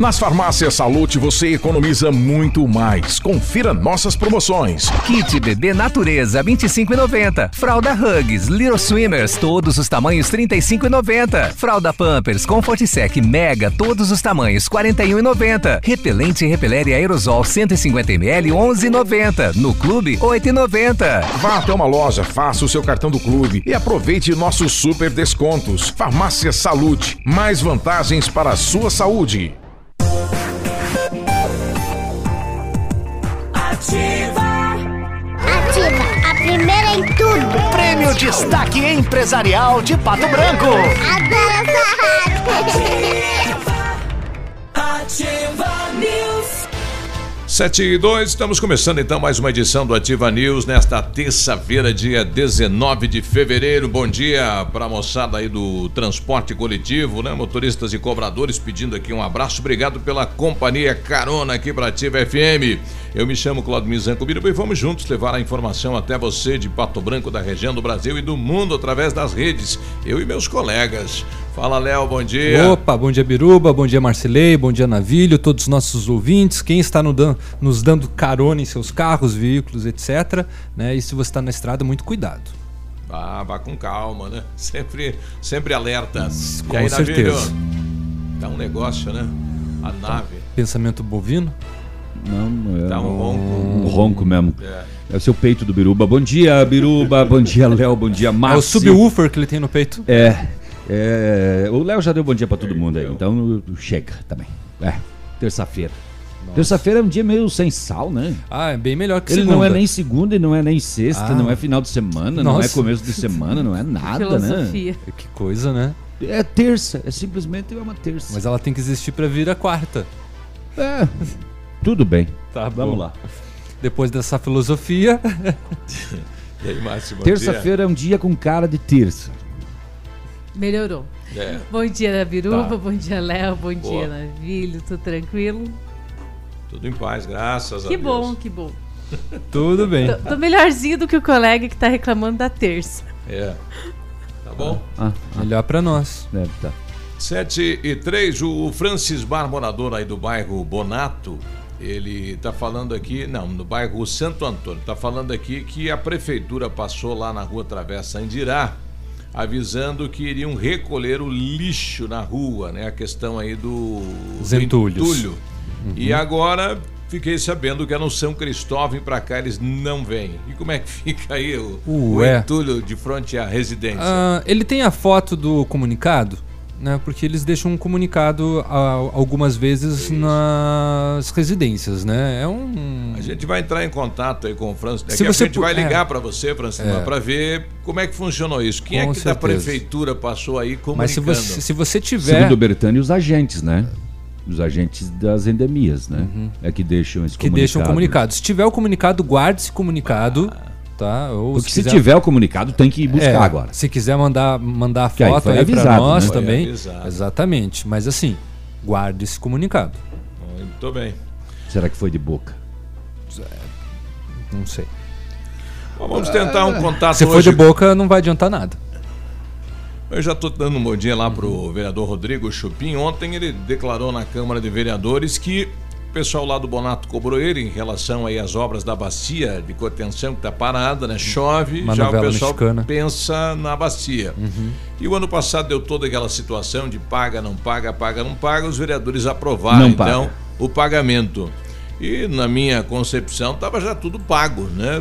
Nas farmácias Salute você economiza muito mais. Confira nossas promoções. Kit Bebê Natureza 25,90. Fralda Hugs, Little Swimmers, todos os tamanhos 35,90. Fralda Pampers Comfort Sec Mega, todos os tamanhos 41,90. Repelente Repeleri Aerosol 150 ml 11,90. No clube 8,90. Vá até uma loja, faça o seu cartão do clube e aproveite nossos super descontos. Farmácia Salute, mais vantagens para a sua saúde. Ativa. Ativa, a primeira em tudo. Prêmio Destaque Empresarial de Pato Branco. Adoro essa rádio. Ativa News. 7 e 2, estamos começando então mais uma edição do Ativa News nesta terça-feira, dia 19 de fevereiro. Bom dia para a moçada aí do transporte coletivo, né? Motoristas e cobradores pedindo aqui um abraço. Obrigado pela companhia carona aqui para Ativa FM. Eu me chamo Claudio Mizanco Biruba e vamos juntos levar a informação até você de Pato Branco, da região do Brasil e do mundo através das redes. Eu e meus colegas. Fala, Léo, bom dia. Opa, bom dia Biruba, bom dia Marcelei, bom dia Navilho, todos os nossos ouvintes, quem está no dan nos dando carona em seus carros, veículos, etc. Né? E se você está na estrada, muito cuidado. Ah, vá com calma, né? Sempre, sempre alerta. Com e aí, certeza. Navilho? Tá um negócio, né? A nave. Pensamento bovino? Não, é Tá um ronco. um ronco mesmo. É. É o seu peito do Biruba. Bom dia, Biruba. Bom dia, Léo. Bom dia, É o Márcio. subwoofer que ele tem no peito. É, é, o Léo já deu bom dia pra todo mundo aí, então chega também. É, terça-feira. Terça-feira é um dia meio sem sal, né? Ah, é bem melhor que Ele segunda. não é nem segunda e não é nem sexta, Ah. não é final de semana, não é Nossa. começo de semana, não é nada, né? Filosofia. Que coisa, né? É terça, é simplesmente uma terça. Mas ela tem que existir para vir a quarta. É, tudo bem. Tá Vamos bom. lá. Depois dessa filosofia, E aí, Márcio, bom. Terça-feira é um dia com cara de terça. Melhorou. É. Bom dia, Nabiruba. Tá. Bom dia, Léo. Bom Boa. dia, Navilho. Tudo tranquilo? Tudo em paz, graças Que a Deus. bom, que bom. tudo bem. Tô, tô melhorzinho do que o colega que tá reclamando da terça. É. Tá bom? Ah, Melhor para nós. deve tá. 7 e 3, o Francis Bar, morador aí do bairro Bonato, ele tá falando aqui, não, no bairro Santo Antônio, tá falando aqui que a prefeitura passou lá na rua Travessa Andirá, avisando que iriam recolher o lixo na rua, né? A questão aí do do entulho. E agora fiquei sabendo que é no São Cristóvão e pra cá eles não vêm. E como é que fica aí o, o entulho de frente à residência? Ah, ele tem a foto do comunicado, né? Porque eles deixam um comunicado ah, algumas vezes nas residências, né? É um. A gente vai entrar em contato aí com o Francis. Daqui Se a você gente vai é. ligar para você, Francis, É. para ver como é que funcionou isso. Quem Com é que da certeza. prefeitura passou aí comunicando? Mas se você, se você tiver. Segundo o Bertani, os agentes, né? Os agentes das endemias, né? É que deixam esse Uhum. que deixam comunicado. Se tiver o comunicado, guarde esse comunicado, tá? Ou Porque se quiser- tiver o comunicado, tem que ir buscar É, agora. Se quiser mandar, mandar a aí foto aí, pra avisado, nós né? Também. avisado. Exatamente. Mas assim, guarde esse comunicado. Muito bem. Será que foi de boca? Não sei. Bom, vamos tentar um contato Se for hoje. de boca, não vai adiantar nada. Eu já estou dando um bom dia lá pro vereador Rodrigo Chupim. Ontem ele declarou na Câmara de Vereadores que o pessoal lá do Bonato cobrou ele em relação aí às obras da bacia de contenção que está parada, né? Chove, Uma já o pessoal mexicana. pensa na bacia. E o ano passado deu toda aquela situação de paga, não paga, paga, não paga. Os vereadores aprovaram Não então paga. o pagamento. E na minha concepção estava já tudo pago, né?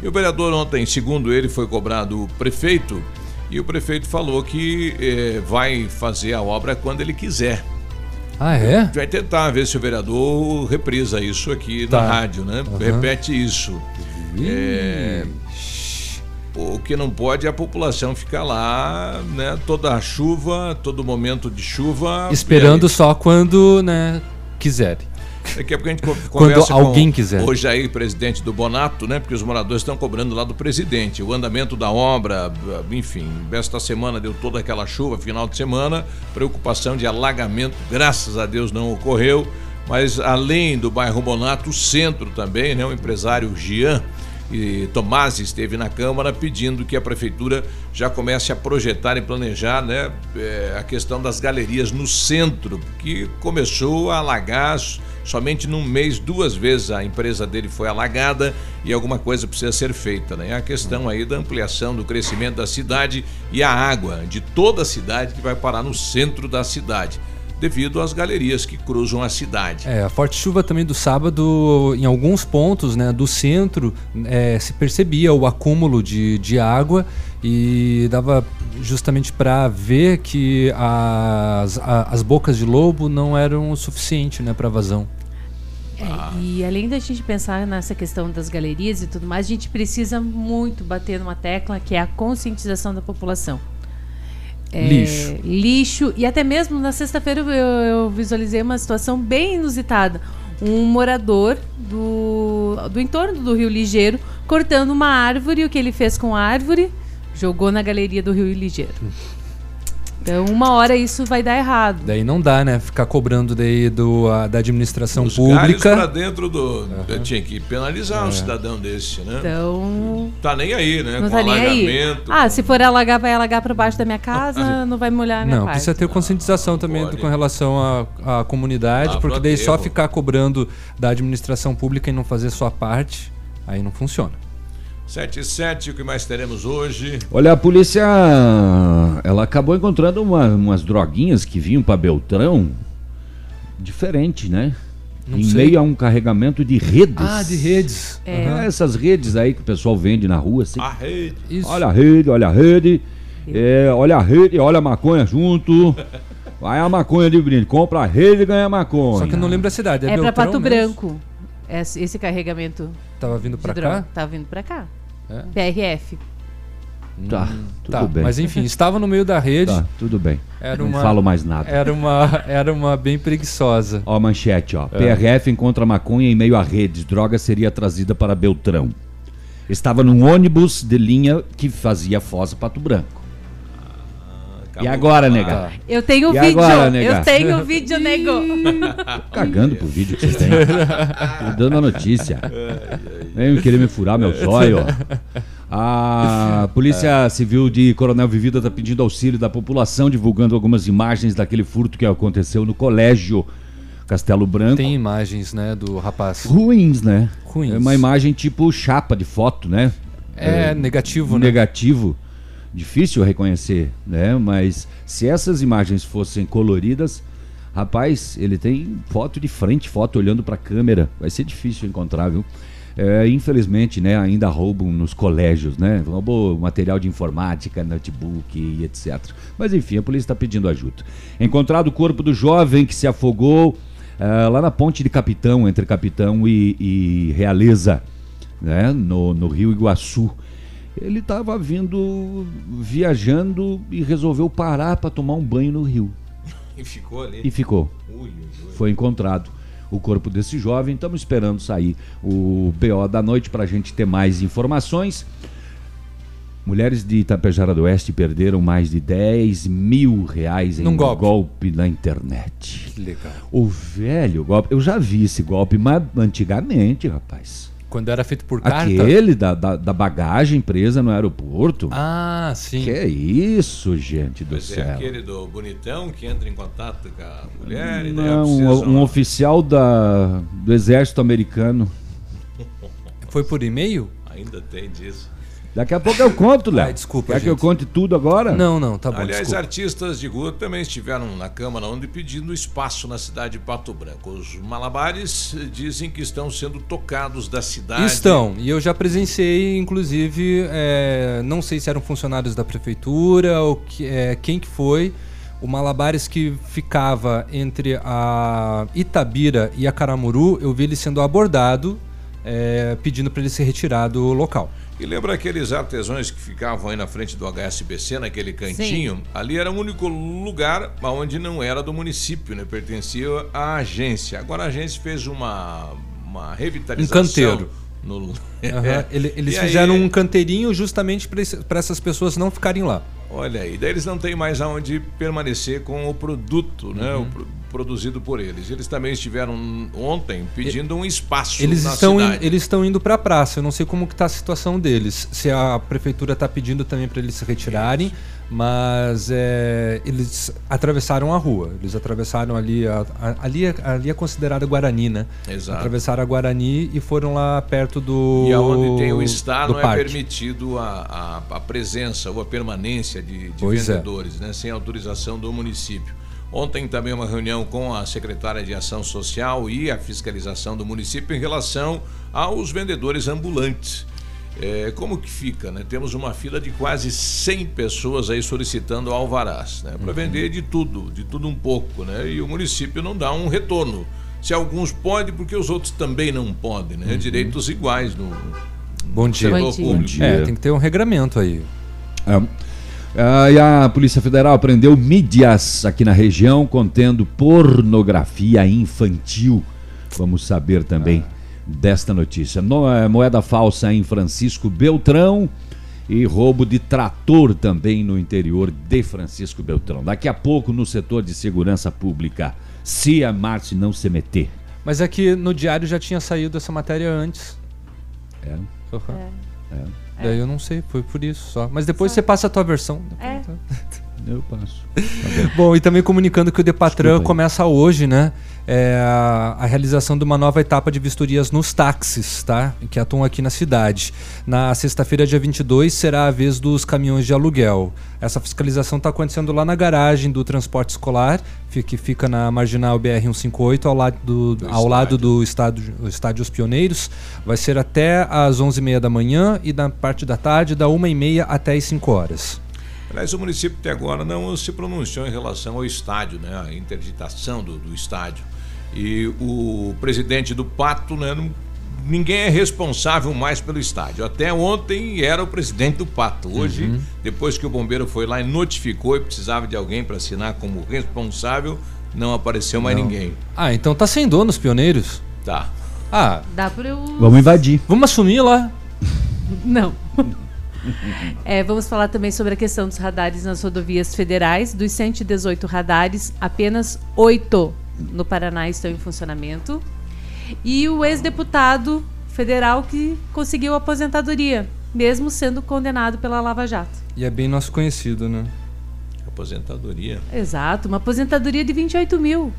E o vereador ontem, segundo ele, foi cobrado o prefeito e o prefeito falou que eh, vai fazer a obra quando ele quiser. Ah, é? Vai tentar ver se o vereador reprisa isso aqui Tá. na rádio, né? Aham. Repete isso. É, o que não pode é a população ficar lá, né? Toda a chuva, todo momento de chuva. Esperando só quando, né, quiserem. Daqui a pouco a gente co- conversa alguém com quiser. o Jair, presidente do Bonato, né? Porque os moradores estão cobrando lá do presidente. O andamento da obra, enfim, esta semana deu toda aquela chuva, final de semana, preocupação de alagamento, graças a Deus não ocorreu. Mas além do bairro Bonato, o centro também, né? O empresário Gian e Tomasi esteve na Câmara pedindo que a Prefeitura já comece a projetar e planejar né, eh, a questão das galerias no centro, que começou a alagar somente num mês, duas vezes a empresa dele foi alagada e alguma coisa precisa ser feita. Né? A questão aí da ampliação do crescimento da cidade e a água de toda a cidade que vai parar no centro da cidade. Devido às galerias que cruzam a cidade. É, a forte chuva também do sábado, em alguns pontos né, do centro, é, se percebia o acúmulo de, de água e dava justamente para ver que as, a- as bocas de lobo não eram o suficiente né, para vazão. É, Ah. E além da gente pensar nessa questão das galerias e tudo mais, a gente precisa muito bater numa tecla que é a conscientização da população. É, Lixo. Lixo. E até mesmo na sexta-feira eu, eu visualizei uma situação bem inusitada. Um morador do, do entorno do Rio Ligeiro cortando uma árvore. O que ele fez com a árvore? Jogou na galeria do Rio Ligeiro. Então, uma hora isso vai dar errado. Daí não dá, né? Ficar cobrando daí do, a- da administração Os pública. para dentro do. Tinha que penalizar um cidadão desse, né? Então. Tá nem aí, né? Não Com tá nem aí. alagamento. Ah, se for alagar, vai alagar para baixo da minha casa, não vai molhar a minha Não, parte. precisa ter conscientização também com relação à, à comunidade, Ah, porque daí só ficar cobrando da administração pública e não fazer sua parte, aí não funciona. 7 e 7, o que mais teremos hoje? Olha, a polícia ela acabou encontrando uma- umas droguinhas que vinham para Beltrão diferente, né? Não em sei. meio a um carregamento de redes. Ah, de redes. É. Ah, essas redes aí que o pessoal vende na rua, assim. A rede. Isso. Olha a rede, olha a rede. É, olha a rede, olha a maconha junto. Vai a maconha de brinde. Compra a rede e ganha maconha. Só que eu não lembro a cidade. É, É para Beltrão Pato mesmo? Branco. Esse, esse carregamento Tava vindo droga. cá? Tá vindo pra cá. É? PRF. Tá, tudo Tá, bem. mas enfim, estava no meio da rede. Tá, tudo bem. Era não uma- falo mais nada. Era uma, era uma bem preguiçosa. Ó, a manchete, ó. É. PRF encontra maconha em meio a redes. Droga seria trazida para Beltrão. Estava num ônibus de linha que fazia Foz a Pato Branco. E agora, nega? Eu tenho E vídeo. agora, nega? eu tenho vídeo, nego. Cagando pro vídeo que vocês têm. Tô dando a notícia. Vem querer me furar meu zóio. A Polícia Civil de Coronel Vivida está pedindo auxílio da população, divulgando algumas imagens daquele furto que aconteceu no colégio Castelo Branco. Tem imagens, né, do rapaz. Ruins, né? Ruins. É uma imagem tipo chapa de foto, né? É, negativo, né? Negativo. Difícil reconhecer, né? Mas se essas imagens fossem coloridas, rapaz, ele tem foto de frente, foto olhando para a câmera. Vai ser difícil encontrar, viu? É, infelizmente, né, ainda roubam nos colégios, né? Roubou material de informática, notebook e etc. Mas enfim, a polícia está pedindo ajuda. Encontrado o corpo do jovem que se afogou ah, lá na ponte de Capitão, entre Capitão e, e Realeza, né? No, no Rio Iguaçu. Ele estava vindo, viajando e resolveu parar para tomar um banho no rio. E ficou ali. E ficou. Ui, ui, ui. Foi encontrado o corpo desse jovem. Estamos esperando sair o BO da noite para a gente ter mais informações. Mulheres de Itapejara do Oeste perderam mais de 10 mil reais em Num um golpe. golpe na internet. Que legal. O velho golpe, eu já vi esse golpe, mas antigamente, rapaz. Quando era feito por carta. Aquele da, da, da bagagem presa no aeroporto. Ah, sim. Que é isso, gente do Pois é, céu. aquele do bonitão que entra em contato com a mulher e daí Não, um, um oficial da, do exército americano. Foi por e-mail? Ainda tem disso. Daqui a pouco eu conto, Léo. Ai, desculpa, Quer que eu gente. conte tudo agora? Não, não, tá bom. Aliás, desculpa. artistas de rua também estiveram na Câmara onde pedindo espaço na cidade de Pato Branco. Os malabares dizem que estão sendo tocados da cidade. Estão, e eu já presenciei, inclusive, é, não sei se eram funcionários da prefeitura ou que, é, quem que foi, o Malabares que ficava entre a Itabira e a Caramuru, eu vi ele sendo abordado é, pedindo para ele se retirar do local. E lembra aqueles artesãos que ficavam aí na frente do HSBC, naquele cantinho? Ali era o único lugar onde não era do município, né? Pertencia à agência. Agora a agência fez uma, uma revitalização. Um canteiro. No... É. ele- eles E fizeram aí- um canteirinho justamente para essas pessoas não ficarem lá. Olha aí, daí eles não têm mais aonde permanecer com o produto, né? Uhum. O pro- produzido por eles. Eles também estiveram ontem pedindo um espaço Eles na estão, in- cidade. eles estão indo para a praça. Eu não sei como que está a situação deles. Se a prefeitura está pedindo também para eles se retirarem, mas é, eles atravessaram a rua. Eles atravessaram ali, a, a- ali, é- ali é considerada Guarani, né? Exato. Atravessaram a Guarani e foram lá perto do E aonde tem o Estado do não é parque. permitido a, a, a presença ou a permanência de, de é. vendedores, né, sem autorização do município. Ontem também uma reunião com a secretária de Ação Social e a fiscalização do município em relação aos vendedores ambulantes. É, como que fica? Né? Temos uma fila de quase 100 pessoas aí solicitando alvarás né? Uhum. para vender de tudo, de tudo um pouco, né? E o município não dá um retorno. Se alguns podem, porque os outros também não podem, né? Direitos iguais no, Uhum. Bom dia. setor público. É, tem que ter um regramento aí. É. Ah, e a Polícia Federal prendeu mídias aqui na região contendo pornografia infantil. Vamos saber também desta notícia. No- eh, moeda falsa em Francisco Beltrão e roubo de trator também no interior de Francisco Beltrão. Daqui a pouco no setor de segurança pública, se a Marte não se meter. Mas é que no diário já tinha saído essa matéria antes. É. Uhum. É. Daí eu não sei, foi por isso só. Mas depois você passa a tua versão. É. Eu passo. Bom, e também comunicando que o Depatran começa hoje, né? É, a, realização de uma nova etapa de vistorias nos táxis, tá? Que atuam aqui na cidade. Na sexta-feira, dia 22, será a vez dos caminhões de aluguel. Essa fiscalização está acontecendo lá na garagem do transporte escolar, que fica na marginal BR-158, ao lado do, ao lado do estádio, estádio Os Pioneiros. Vai ser até às 11h30 da manhã e na parte da tarde, da 1h30 até às 5 horas. Aliás, o município até agora não se pronunciou em relação ao estádio, né? A interditação do, do estádio. E o presidente do Pato, né? não- ninguém é responsável mais pelo estádio. Até ontem era o presidente do Pato. Hoje, Uhum. depois que o bombeiro foi lá e notificou e precisava de alguém para assinar como responsável, não apareceu mais Não. ninguém. Ah, então tá sem dono os pioneiros? Tá. Ah, Dá pra eu. Vamos invadir. vamos assumir lá. Não. É, vamos falar também sobre a questão dos radares nas rodovias federais. Dos 118 radares, apenas 8 no Paraná estão em funcionamento. E o ex-deputado federal que conseguiu a aposentadoria, mesmo sendo condenado pela Lava Jato. E é bem nosso conhecido, né? Aposentadoria. Exato, uma aposentadoria de 28 mil.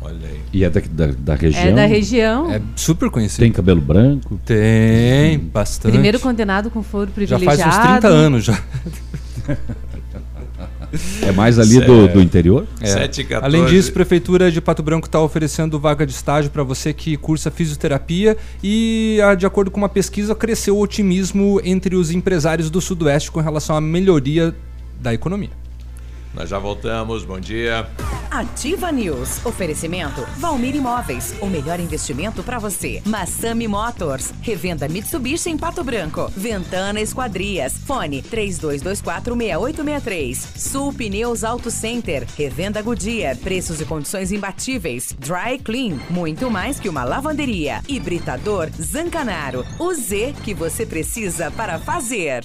Olha aí. E é da, da, da região? É da região. É super conhecido. Tem cabelo branco? Tem, bastante. Primeiro condenado com foro Já privilegiado. faz uns 30 anos já. É mais ali do, do interior? É. 7 e 14. Além disso, a Prefeitura de Pato Branco está oferecendo vaga de estágio para você que cursa fisioterapia e, ah, de acordo com uma pesquisa, cresceu o otimismo entre os empresários do Sudoeste com relação à melhoria da economia. Nós já voltamos. Bom dia. Ativa News. Oferecimento Valmir Imóveis. O melhor investimento para você. Massami Motors. Revenda Mitsubishi em Pato Branco. Ventana Esquadrias. Fone 32246863. Sul Pneus Auto Center. Revenda Goodyear. Preços e condições imbatíveis. Dry Clean. Muito mais que uma lavanderia. Hibridador Zancanaro. O Z que você precisa para fazer.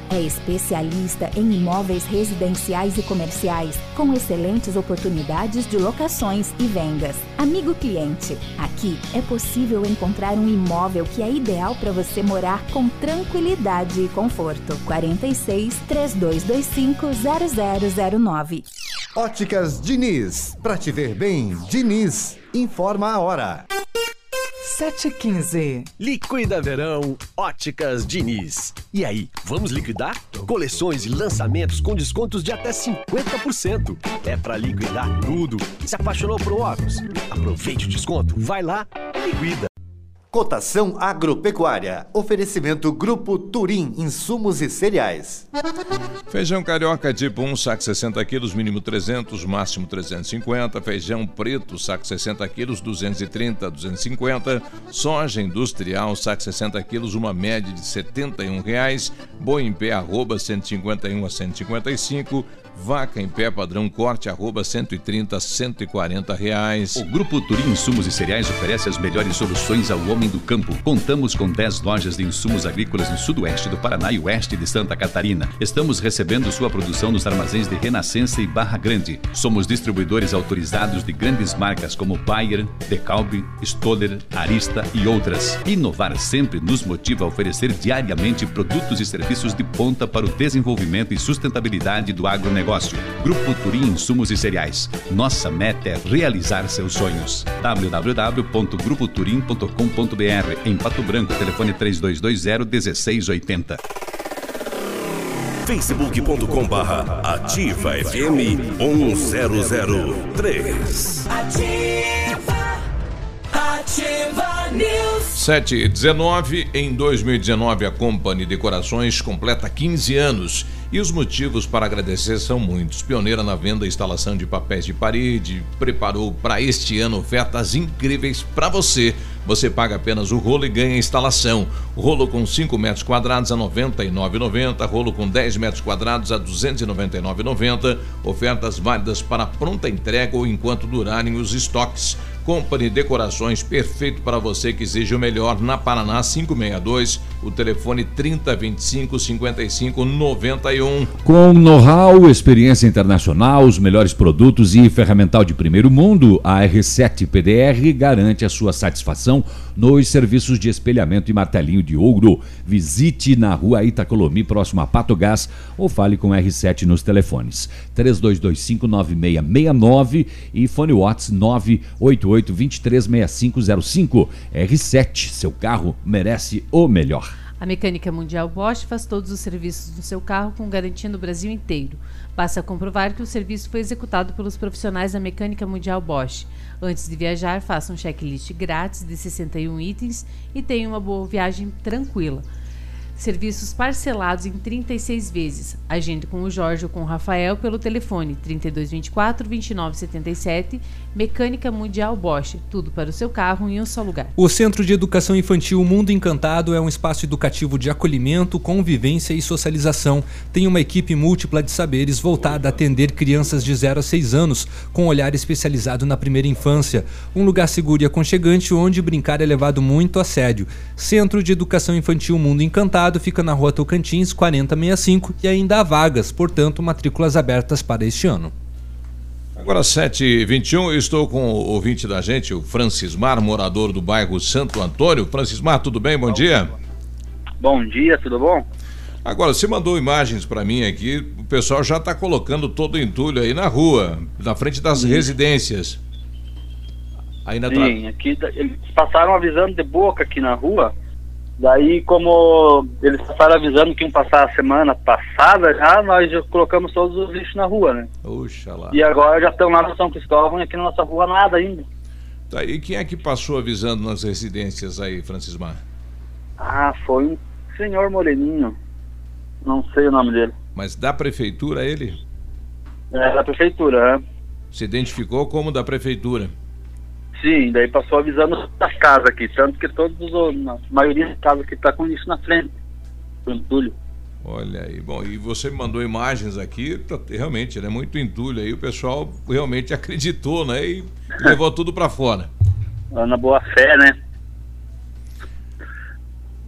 É especialista em imóveis residenciais e comerciais, com excelentes oportunidades de locações e vendas. Amigo cliente, aqui é possível encontrar um imóvel que é ideal para você morar com tranquilidade e conforto. 46 3225 0009. Óticas Diniz. Pra te ver bem, Diniz. Informa a hora. 715. Liquida Verão Óticas Diniz. E aí, vamos liquidar? Coleções e lançamentos com descontos de até 50%. É pra liquidar tudo. Se apaixonou por óculos? Aproveite o desconto, vai lá liquida. Cotação agropecuária. Oferecimento Grupo Turim, insumos e cereais. Feijão carioca tipo 1, saco 60 quilos, mínimo 300, máximo 350. Feijão preto, saco 60 quilos, 230, 250. Soja industrial, saco 60 quilos, uma média de 71 reais. Boi em pé, arroba 151 a 155. Vaca em pé padrão corte arroba 130 140 reais. O Grupo Turim Insumos e Cereais oferece as melhores soluções ao homem do campo. Contamos com 10 lojas de insumos agrícolas no sudoeste do Paraná e oeste de Santa Catarina. Estamos recebendo sua produção nos armazéns de Renascença e Barra Grande. Somos distribuidores autorizados de grandes marcas como Bayer, DeKalb, Stoller, Arista e outras. Inovar sempre nos motiva a oferecer diariamente produtos e serviços de ponta para o desenvolvimento e sustentabilidade do agronegócio. Grupo Turim Insumos e Cereais. Nossa meta é realizar seus sonhos. www.grupoturim.com.br Em Pato Branco, telefone 3220-1680. facebook.com barra ativa FM 1003 Ativa, ativa News. 719 em 2019 a Company Decorações completa 15 anos e os motivos para agradecer são muitos. Pioneira na venda e instalação de papéis de parede, preparou para este ano ofertas incríveis para você. Você paga apenas o rolo e ganha a instalação. Rolo com 5 metros quadrados a R$ 99,90, rolo com 10 metros quadrados a R$ 299,90. Ofertas válidas para pronta entrega ou enquanto durarem os estoques. Company Decorações, perfeito para você que exige o melhor na Paraná 562, o telefone 3025 55 91. Com know-how, experiência internacional, os melhores produtos e ferramental de primeiro mundo, a R7 PDR garante a sua satisfação nos serviços de espelhamento e martelinho de ouro. Visite na rua Itacolomi, próximo a Pato Gás, ou fale com R7 nos telefones 32259669 e fone Watts 988236505. R7, seu carro merece o melhor. A Mecânica Mundial Bosch faz todos os serviços do seu carro com garantia no Brasil inteiro. Basta comprovar que o serviço foi executado pelos profissionais da Mecânica Mundial Bosch. Antes de viajar, faça um checklist grátis de 61 itens e tenha uma boa viagem tranquila. Serviços parcelados em 36 vezes. Agende com o Jorge ou com o Rafael pelo telefone 3224 2977. Mecânica Mundial Bosch. Tudo para o seu carro em um só lugar. O Centro de Educação Infantil Mundo Encantado é um espaço educativo de acolhimento, convivência e socialização. Tem uma equipe múltipla de saberes voltada a atender crianças de 0 a 6 anos, com olhar especializado na primeira infância. Um lugar seguro e aconchegante onde brincar é levado muito a sério. Centro de Educação Infantil Mundo Encantado fica na rua Tocantins 4065 e ainda há vagas, portanto, matrículas abertas para este ano. Agora 7h21, eu estou com o ouvinte da gente, o Francismar, morador do bairro Santo Antônio. Francismar, tudo bem? Bom dia. Bom dia, tudo bom? Agora, você mandou imagens para mim aqui, o pessoal já está colocando todo o entulho aí na rua, na frente das residências. Aí na tra- Sim, aqui da- eles passaram avisando de boca aqui na rua. Daí, como eles passaram avisando que iam passar a semana passada, já nós já colocamos todos os lixos na rua, né? Oxalá. E agora já estão lá no São Cristóvão e aqui na nossa rua nada ainda. Tá, e quem é que passou avisando nas residências aí, Francismar? Ah, foi um senhor moreninho. Não sei o nome dele. Mas da prefeitura ele? É da prefeitura, né? Se identificou como da prefeitura. Sim, daí passou avisando das casas aqui, tanto que todos os, a maioria das casas aqui tá com isso na frente. Do entulho. Olha aí, bom, e você me mandou imagens aqui, tá- realmente, é muito entulho aí, o pessoal realmente acreditou, né? E levou tudo para fora. Na boa fé, né?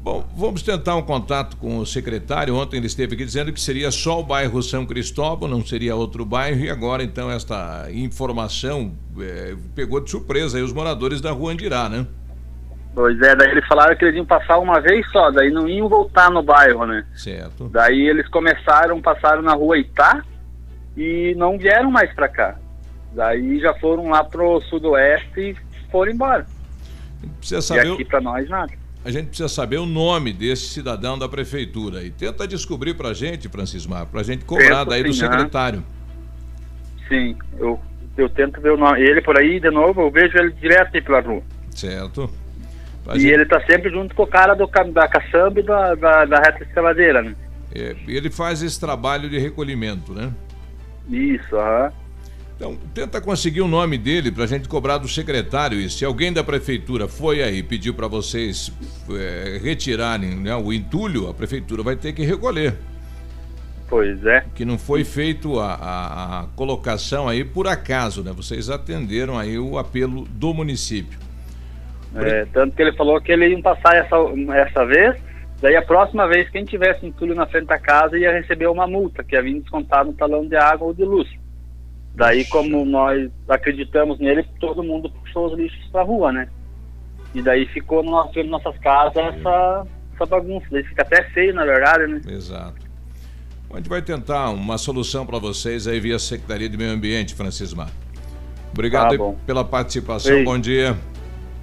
Bom, vamos tentar um contato com o secretário. Ontem ele esteve aqui dizendo que seria só o bairro São Cristóvão, não seria outro bairro, e agora então esta informação eh, pegou de surpresa aí os moradores da rua Andirá, né? Pois é, daí eles falaram que eles iam passar uma vez só, daí não iam voltar no bairro, né? Certo. Daí eles começaram, passaram na rua Itá e não vieram mais pra cá. Daí já foram lá pro sudoeste e foram embora. Precisa E saber o- aqui pra nós nada. A gente precisa saber o nome desse cidadão da prefeitura e tenta descobrir pra gente, Francismar, pra gente cobrar Tento daí do sim, secretário. Sim, eu, eu tento ver o nome. Ele por aí de novo, eu vejo ele direto aí pela rua. Certo. Pra E gente- ele tá sempre junto com o cara do, da caçamba e da, da, da reta escavadeira, né? É, ele faz esse trabalho de recolhimento, né? Isso, aham. Então, tenta conseguir o nome dele pra gente cobrar do secretário. E se alguém da prefeitura foi aí e pediu pra vocês é, retirarem né, o entulho, a prefeitura vai ter que recolher. Pois é. Que não foi feito a, a- a colocação aí por acaso, né? Vocês atenderam aí o apelo do município. É, tanto que ele falou que ele ia passar essa, essa vez, daí a próxima vez quem tivesse entulho na frente da casa ia receber uma multa, que ia vir descontar no talão de água ou de luz. Daí, como nós acreditamos nele, todo mundo puxou os lixos pra rua, né? E daí ficou no nosso, nas nossas casas essa, essa bagunça. Daí fica até feio, na verdade, né? Exato. A gente vai tentar uma solução para vocês aí via Secretaria de Meio Ambiente, Francismar. Obrigado Tá pela participação. Ei. Bom dia.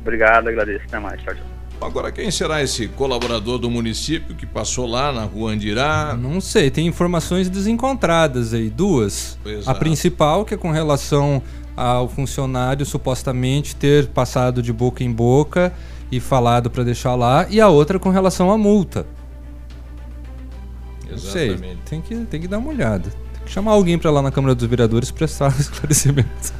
Obrigado, agradeço. Até mais. Tchau, tchau. Agora, quem será esse colaborador do município que passou lá na rua Andirá? Não sei, tem informações desencontradas aí, duas. Exato. A principal, que é com relação ao funcionário supostamente ter passado de boca em boca e falado para deixar lá, e a outra com relação à multa. Não sei, Exatamente. tem que, tem que dar uma olhada. Chamar alguém para lá na Câmara dos Vereadores prestar esclarecimento.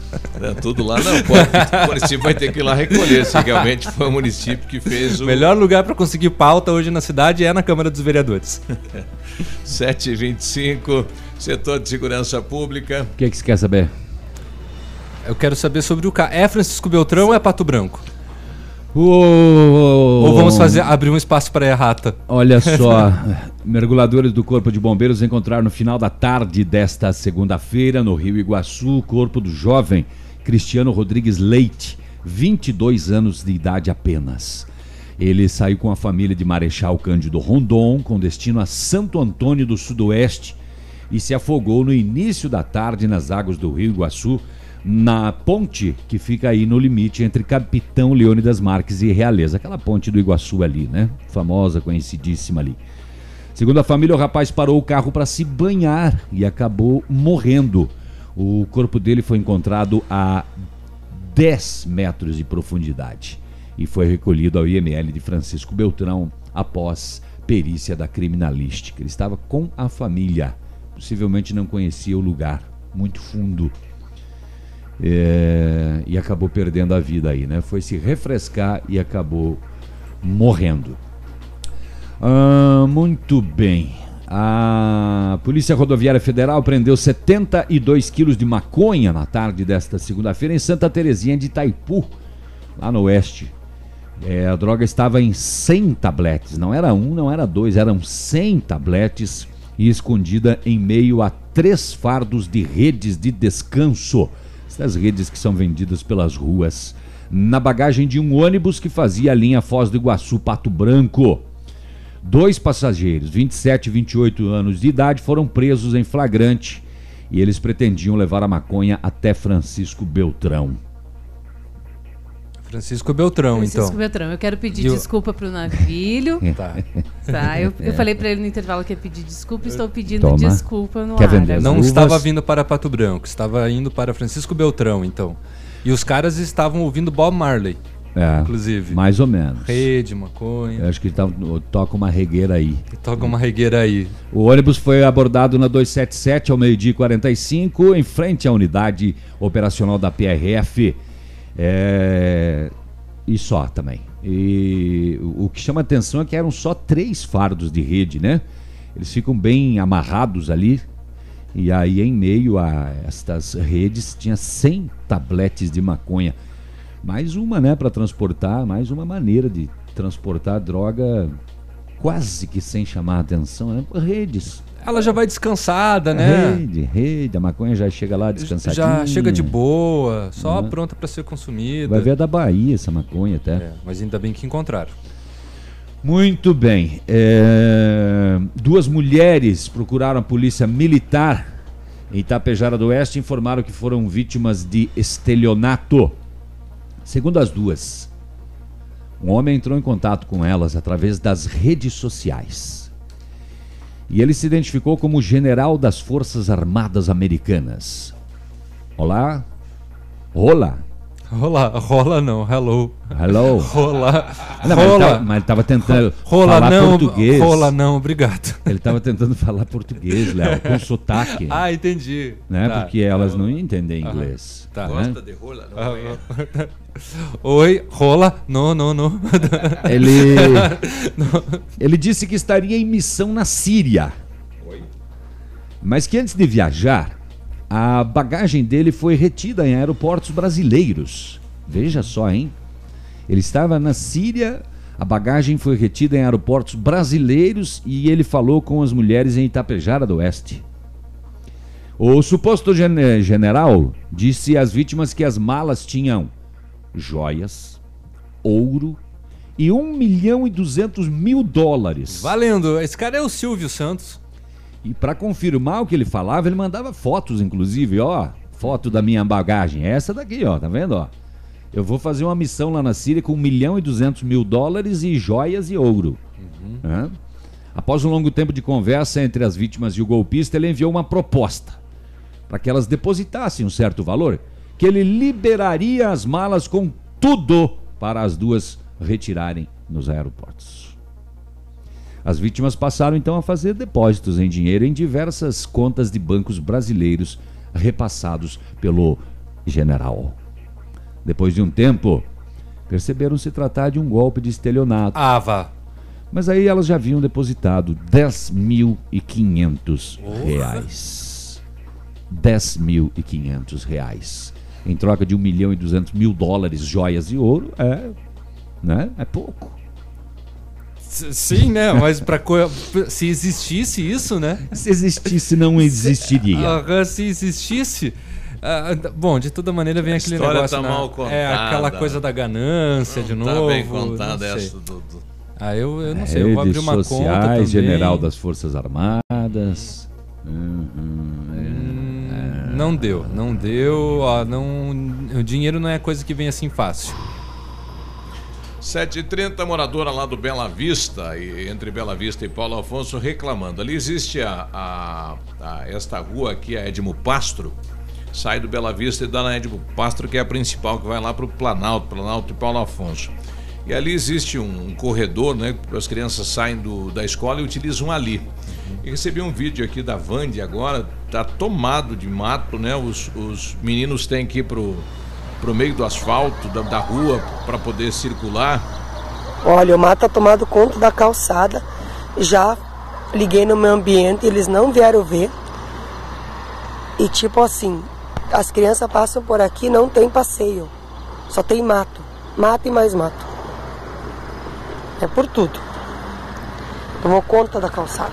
É, tudo lá não pode. O município vai ter que ir lá recolher se realmente foi o município que fez O o. melhor lugar para conseguir pauta hoje na cidade é na Câmara dos Vereadores. 725, setor de segurança pública. O que, que você quer saber? Eu quero saber sobre o carro. É Francisco Beltrão ou é Pato Branco? Ou Ou vamos fazer abrir um espaço para a errata? Olha só, mergulhadores do Corpo de Bombeiros encontraram no final da tarde desta segunda-feira, no Rio Iguaçu, o corpo do jovem Cristiano Rodrigues Leite, 22 anos de idade apenas. Ele saiu com a família de Marechal Cândido Rondon, com destino a Santo Antônio do Sudoeste, e se afogou no início da tarde nas águas do Rio Iguaçu, na ponte que fica aí no limite entre Capitão Leônidas Marques e Realeza, aquela ponte do Iguaçu ali, né? Famosa, conhecidíssima ali. Segundo a família, o rapaz parou o carro para se banhar e acabou morrendo. O corpo dele foi encontrado a 10 metros de profundidade e foi recolhido ao IML de Francisco Beltrão após perícia da criminalística. Ele estava com a família, possivelmente não conhecia o lugar, muito fundo. É, e acabou perdendo a vida aí, né? Foi se refrescar e acabou morrendo. Ah, muito bem. A Polícia Rodoviária Federal prendeu 72 quilos de maconha na tarde desta segunda-feira em Santa Terezinha de Itaipu, lá no oeste. É, a droga estava em 100 tabletes, não era um, não era dois, eram 100 tabletes e escondida em meio a três fardos de redes de descanso. Essas redes que são vendidas pelas ruas. Na bagagem de um ônibus que fazia a linha Foz do Iguaçu Pato Branco. Dois passageiros, 27 e 28 anos de idade, foram presos em flagrante e eles pretendiam levar a maconha até Francisco Beltrão. Francisco Beltrão, Francisco então. Beltrão, eu quero pedir E o- desculpa pro navilho. Tá. Tá, eu, eu É. falei pra ele no intervalo que ia pedir desculpa, estou pedindo Toma. desculpa no Quer ar. Não uvas? estava vindo para Pato Branco, estava indo para Francisco Beltrão, então. E os caras estavam ouvindo Bob Marley, É, inclusive. mais ou menos. Rede, maconha. Eu acho que tá, toca uma regueira aí. Toca uma regueira aí. O ônibus foi abordado na 277 ao meio-dia e 45, em frente à unidade operacional da PRF. É, E só também. E o que chama atenção é que eram só três fardos de rede, né? Eles ficam bem amarrados ali. E aí, em meio a estas redes, tinha 100 tabletes de maconha. Mais uma, né, para transportar, mais uma maneira de transportar droga quase que sem chamar atenção, né? Redes. Ela já vai descansada, né? Rede, rede, a maconha já chega lá descansadinha. Já chega de boa, só Uhum. pronta para ser consumida. Vai ver da Bahia essa maconha até. É, mas ainda bem que encontraram. Muito bem. É, Duas mulheres procuraram a polícia militar em Itapejara do Oeste e informaram que foram vítimas de estelionato. Segundo as duas, um homem entrou em contato com elas através das redes sociais. E ele se identificou como general das Forças Armadas Americanas. Olá. Olá. Rola, rola não, hello. Hello. Rola. Não, mas ele rola. tava- mas ele tava tentando rola falar não, português. Rola não, obrigado. Ele tava tentando falar português, Léo, com sotaque. Ah, entendi. Né? Tá. Porque elas não entendem Aham. inglês. Tá. né? Gosta de rola? Não Ah, conhece? Oi, rola, não, não, não. Ele, ele disse que estaria em missão na Síria. Mas que antes de viajar, a bagagem dele foi retida em aeroportos brasileiros. Veja só, hein? Ele estava na Síria, a bagagem foi retida em aeroportos brasileiros e ele falou com as mulheres em Itapejara do Oeste. O suposto gen- general disse às vítimas que as malas tinham joias, ouro e 1 milhão e 200 mil dólares. Valendo, esse cara é o Silvio Santos. E para confirmar o que ele falava, ele mandava fotos, inclusive, ó, foto da minha bagagem. Essa daqui, ó, tá vendo, ó? Eu vou fazer uma missão lá na Síria com 1 milhão e 200 mil dólares e joias e ouro. Hã? Após um longo tempo de conversa entre as vítimas e o golpista, ele enviou uma proposta para que elas depositassem um certo valor, que ele liberaria as malas com tudo para as duas retirarem nos aeroportos. As vítimas passaram então a fazer depósitos em dinheiro em diversas contas de bancos brasileiros repassados pelo general. Depois de um tempo, perceberam se tratar de um golpe de estelionato. Vá. Mas aí elas já haviam depositado 10.500 reais. 10.500 reais. Em troca de 1 milhão e 200 mil dólares, joias e ouro, é, né? é pouco. Sim, né? Mas pra co... se existisse isso, né? Se existisse, não existiria. Aham, se existisse. ah, bom, de toda maneira vem A aquele história negócio. tá né? mal É aquela contada. coisa da ganância de Não novo. tá bem contada essa do- do- Ah, eu, eu não sei, eu vou abrir Redes uma conta sociais, também. general das Forças Armadas. Hum, hum, é. Não deu, não deu. Ó, não, o dinheiro não é coisa que vem assim fácil. 7h30, moradora lá do Bela Vista, e entre Bela Vista e Paulo Afonso, reclamando. Ali existe a, a- a- esta rua aqui, a Edmo Pastro, sai do Bela Vista e dá na Edmo Pastro, que é a principal, que vai lá para o Planalto, Planalto e Paulo Afonso. E ali existe um, um corredor, né? As crianças saem do- da escola e utilizam ali. E recebi um vídeo aqui da Vande agora, tá tomado de mato, né? Os, os meninos têm que ir pro, pro meio do asfalto, da, da rua, para poder circular. Olha, o mato tá tomado conta da calçada. Já liguei no meu ambiente, eles não vieram ver. E tipo assim, as crianças passam por aqui, não tem passeio. Só tem mato. Mato e mais mato. É por tudo. Tomou conta da calçada.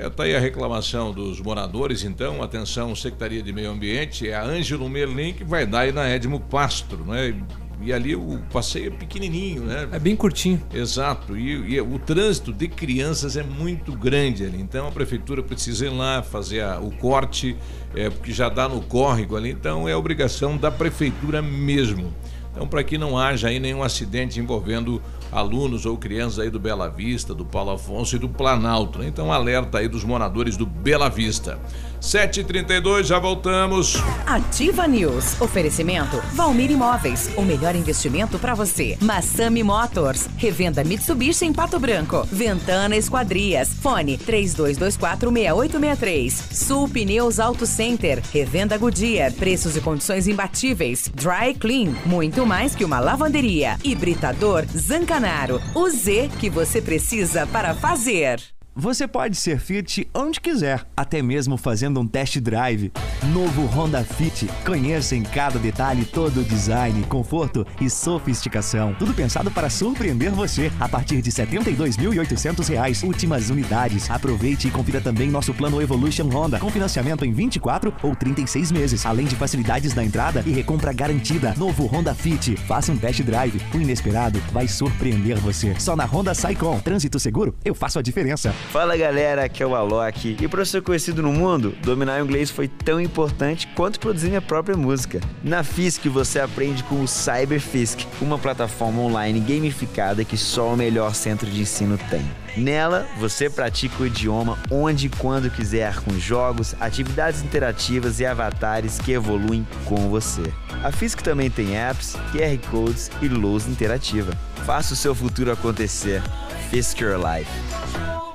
É, tá aí a reclamação dos moradores, então, atenção, Secretaria de Meio Ambiente, é a Ângelo Merlin que vai dar aí na Edmo Pastro, né? E ali o passeio é pequenininho, né? É bem curtinho. Exato, e, e o trânsito de crianças é muito grande ali, então a prefeitura precisa ir lá fazer a- o corte, é, porque já dá no córrego ali, então é obrigação da prefeitura mesmo. Então, para que não haja aí nenhum acidente envolvendo alunos ou crianças aí do Bela Vista, do Paulo Afonso e do Planalto. né? Então, alerta aí dos moradores do Bela Vista. 7h32, já voltamos. Ativa News. Oferecimento Valmir Imóveis. O melhor investimento para você. Massami Motors. Revenda Mitsubishi em Pato Branco. Ventana Esquadrias. Fone 32246863. Sul Pneus Auto Center. Revenda Goodyear. Preços e condições imbatíveis. Dry Clean. Muito mais que uma lavanderia. Hibridador Zancanaro. O Z que você precisa para fazer. Você pode ser Fit onde quiser, até mesmo fazendo um test drive. Novo Honda Fit. Conheça em cada detalhe todo o design, conforto e sofisticação. Tudo pensado para surpreender você. A partir de 72.800 reais, últimas unidades. Aproveite e confira também nosso plano Evolution Honda, com financiamento em 24 ou 36 meses, além de facilidades na entrada e recompra garantida. Novo Honda Fit. Faça um test drive. O inesperado vai surpreender você. Só na Honda Saicom. Trânsito seguro, eu faço a diferença. Fala galera, aqui é o Alok. E para ser conhecido no mundo, dominar o inglês foi tão importante quanto produzir minha própria música. Na Fisk você aprende com o Cyberfisk, uma plataforma online gamificada que só o melhor centro de ensino tem. Nela, você pratica o idioma onde e quando quiser, com jogos, atividades interativas e avatares que evoluem com você. A Fisk também tem apps, QR Codes e lousa interativa. Faça o seu futuro acontecer. Fisk Your Life.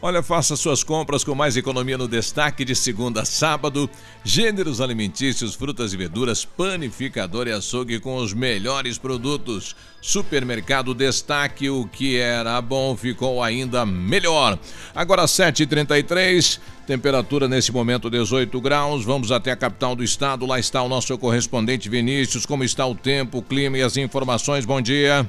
Olha, faça suas compras com mais economia no destaque de segunda a sábado. Gêneros alimentícios, frutas e verduras, panificador e açougue com os melhores produtos. Supermercado Destaque, o que era bom ficou ainda melhor. Agora 7h33, temperatura nesse momento 18 graus. Vamos até a capital do estado. Lá está o nosso correspondente Vinícius. Como está o tempo, o clima e as informações? Bom dia.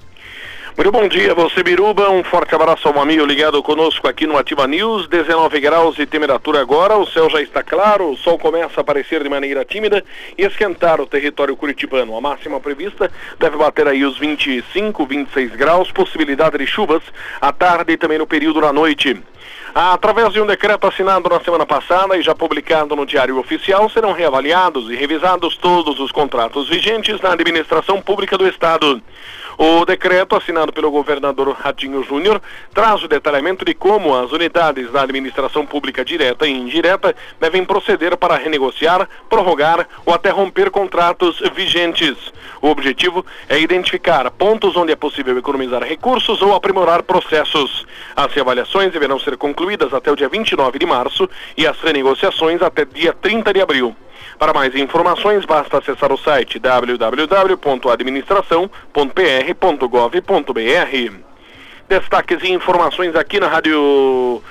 Muito bom dia, você Biruba, um forte abraço ao amigo ligado conosco aqui no Ativa News, 19 graus de temperatura agora, o céu já está claro, o sol começa a aparecer de maneira tímida e esquentar o território curitibano. A máxima prevista deve bater aí os 25, 26 graus, possibilidade de chuvas à tarde e também no período da noite. Através de um decreto assinado na semana passada e já publicado no Diário Oficial, serão reavaliados e revisados todos os contratos vigentes na administração pública do Estado. O decreto, assinado pelo governador Ratinho Júnior, traz o detalhamento de como as unidades da administração pública direta e indireta devem proceder para renegociar, prorrogar ou até romper contratos vigentes. O objetivo é identificar pontos onde é possível economizar recursos ou aprimorar processos. As avaliações deverão ser concluídas até o dia 29 de março e as renegociações até dia 30 de abril. Para mais informações, basta acessar o site www.administração.pr.gov.br. Destaques e informações aqui na Rádio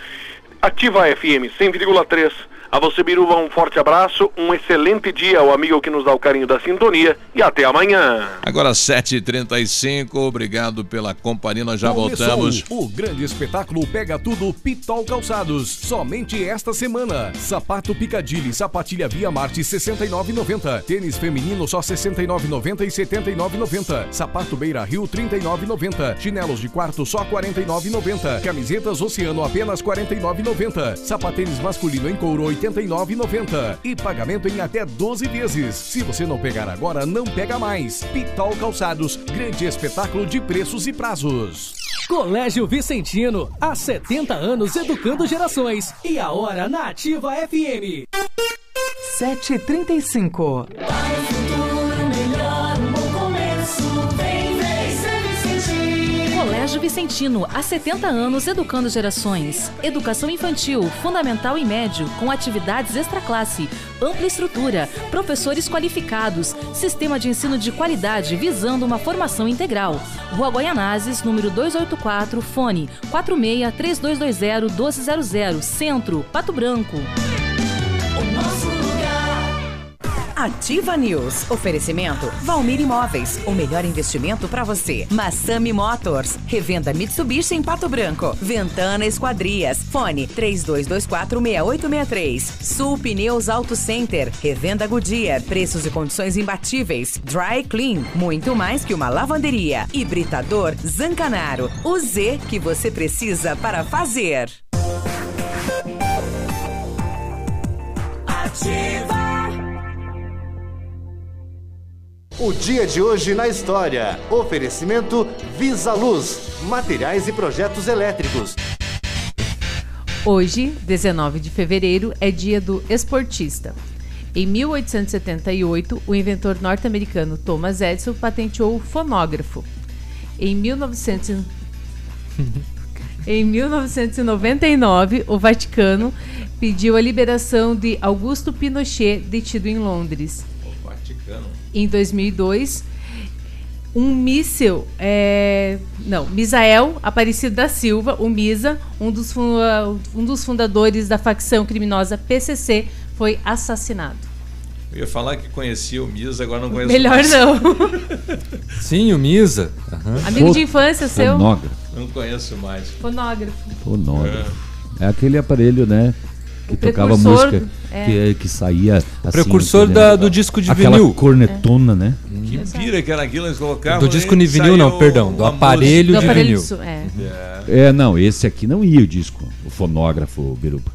Ativa FM 100,3. A você, Biruba, um forte abraço, um excelente dia ao amigo que nos dá o carinho da sintonia e até amanhã. Agora 7h35, obrigado pela companhia, nós já Começou voltamos. O grande espetáculo Pega Tudo Pitol Calçados. Somente esta semana. Sapato Picadilly, sapatilha Via Marte 69,90. Tênis feminino só 69,90 e 79,90. Sapato Beira Rio 39,90. Chinelos de quarto só 49,90. Camisetas Oceano apenas 49,90. Sapatênis masculino em couro 89,90. E pagamento em até 12 vezes. Se você não pegar agora, não pega mais. Pitol Calçados, grande espetáculo de preços e prazos. Colégio Vicentino, há 70 anos educando gerações. E a hora na Ativa FM. 7h35. Colégio Vicentino, há 70 anos educando gerações. Educação infantil, fundamental e médio, com atividades extra classe, ampla estrutura, professores qualificados, sistema de ensino de qualidade visando uma formação integral. Rua Goianazes, número 284, fone 46 3220 1200, Centro, Pato Branco. Ativa News. Oferecimento Valmir Imóveis. O melhor investimento para você. Massami Motors. Revenda Mitsubishi em Pato Branco. Ventana Esquadrias. Fone 32246863. Sul Pneus Auto Center. Revenda Goodyear. Preços e condições imbatíveis. Dry Clean. Muito mais que uma lavanderia. Hibridador Zancanaro. O Z que você precisa para fazer. Ativa. O dia de hoje na história. Oferecimento Visa Luz, materiais e projetos elétricos. Hoje, 19 de fevereiro, é dia do esportista. Em 1878, o inventor norte-americano Thomas Edison patenteou o fonógrafo. Em 1900 Em 1999, o Vaticano pediu a liberação de Augusto Pinochet, detido em Londres. Vaticano. Em 2002, um míssil, é, não, Misael Aparecido da Silva, o Misa, um dos, um dos fundadores da facção criminosa PCC, foi assassinado. Eu ia falar que conhecia o Misa, agora não conheço Melhor mais. não. Sim, o Misa. Aham. Amigo de infância seu? Fonógrafo. Não conheço mais. Fonógrafo. Fonógrafo. É aquele aparelho, né? Que O tocava música, é. que, que saía assim, precursor da- do disco de Aquela vinil. cornetona, né? Que pira que era aquilo, eles colocavam. Do disco de vinil, não, perdão, do aparelho. Do aparelho de som, é. É, não, esse aqui não ia o disco, o fonógrafo, Biruba.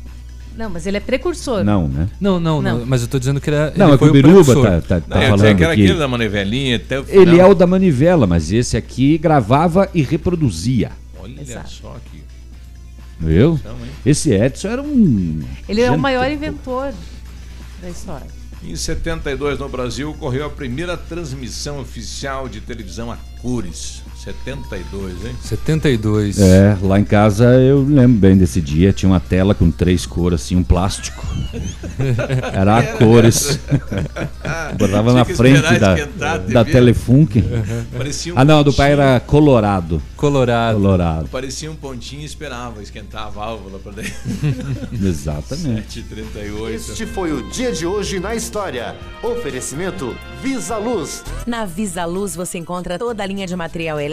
Não, mas ele é precursor. Não, né? Não, não, Não. não, mas eu tô dizendo que era. Não, ele é que foi o Biruba tá, tá, tá Não, falando que era aqui. aquele da manivelinha até o Ele final. é o da manivela, mas esse aqui gravava e reproduzia. Olha Exato. só que. Viu? Esse Edson era um. Ele é o maior inventor da história. Em 72, no Brasil, ocorreu a primeira transmissão oficial de televisão a cores. 72, hein? 72. É, lá em casa eu lembro bem desse dia. Tinha uma tela com três cores, assim, um plástico. Era a cores. Botava Tinha na frente da, da TV. Telefunk. Parecia um Ah, não, a do pai pontinho. era colorado. Colorado. Colorado. Parecia um pontinho e esperava esquentar a válvula para dentro. Exatamente. 7h38. Este foi o dia de hoje na história. Oferecimento Visa Luz. Na Visa Luz você encontra toda a linha de material elétrico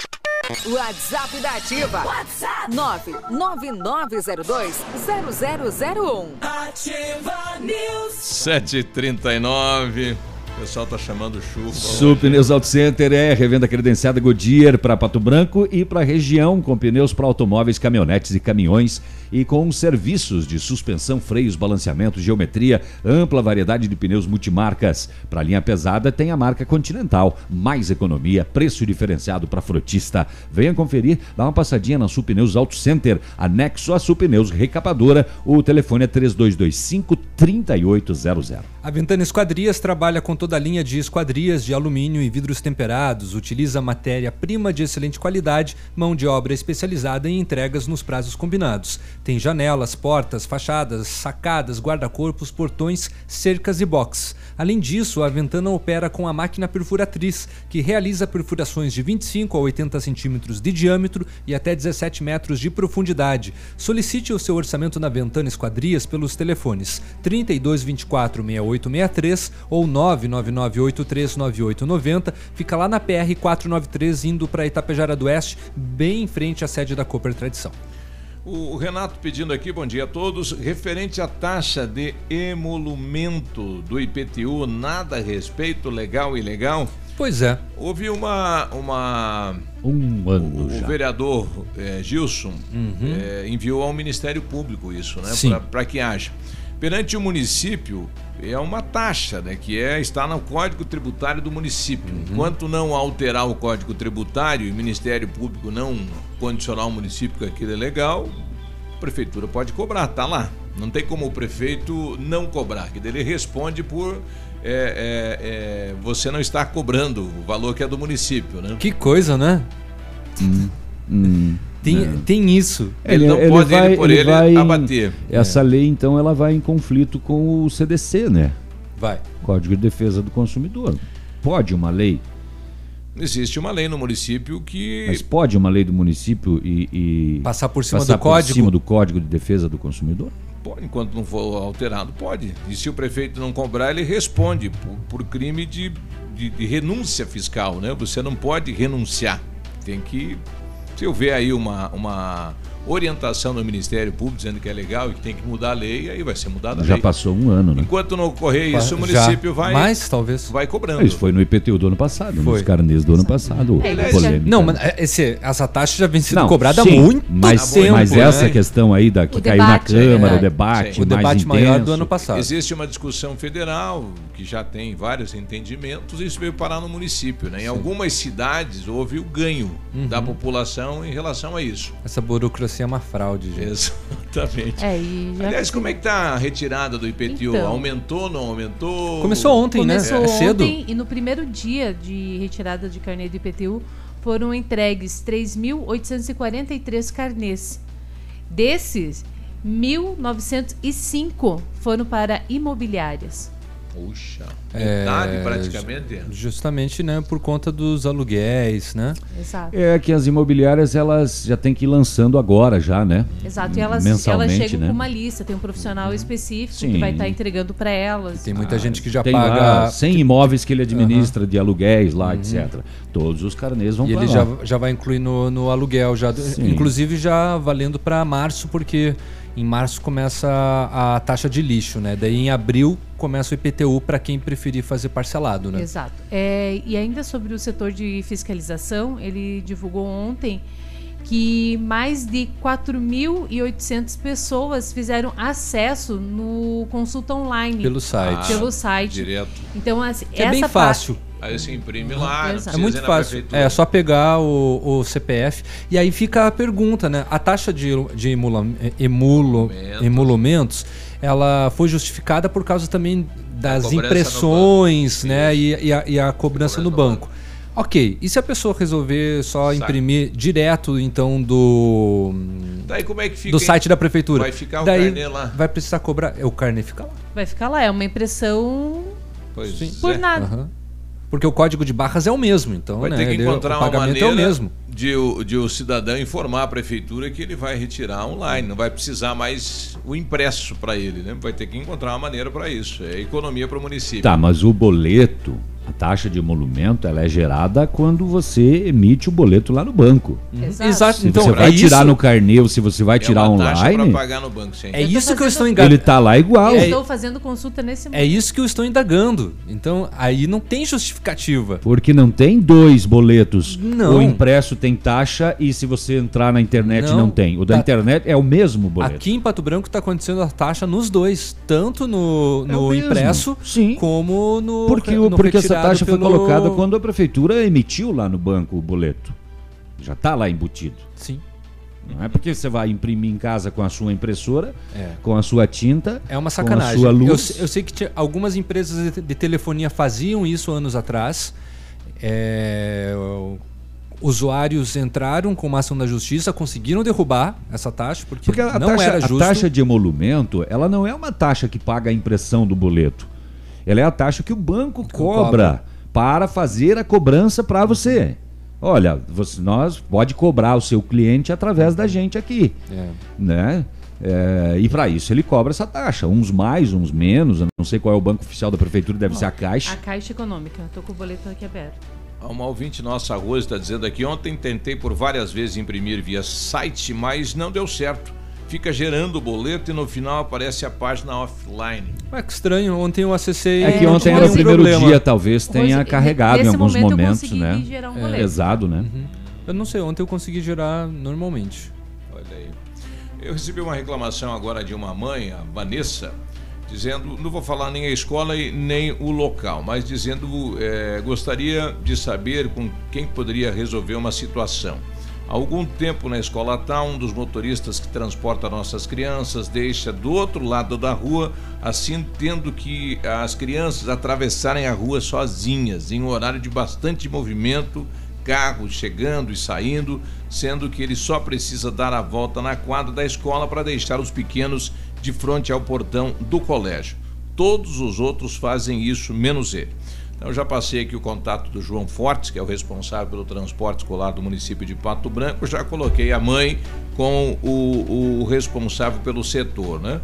WhatsApp da Ativa. WhatsApp 999020001. Ativa News. 7h39. Pessoal tá chamando chuva. Sul Pneus Auto Center é revenda credenciada Goodyear para Pato Branco e para a região, com pneus para automóveis, caminhonetes e caminhões e com serviços de suspensão, freios, balanceamento, geometria, ampla variedade de pneus multimarcas. Para linha pesada tem a marca Continental, mais economia, preço diferenciado para frotista. Venha conferir, dá uma passadinha na Sul Pneus Auto Center, anexo a Sul Pneus Recapadora. O telefone é 3225 3800. A Ventana Esquadrias trabalha com toda a linha de esquadrias de alumínio e vidros temperados, utiliza matéria-prima de excelente qualidade, mão de obra especializada em entregas nos prazos combinados. Tem janelas, portas, fachadas, sacadas, guarda-corpos, portões, cercas e box. Além disso, a Ventana opera com a máquina perfuratriz, que realiza perfurações de 25 a 80 centímetros de diâmetro e até 17 metros de profundidade. Solicite o seu orçamento na Ventana Esquadrias pelos telefones 3224 6863 ou 999839890. Fica lá na PR 493 indo para Itapejara do Oeste, bem em frente à sede da Cooper Tradição. O Renato pedindo aqui, bom dia a todos. Referente à taxa de emolumento do IPTU, nada a respeito, legal e ilegal? Pois é. Houve uma. uma um ano o, já. o vereador eh, Gilson Uhum. eh, enviou ao Ministério Público isso, né? Para que haja. Perante o município, é uma taxa, né? Que é, está no Código Tributário do município. Uhum. Enquanto não alterar o Código Tributário e o Ministério Público não condicionar o município que aquilo é legal, a prefeitura pode cobrar, tá lá. Não tem como o prefeito não cobrar, que ele responde por é, é, é, você não estar cobrando o valor que é do município, né? Que coisa, né? Hum, Tem, é. tem isso. Ele não pode, ele por ele, abater. Essa lei, então, ela vai em conflito com o CDC, né? Vai. Código de Defesa do Consumidor. Pode uma lei, Existe uma lei no município que. mas pode uma lei do município e. e Passar por cima passar do código? cima do Código de Defesa do Consumidor? Pode, enquanto não for alterado, pode. E se o prefeito não cobrar, ele responde por, por crime de, de, de renúncia fiscal, né? Você não pode renunciar. Tem que. Se houver aí uma, uma orientação do Ministério Público dizendo que é legal e que tem que mudar a lei, aí vai ser mudada a Já lei. passou um ano, né? Enquanto não ocorrer isso, o Já. município vai. Mais, talvez. Vai cobrando. Isso foi no IPTU do ano passado, Foi. nos carnês do ano passado. É, polêmica. Não, mas esse, essa taxa já vem sendo Não, cobrada sim, há muito mas, tempo. Mas né? essa questão aí da, que O caiu debate, na Câmara, é, o debate, sim. O mais debate maior do intenso. ano passado. Existe uma discussão federal que já tem vários entendimentos e isso veio parar no município. Né? Em algumas cidades houve o ganho Uhum. da população em relação a isso. Essa burocracia é uma fraude, gente. Exatamente. É, já Aliás, como é que tá a retirada do IPTU? Então. Aumentou, não aumentou? Começou ontem, né? Começou É cedo. ontem e no primeiro dia de retirada de carnê do IPTU foram entregues 3.843 carnês. Desses, 1.905 foram para imobiliárias. Puxa, É, metade praticamente. Justamente, né, por conta dos aluguéis, né? Exato. É que as imobiliárias elas já têm que ir lançando agora já, né? Exato, e elas, Mensalmente, elas chegam né? com uma lista, tem um profissional específico que Sim. vai estar entregando para elas. Tem muita gente que já Tem paga. lá 100 imóveis que ele administra de aluguéis lá, etc. Todos os carnês vão E ele lá. já, já vai incluir no, no aluguel, já, Sim. inclusive já valendo para março, porque Em março começa a, a taxa de lixo, né? Daí em abril começa o IPTU para quem preferir fazer parcelado, né? Exato. É, e ainda sobre o setor de fiscalização, ele divulgou ontem que mais de 4.800 pessoas fizeram acesso no consulta online. Pelo site. Pelo site. Direto. Então, assim, Que é bem fácil. Aí você imprime lá, É muito ir na fácil. prefeitura. É só pegar o, o CPF. E aí fica a pergunta, né? A taxa de, de emula, emulo, emolumentos, ela foi justificada por causa também das impressões, né? E, e a, e a cobrança no banco. Ok, e se a pessoa resolver só Sai. imprimir direto, então, do, Daí como é que fica? do hein? site da prefeitura? Vai ficar o Daí carnê lá. vai precisar cobrar. É, O carnê fica lá. Vai ficar lá, é uma impressão Pois por é. nada. Aham. Porque o código de barras é o mesmo, então, Vai né? ter que ele- encontrar o uma pagamento maneira é o mesmo. De, o, de o cidadão informar a prefeitura que ele vai retirar online, não vai precisar mais o impresso para ele, né? Vai ter que encontrar uma maneira para isso. É economia para o município. Tá, mas o boleto, a taxa de emolumento, ela é gerada quando você emite o boleto lá no banco. Exato. Exato. Se Então, você vai é tirar isso- no carnê ou se você vai tirar é uma taxa online, para pagar no banco, sim. É Eu isso que eu estou enganando. ele tá lá igual. Eu estou fazendo consulta nesse momento. É isso que eu estou indagando. Então, aí não tem justificativa. Porque não tem dois boletos. Não. O impresso tem taxa e se você entrar na internet não, Não. tem. O da Tá. internet é o mesmo boleto. Aqui em Pato Branco está acontecendo a taxa nos dois, tanto no, É no mesmo. impresso Sim. como no Porque, no porque essa retirado taxa foi pelo- colocada quando a prefeitura emitiu lá no banco o boleto. Já está lá embutido. Sim. Não é porque você vai imprimir em casa com a sua impressora, É. com a sua tinta, É uma com sacanagem. a sua Eu, luz. se- eu sei que algumas empresas de, de telefonia faziam isso anos atrás. É, usuários entraram com uma ação da justiça, conseguiram derrubar essa taxa, porque, Porque a, não taxa, era a justo. taxa de emolumento, ela não é uma taxa que paga a impressão do boleto. Ela é a taxa que o banco cobra, cobra. para fazer a cobrança para você. Olha, você, nós pode cobrar o seu cliente através da gente aqui, É. né? É, e para isso ele cobra essa taxa, uns mais, uns menos. Eu não sei qual é o banco oficial da prefeitura, deve ser a Caixa. A Caixa Econômica. Tô com o boleto aqui aberto. Uma ouvinte nossa, Rose, está dizendo aqui: ontem tentei por várias vezes imprimir via site, mas não deu certo. Fica gerando o boleto e no final aparece a página offline. Ué, que estranho, ontem eu acessei. É que ontem era o primeiro problema. dia, talvez tenha Rose, carregado em alguns momento momentos, né? um É. Pesado, né? Uhum. Eu não sei, ontem eu consegui gerar normalmente. Olha aí. Eu recebi uma reclamação agora de uma mãe, a Vanessa, dizendo, não vou falar nem a escola e nem o local, mas dizendo, eh, gostaria de saber com quem poderia resolver uma situação. Há algum tempo na escola tal, um dos motoristas que transporta nossas crianças deixa do outro lado da rua, assim tendo que as crianças atravessarem a rua sozinhas, em um horário de bastante movimento, carros chegando e saindo, sendo que ele só precisa dar a volta na quadra da escola para deixar os pequenos de frente ao portão do colégio. Todos os outros fazem isso, menos ele. Então, eu já passei aqui o contato do João Fortes, que é o responsável pelo transporte escolar do município de Pato Branco. Já coloquei a mãe com o, o responsável pelo setor, né?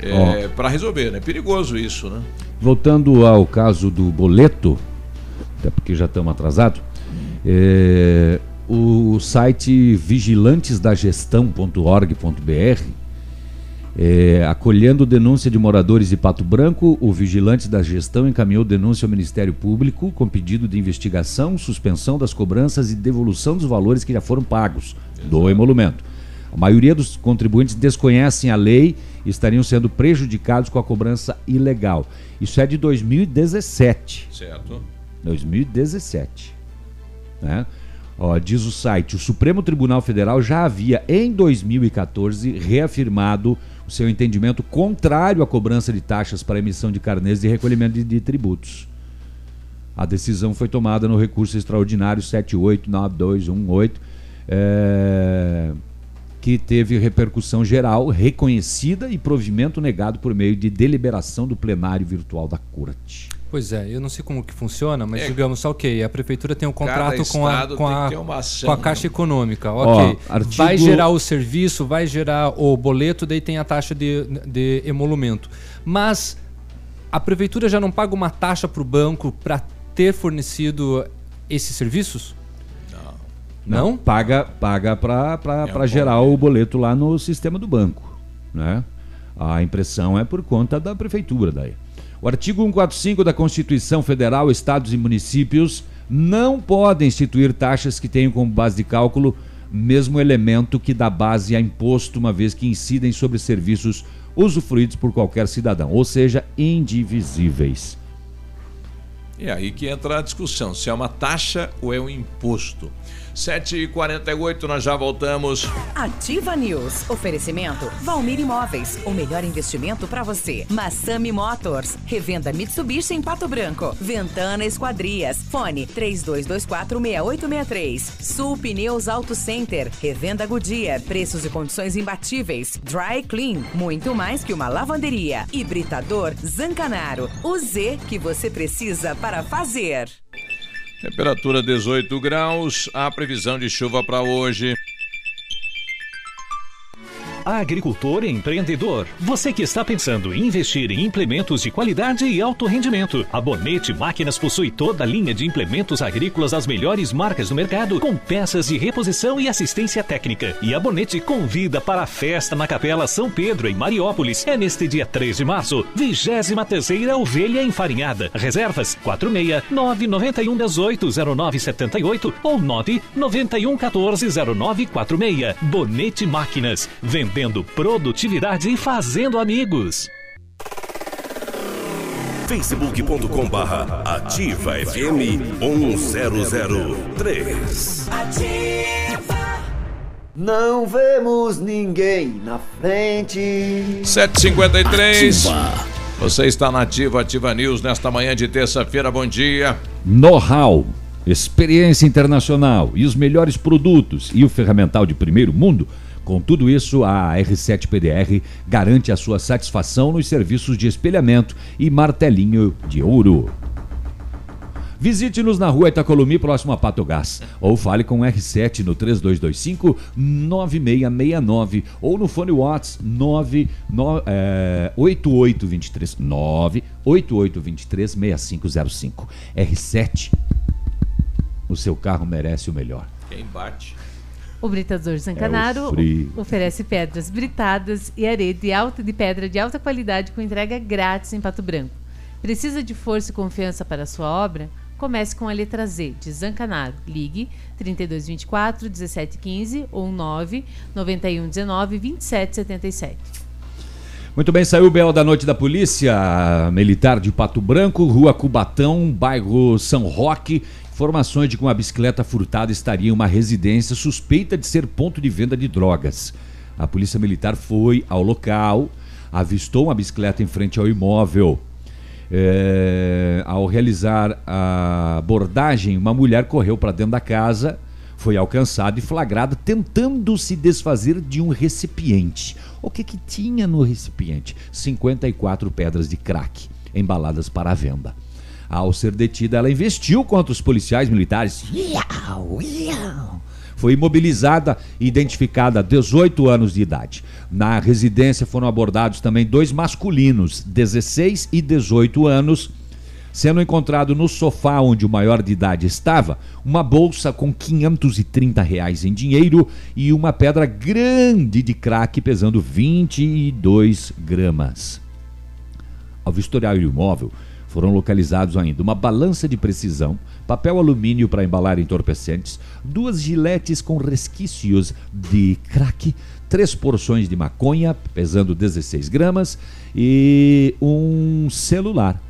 É, Para resolver, né? Perigoso isso, né? Voltando ao caso do boleto, até porque já estamos atrasados, é, o site vigilantesdagestão.org.br, é, acolhendo denúncia de moradores de Pato Branco, o Vigilantes da Gestão encaminhou denúncia ao Ministério Público com pedido de investigação, suspensão das cobranças e devolução dos valores que já foram pagos do emolumento. A maioria dos contribuintes desconhecem a lei e estariam sendo prejudicados com a cobrança ilegal. Isso é de 2017. Certo. 2017. Né? Ó, diz o site: o Supremo Tribunal Federal já havia, em 2014, reafirmado seu entendimento contrário à cobrança de taxas para emissão de carnês de recolhimento de, de tributos. A decisão foi tomada no recurso extraordinário 789218, é, que teve repercussão geral, reconhecida e provimento negado por meio de deliberação do plenário virtual da Corte. Pois é, eu não sei como que funciona, mas É. digamos, ok, a prefeitura tem um contrato com a, com, a, ação, com a né? Caixa Econômica, Ó, ok. artigo- Vai gerar o serviço, vai gerar o boleto, daí tem a taxa de, de emolumento. Mas a prefeitura já não paga uma taxa para o banco para ter fornecido esses serviços? Não. Paga, paga para É um gerar o boleto lá no sistema do banco. né? A impressão é por conta da prefeitura daí. O artigo 145 da Constituição Federal, estados e municípios não podem instituir taxas que tenham como base de cálculo mesmo elemento que dá base a imposto, uma vez que incidem sobre serviços usufruídos por qualquer cidadão, ou seja, indivisíveis. É aí que entra a discussão, se é uma taxa ou é um imposto. 7h48, nós já voltamos. Ativa News. Oferecimento Valmir Imóveis. O melhor investimento para você. Massami Motors. Revenda Mitsubishi em Pato Branco. Ventana Esquadrias. Fone 32246863. Sul Pneus Auto Center. Revenda Goodyear. Preços e condições imbatíveis. Dry Clean. Muito mais que uma lavanderia. Hibridador Zancanaro. O Z que você precisa para fazer. Temperatura 18 graus, a previsão de chuva para hoje. Agricultor empreendedor. Você que está pensando em investir em implementos de qualidade e alto rendimento. A Bonete Máquinas possui toda a linha de implementos agrícolas das melhores marcas do mercado, com peças de reposição e assistência técnica. E a Bonete convida para a festa na Capela São Pedro, em Mariópolis. É neste dia 3 de março, 23 Ovelha Enfarinhada. Reservas 46 991 18 0978 ou 991 14 0946. Bonete Máquinas. Vendendo produtividade e fazendo amigos. facebook.com barra ativa FM 1003 Não vemos ninguém na frente. 753. Você está na Ativa Ativa News nesta manhã de terça-feira. Bom dia. Know-how, experiência internacional e os melhores produtos e o ferramental de primeiro mundo. Com tudo isso, a R7 PDR garante a sua satisfação nos serviços de espelhamento e martelinho de ouro. Visite-nos na rua Itacolomi, próximo a Pato Gás. Ou fale com o R7 no 3225-9669 ou no fone Watts 8823 98823 6505. R7, o seu carro merece o melhor. Quem bate? O Britador Zancanaro É oferece pedras britadas e areia de, alta, de pedra de alta qualidade com entrega grátis em Pato Branco. Precisa de força e confiança para a sua obra? Comece com a letra Z de Zancanaro. Ligue 3224 1715 ou 9 9119 2777. Muito bem, saiu o BO da noite da Polícia Militar de Pato Branco, Rua Cubatão, bairro São Roque. Informações de que uma bicicleta furtada estaria em uma residência suspeita de ser ponto de venda de drogas. A Polícia Militar foi ao local, avistou uma bicicleta em frente ao imóvel. É, ao realizar a abordagem, uma mulher correu para dentro da casa, foi alcançada e flagrada tentando se desfazer de um recipiente. O que, que tinha no recipiente? 54 pedras de crack embaladas para a venda. Ao ser detida, ela investiu contra os policiais militares. Foi imobilizada e identificada a 18 anos de idade. Na residência foram abordados também dois masculinos, 16 e 18 anos, sendo encontrado no sofá onde o maior de idade estava uma bolsa com 530 reais em dinheiro e uma pedra grande de crack pesando 22 gramas. Ao vistoriar o imóvel, foram localizados ainda uma balança de precisão, papel alumínio para embalar entorpecentes, duas giletes com resquícios de crack, três porções de maconha, pesando 16 gramas, e um celular.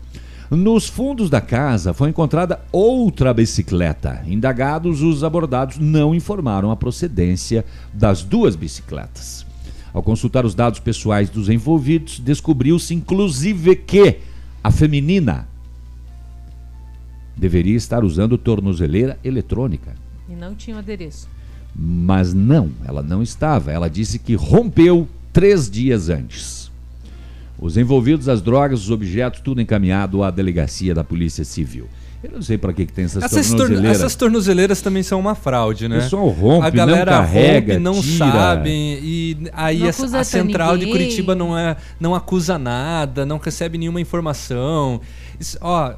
Nos fundos da casa foi encontrada outra bicicleta. Indagados, os abordados não informaram a procedência das duas bicicletas. Ao consultar os dados pessoais dos envolvidos, descobriu-se inclusive que a feminina deveria estar usando tornozeleira eletrônica. E não tinha o adereço. Mas não, ela não estava. Ela disse que rompeu três dias antes. Os envolvidos, as drogas, os objetos, tudo encaminhado à delegacia da Polícia Civil. Eu não sei para que, que tem essas, Essas, torno- tornozeleiras. essas tornozeleiras também são uma fraude, né? O pessoal rompe, a galera não carrega, rompe, não tira. sabe e aí a, a central de ninguém. Curitiba não é, não acusa nada, não recebe nenhuma informação. Isso, ó,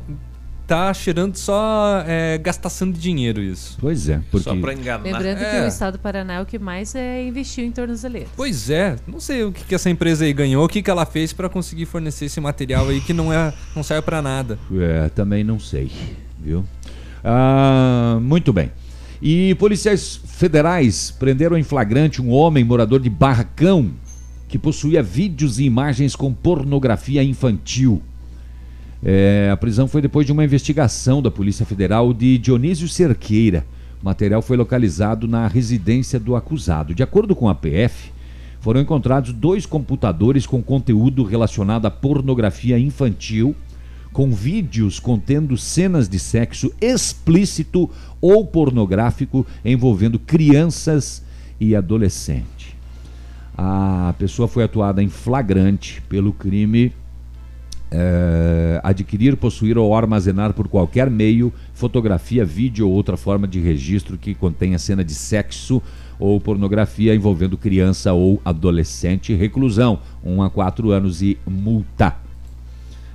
tá cheirando só é, gastação de dinheiro isso. Pois é, porque... Só pra enganar. Lembrando que É. o estado do Paraná é o que mais é, investiu em tornozeleiros. Pois é, não sei o que, que essa empresa aí ganhou, o que, que ela fez pra conseguir fornecer esse material aí que não, é, não serve pra nada. É, também não sei, viu? Ah, muito bem. E policiais federais prenderam em flagrante um homem morador de Barracão que possuía vídeos e imagens com pornografia infantil. É, a prisão foi depois de uma investigação da Polícia Federal de Dionísio Cerqueira. O material foi localizado na residência do acusado. De acordo com a PF, foram encontrados dois computadores com conteúdo relacionado à pornografia infantil, com vídeos contendo cenas de sexo explícito ou pornográfico envolvendo crianças e adolescentes. A pessoa foi atuada em flagrante pelo crime eh, adquirir, possuir ou armazenar por qualquer meio fotografia, vídeo ou outra forma de registro que contenha cena de sexo ou pornografia envolvendo criança ou adolescente, reclusão 1 a 4 anos e multa.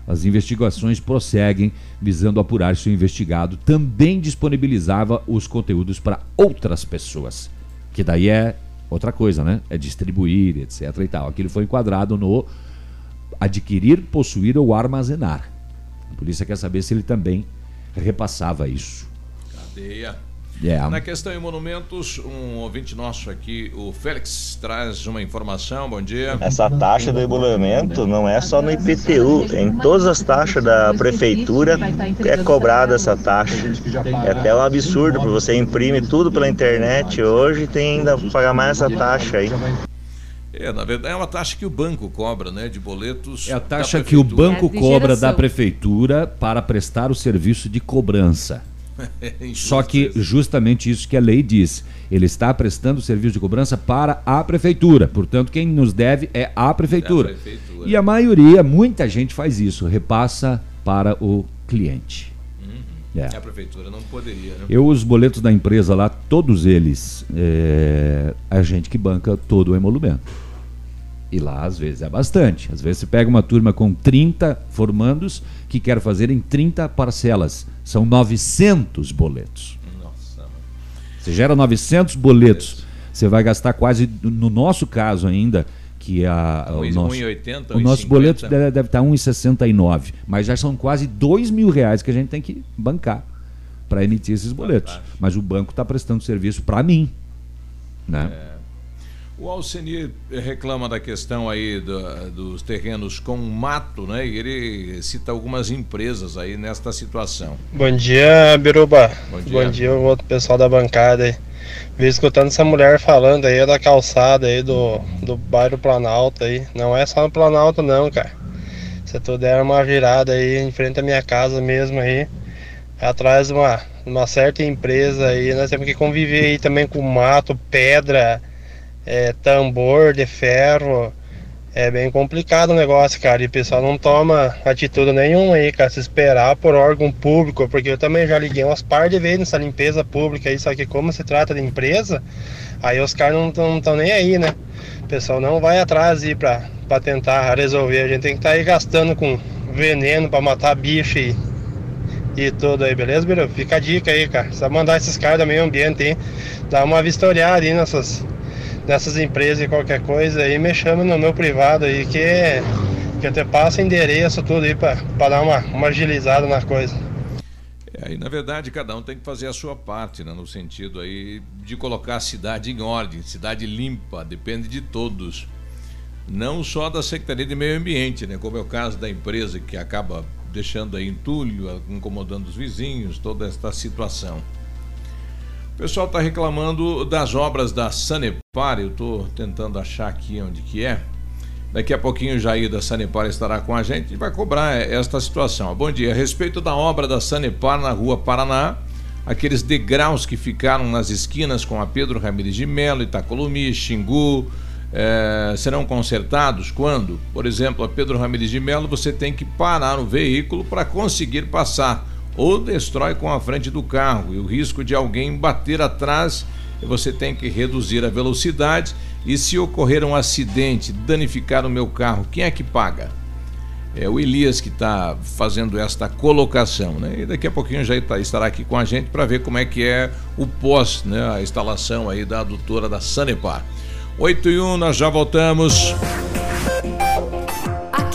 As investigações prosseguem, visando apurar se o investigado também disponibilizava os conteúdos para outras pessoas. Que daí é outra coisa, né? É distribuir, etc. e tal. Aquilo foi enquadrado no adquirir, possuir ou armazenar. A polícia quer saber se ele também repassava isso. Cadeia. É. Na questão em monumentos, um ouvinte nosso aqui, o Félix, traz uma informação. Bom dia. Essa taxa do emolumento não é só no IPTU, em todas as taxas da prefeitura é cobrada essa taxa. É até um absurdo, porque você imprime tudo pela internet hoje e tem ainda que pagar mais essa taxa aí. É, na verdade é uma taxa que o banco cobra, né, de boletos. É a taxa que o banco cobra da prefeitura para prestar o serviço de cobrança. Só que justamente isso que a lei diz. Ele está prestando serviço de cobrança para a prefeitura. Portanto, quem nos deve é a prefeitura. É a prefeitura. E a maioria, muita gente faz isso, repassa para o cliente. É. A prefeitura não poderia, né? Eu, os boletos da empresa lá, todos eles, é a gente que banca todo o emolumento. E lá, às vezes, é bastante. Às vezes, você pega uma turma com 30 formandos que quer fazer em 30 parcelas. São 900 boletos. Nossa. Você gera 900 boletos. Você vai gastar quase, no nosso caso ainda, que a, o nosso, 1,80, o nosso 1,50. boleto deve, deve estar 1,69. Mas já são quase 2 mil reais que a gente tem que bancar para emitir esses boletos. Mas o banco está prestando serviço para mim. Né? O Alcenir reclama da questão aí do- dos terrenos com mato, né? E ele cita algumas empresas aí nesta situação. Bom dia, Biruba. Bom dia. Bom dia, o outro pessoal da bancada aí. Vim escutando essa mulher falando aí da calçada aí do, do bairro Planalto aí. Não é só no Planalto não, cara. Se tu der uma virada aí em frente à minha casa mesmo aí, atrás de uma, de uma certa empresa aí, nós temos que conviver aí também com mato, pedra, é, tambor de ferro. É bem complicado o negócio, cara. E o pessoal não toma atitude nenhuma aí, cara. Se esperar por órgão público, porque eu também já liguei umas par de vezes nessa limpeza pública aí, só que como se trata de empresa, aí os caras não estão nem aí, né? O pessoal não vai atrás aí pra, pra tentar resolver. A gente tem que estar aí gastando com veneno pra matar bicho e, e tudo aí, beleza, Biru? Fica a dica aí, cara. Só mandar esses caras do meio ambiente aí, dar uma vistoriada aí nessas nessas empresas e qualquer coisa aí, me chama no meu privado aí que, que eu te passo endereço, tudo aí pra dar uma, uma agilizada na coisa. É, aí, na verdade, cada um tem que fazer a sua parte, né? No sentido aí de colocar a cidade em ordem, cidade limpa, depende de todos. Não só da Secretaria de Meio Ambiente, né? Como é o caso da empresa que acaba deixando aí entulho, incomodando os vizinhos, toda esta situação. Pessoal está reclamando das obras da Sanepar, eu estou tentando achar aqui onde que é. Daqui a pouquinho o Jair da Sanepar estará com a gente e vai cobrar esta situação. Bom dia, a respeito da obra da Sanepar na rua Paraná, aqueles degraus que ficaram nas esquinas com a Pedro Ramires de Melo, Itacolomi, Xingu, eh, serão consertados quando, por exemplo, a Pedro Ramires de Melo, você tem que parar o veículo para conseguir passar ou destrói com a frente do carro e o risco de alguém bater atrás, você tem que reduzir a velocidade e se ocorrer um acidente, danificar o meu carro, quem é que paga? É o Elias que está fazendo esta colocação, né? E daqui a pouquinho já tá- estará aqui com a gente para ver como é que é o pós, né? A instalação aí da adutora da Sanepar. 8 e 1, nós já voltamos.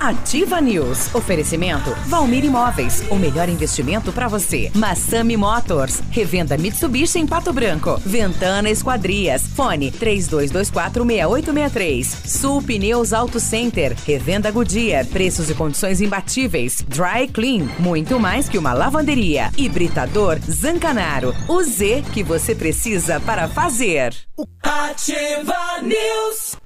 Ativa News. Oferecimento Valmir Imóveis. O melhor investimento para você. Massami Motors. Revenda Mitsubishi em Pato Branco. Ventana Esquadrias. Fone 32246863. Sul Pneus Auto Center. Revenda Goodyear. Preços e condições imbatíveis. Dry Clean. Muito mais que uma lavanderia. Hibridador Zancanaro. O Z que você precisa para fazer. Ativa News.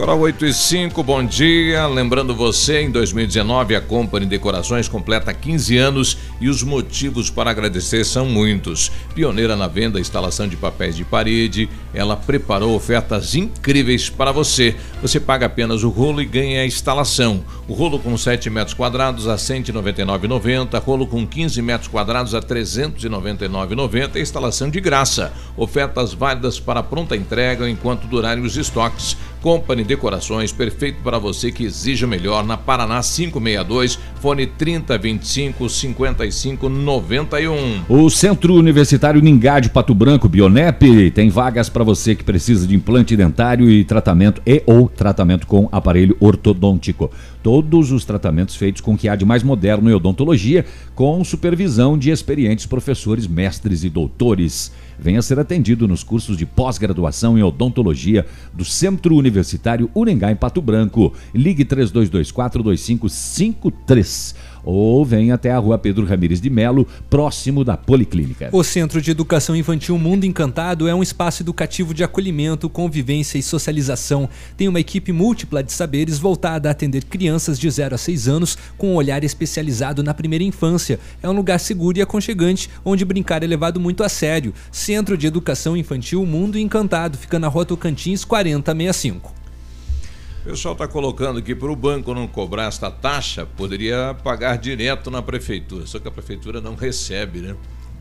Agora 8 e 5, bom dia. Lembrando você, em 2019 a Company Decorações completa 15 anos e os motivos para agradecer são muitos. Pioneira na venda e instalação de papéis de parede, ela preparou ofertas incríveis para você. Você paga apenas o rolo e ganha a instalação. O rolo com 7 metros quadrados a R$ 199,90, rolo com 15 metros quadrados a R$ 399,90 e instalação de graça. Ofertas válidas para pronta entrega enquanto durarem os estoques. Company Decorações, perfeito para você que exige o melhor, na Paraná 562, fone 3025 5591. O Centro Universitário Ningá de Pato Branco, Bionep, tem vagas para você que precisa de implante dentário e tratamento e ou tratamento com aparelho ortodôntico. Todos os tratamentos feitos com o que há de mais moderno em odontologia, com supervisão de experientes professores, mestres e doutores. Venha ser atendido nos cursos de pós-graduação em odontologia do Centro Universitário Unengá em Pato Branco. Ligue 32242553 ou venha até a Rua Pedro Ramires de Melo, próximo da Policlínica. O Centro de Educação Infantil Mundo Encantado é um espaço educativo de acolhimento, convivência e socialização. Tem uma equipe múltipla de saberes voltada a atender crianças de 0 a 6 anos com um olhar especializado na primeira infância. É um lugar seguro e aconchegante, onde brincar é levado muito a sério. Centro de Educação Infantil Mundo Encantado, fica na Rua Tocantins 4065. O pessoal está colocando aqui para o banco não cobrar esta taxa, poderia pagar direto na prefeitura. Só que a prefeitura não recebe, né?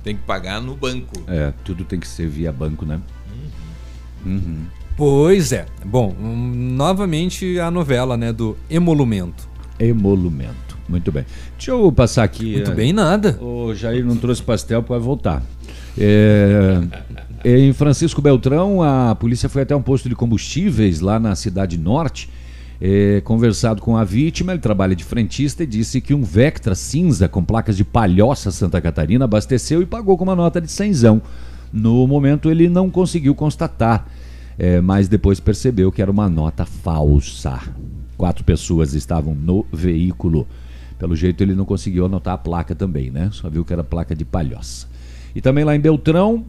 Tem que pagar no banco. É, tudo tem que ser via banco, né? Uhum. Pois é. Bom, hum, novamente a novela, né, do emolumento. Emolumento. Muito bem. Deixa eu passar aqui. Muito eh, bem, nada. O Jair não trouxe pastel, pode voltar. É, em Francisco Beltrão, a polícia foi até um posto de combustíveis lá na cidade norte. É, conversado com a vítima, ele trabalha de frentista e disse que um Vectra cinza com placas de Palhoça Santa Catarina abasteceu e pagou com uma nota de cenzão. No momento ele não conseguiu constatar, é, mas depois percebeu que era uma nota falsa. Quatro pessoas estavam no veículo. Pelo jeito ele não conseguiu anotar a placa também, né? Só viu que era placa de Palhoça. E também lá em Beltrão,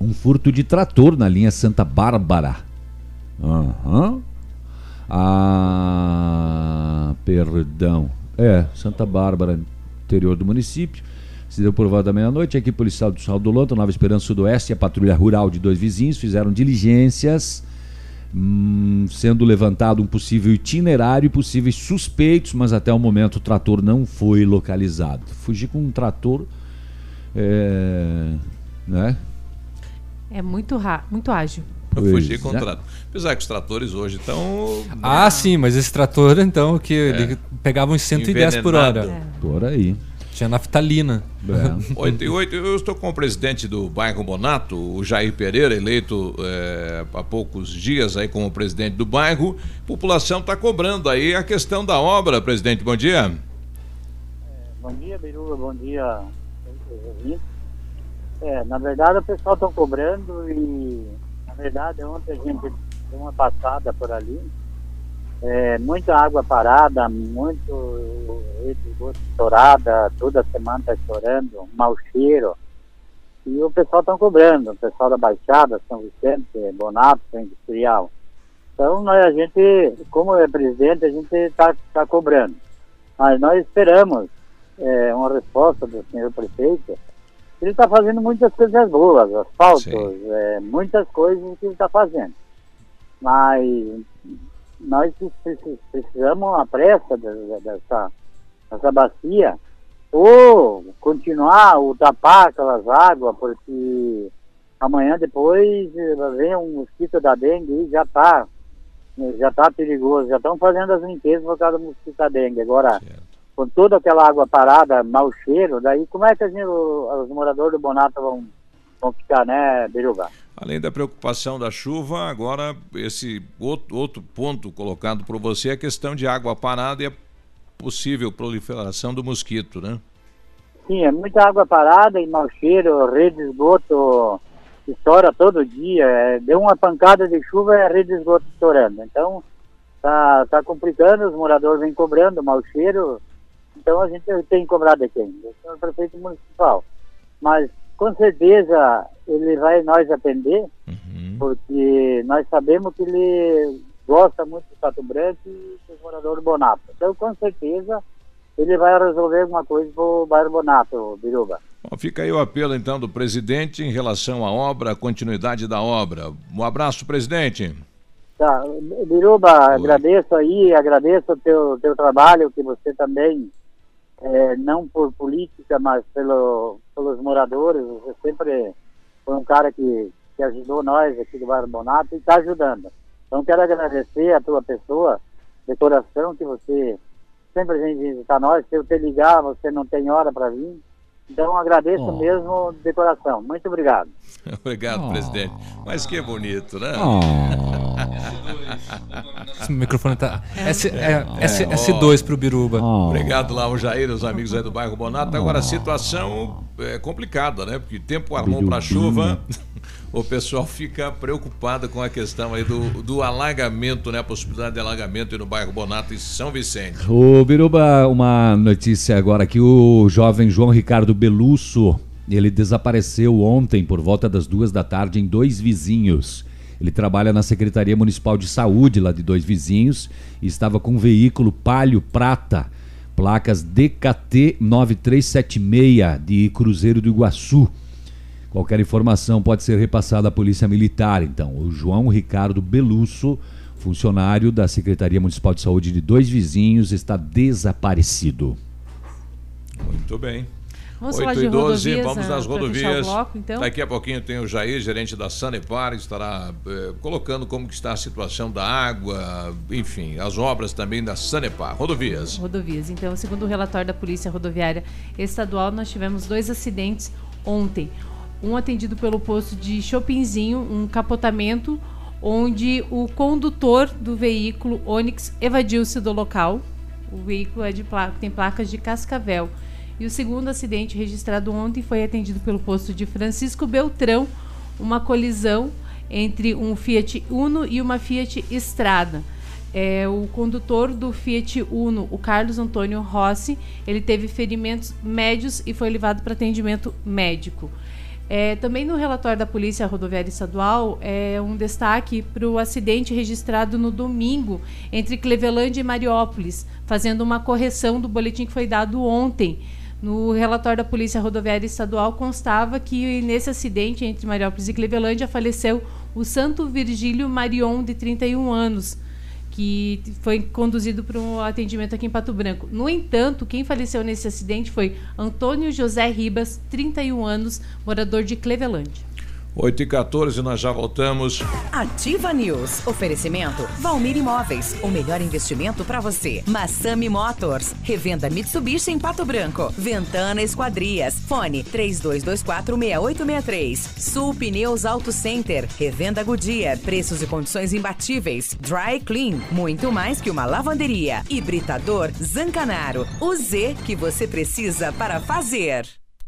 um furto de trator na linha Santa Bárbara. Aham. Ah, perdão. É, Santa Bárbara, interior do município. Se deu por volta da meia-noite, a equipe policial do Sal do Lonto, Nova Esperança Sudoeste e a patrulha rural de dois vizinhos fizeram diligências, hum, sendo levantado um possível itinerário e possíveis suspeitos, mas até o momento o trator não foi localizado. Fugir com um trator, é, né? É muito, muito ágil. Eu Pois fugi com o é. trator. Apesar que os tratores hoje estão. Ah, sim, mas esse trator, então, que ele pegava uns 110 por hora. Envenenado. Por aí. Tinha naftalina. É. 8 e 8, eu estou com o presidente do bairro Bonato, o Jair Pereira, eleito é, há poucos dias aí como presidente do bairro. A população está cobrando aí a questão da obra, presidente. Bom dia. Bom dia, Biruba. Bom dia. É, na verdade, o pessoal está cobrando e, verdade, ontem a gente deu uma passada por ali. É, muita água parada, muito esgoto estourada, toda semana está estourando, mau cheiro. E o pessoal está cobrando, o pessoal da Baixada, São Vicente, Bonato, Industrial. Então, nós, a gente, como é presidente, a gente está tá cobrando. Mas nós esperamos é, uma resposta do senhor prefeito. Ele está fazendo muitas coisas boas, asfaltos, é, muitas coisas que ele está fazendo. Mas nós precis- precisamos a pressa de- dessa, dessa bacia ou continuar ou tapar aquelas águas, porque amanhã depois eh, vem um mosquito da dengue e já está já tá perigoso, já estão fazendo as limpezas por causa do mosquito da dengue. Agora, com toda aquela água parada, mau cheiro, daí como é que gente, os moradores do Bonato vão, vão ficar, né, Biruba? Além da preocupação da chuva, agora esse outro, outro ponto colocado por você é a questão de água parada e a possível proliferação do mosquito, né? Sim, é muita água parada e mau cheiro, rede de esgoto estoura todo dia. é, deu uma pancada de chuva e a rede de esgoto estourando. Então, tá, tá complicando, os moradores vêm cobrando mau cheiro. Então a gente tem que cobrar de quem? Do senhor prefeito municipal. Mas com certeza ele vai nós atender, porque nós sabemos que ele gosta muito de Pato Branco e do Bonato. Então, com certeza, ele vai resolver alguma coisa para o bairro Bonato, Biruba. Bom, fica aí o apelo então do presidente em relação à obra, a continuidade da obra. Um abraço, presidente. Tá, Biruba, agradeço aí, agradeço o teu, teu trabalho, que você também, eh, não por política, mas pelo, pelos moradores, você sempre foi um cara que, que ajudou nós aqui do bairro Bonato e está ajudando. Então quero agradecer a tua pessoa, de coração, que você sempre vem visitar nós, se eu te ligar, você não tem hora para vir. Então agradeço Oh. mesmo de coração. Muito obrigado. Obrigado, presidente. Mas que bonito, né? Esse microfone tá. S, é, S, S2 pro Biruba. Obrigado lá ao Jair, os amigos aí do bairro Bonato. Agora a situação é complicada, né? Porque tempo armou para chuva. O pessoal fica preocupado com a questão aí do, do alagamento, né? A possibilidade de alagamento no bairro Bonato e São Vicente. O Biruba, uma notícia agora que o jovem João Ricardo Belusso, ele desapareceu ontem por volta das duas da tarde em dois vizinhos. Ele trabalha na Secretaria Municipal de Saúde lá de dois vizinhos e estava com um veículo Palio Prata, placas DKT 9376 de Cruzeiro do Iguaçu. Qualquer informação pode ser repassada à Polícia Militar. Então, o João Ricardo Belusso, funcionário da Secretaria Municipal de Saúde de dois vizinhos, está desaparecido. Muito bem. Vamos 8 falar e de 12, rodovias, vamos ah, nas rodovias. bloco, então? Daqui a pouquinho tem o Jair, gerente da Sanepar, estará eh, colocando como que está a situação da água, enfim, as obras também da Sanepar. Rodovias. rodovias. Então, segundo o relatório da Polícia Rodoviária Estadual, nós tivemos dois acidentes ontem. Um atendido pelo posto de Chopinzinho, um capotamento, onde o condutor do veículo Onix evadiu-se do local. O veículo é de placa, tem placas de Cascavel. E o segundo acidente registrado ontem foi atendido pelo posto de Francisco Beltrão, uma colisão entre um Fiat Uno e uma Fiat Estrada. É, o condutor do Fiat Uno, o Carlos Antônio Rossi, ele teve ferimentos médios e foi levado para atendimento médico. É, também no relatório da Polícia Rodoviária Estadual, é um destaque para o acidente registrado no domingo entre Clevelândia e Mariópolis, fazendo uma correção do boletim que foi dado ontem. No relatório da Polícia Rodoviária Estadual constava que nesse acidente entre Mariópolis e Clevelândia faleceu o Santo Virgílio Marion, de 31 anos, que foi conduzido para um atendimento aqui em Pato Branco. No entanto, quem faleceu nesse acidente foi Antônio José Ribas, 31 anos, morador de Clevelândia. 8 e 14, nós já voltamos. Ativa News. Oferecimento Valmir Imóveis. O melhor investimento para você. Massami Motors. Revenda Mitsubishi em Pato Branco. Ventana Esquadrias. Fone 32246863. Sul Pneus Auto Center. Revenda Goodyear. Preços e condições imbatíveis. Dry Clean. Muito mais que uma lavanderia. Hibridador Zancanaro. O Z que você precisa para fazer.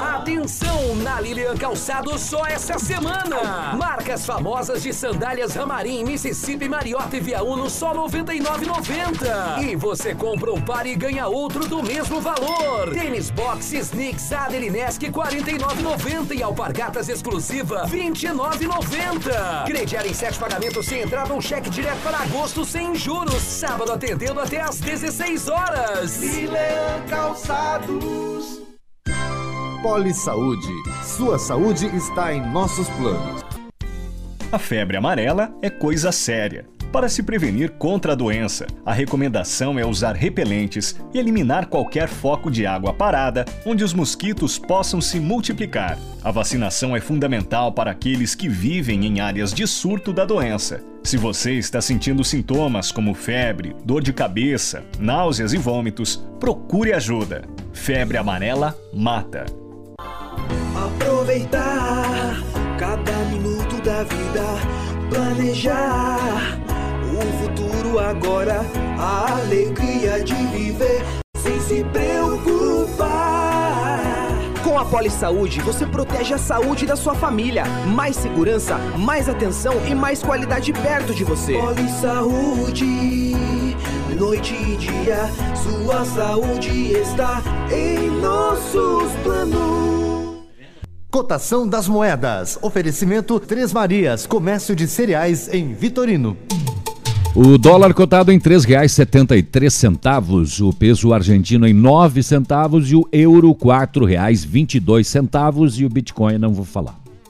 Atenção, na Lilian Calçados só essa semana. Marcas famosas de sandálias Ramarim, Mississippi, Mariota e Viauno só R$ 99,90. E você compra um par e ganha outro do mesmo valor. Tênis Box, e Nesk R$ 49,90 e Alpargatas exclusiva R$ 29,90. Crediário em sete pagamentos sem entrada ou cheque direto para agosto sem juros. Sábado atendendo até às 16 horas. Lilian Calçados. Poli Saúde. Sua saúde está em nossos planos. A febre amarela é coisa séria. Para se prevenir contra a doença, a recomendação é usar repelentes e eliminar qualquer foco de água parada onde os mosquitos possam se multiplicar. A vacinação é fundamental para aqueles que vivem em áreas de surto da doença. Se você está sentindo sintomas como febre, dor de cabeça, náuseas e vômitos, procure ajuda. Febre amarela mata. Aproveitar cada minuto da vida, planejar o futuro agora, a alegria de viver sem se preocupar. Com a Poli Saúde, você protege a saúde da sua família. Mais segurança, mais atenção e mais qualidade perto de você. Poli Saúde, noite e dia, sua saúde está em nossos planos. Cotação das moedas. Oferecimento Três Marias, comércio de cereais em Vitorino. O dólar cotado em R$ 3,73, o peso argentino em 9 centavos e o euro R$ 4,22 centavos e o Bitcoin não vou falar.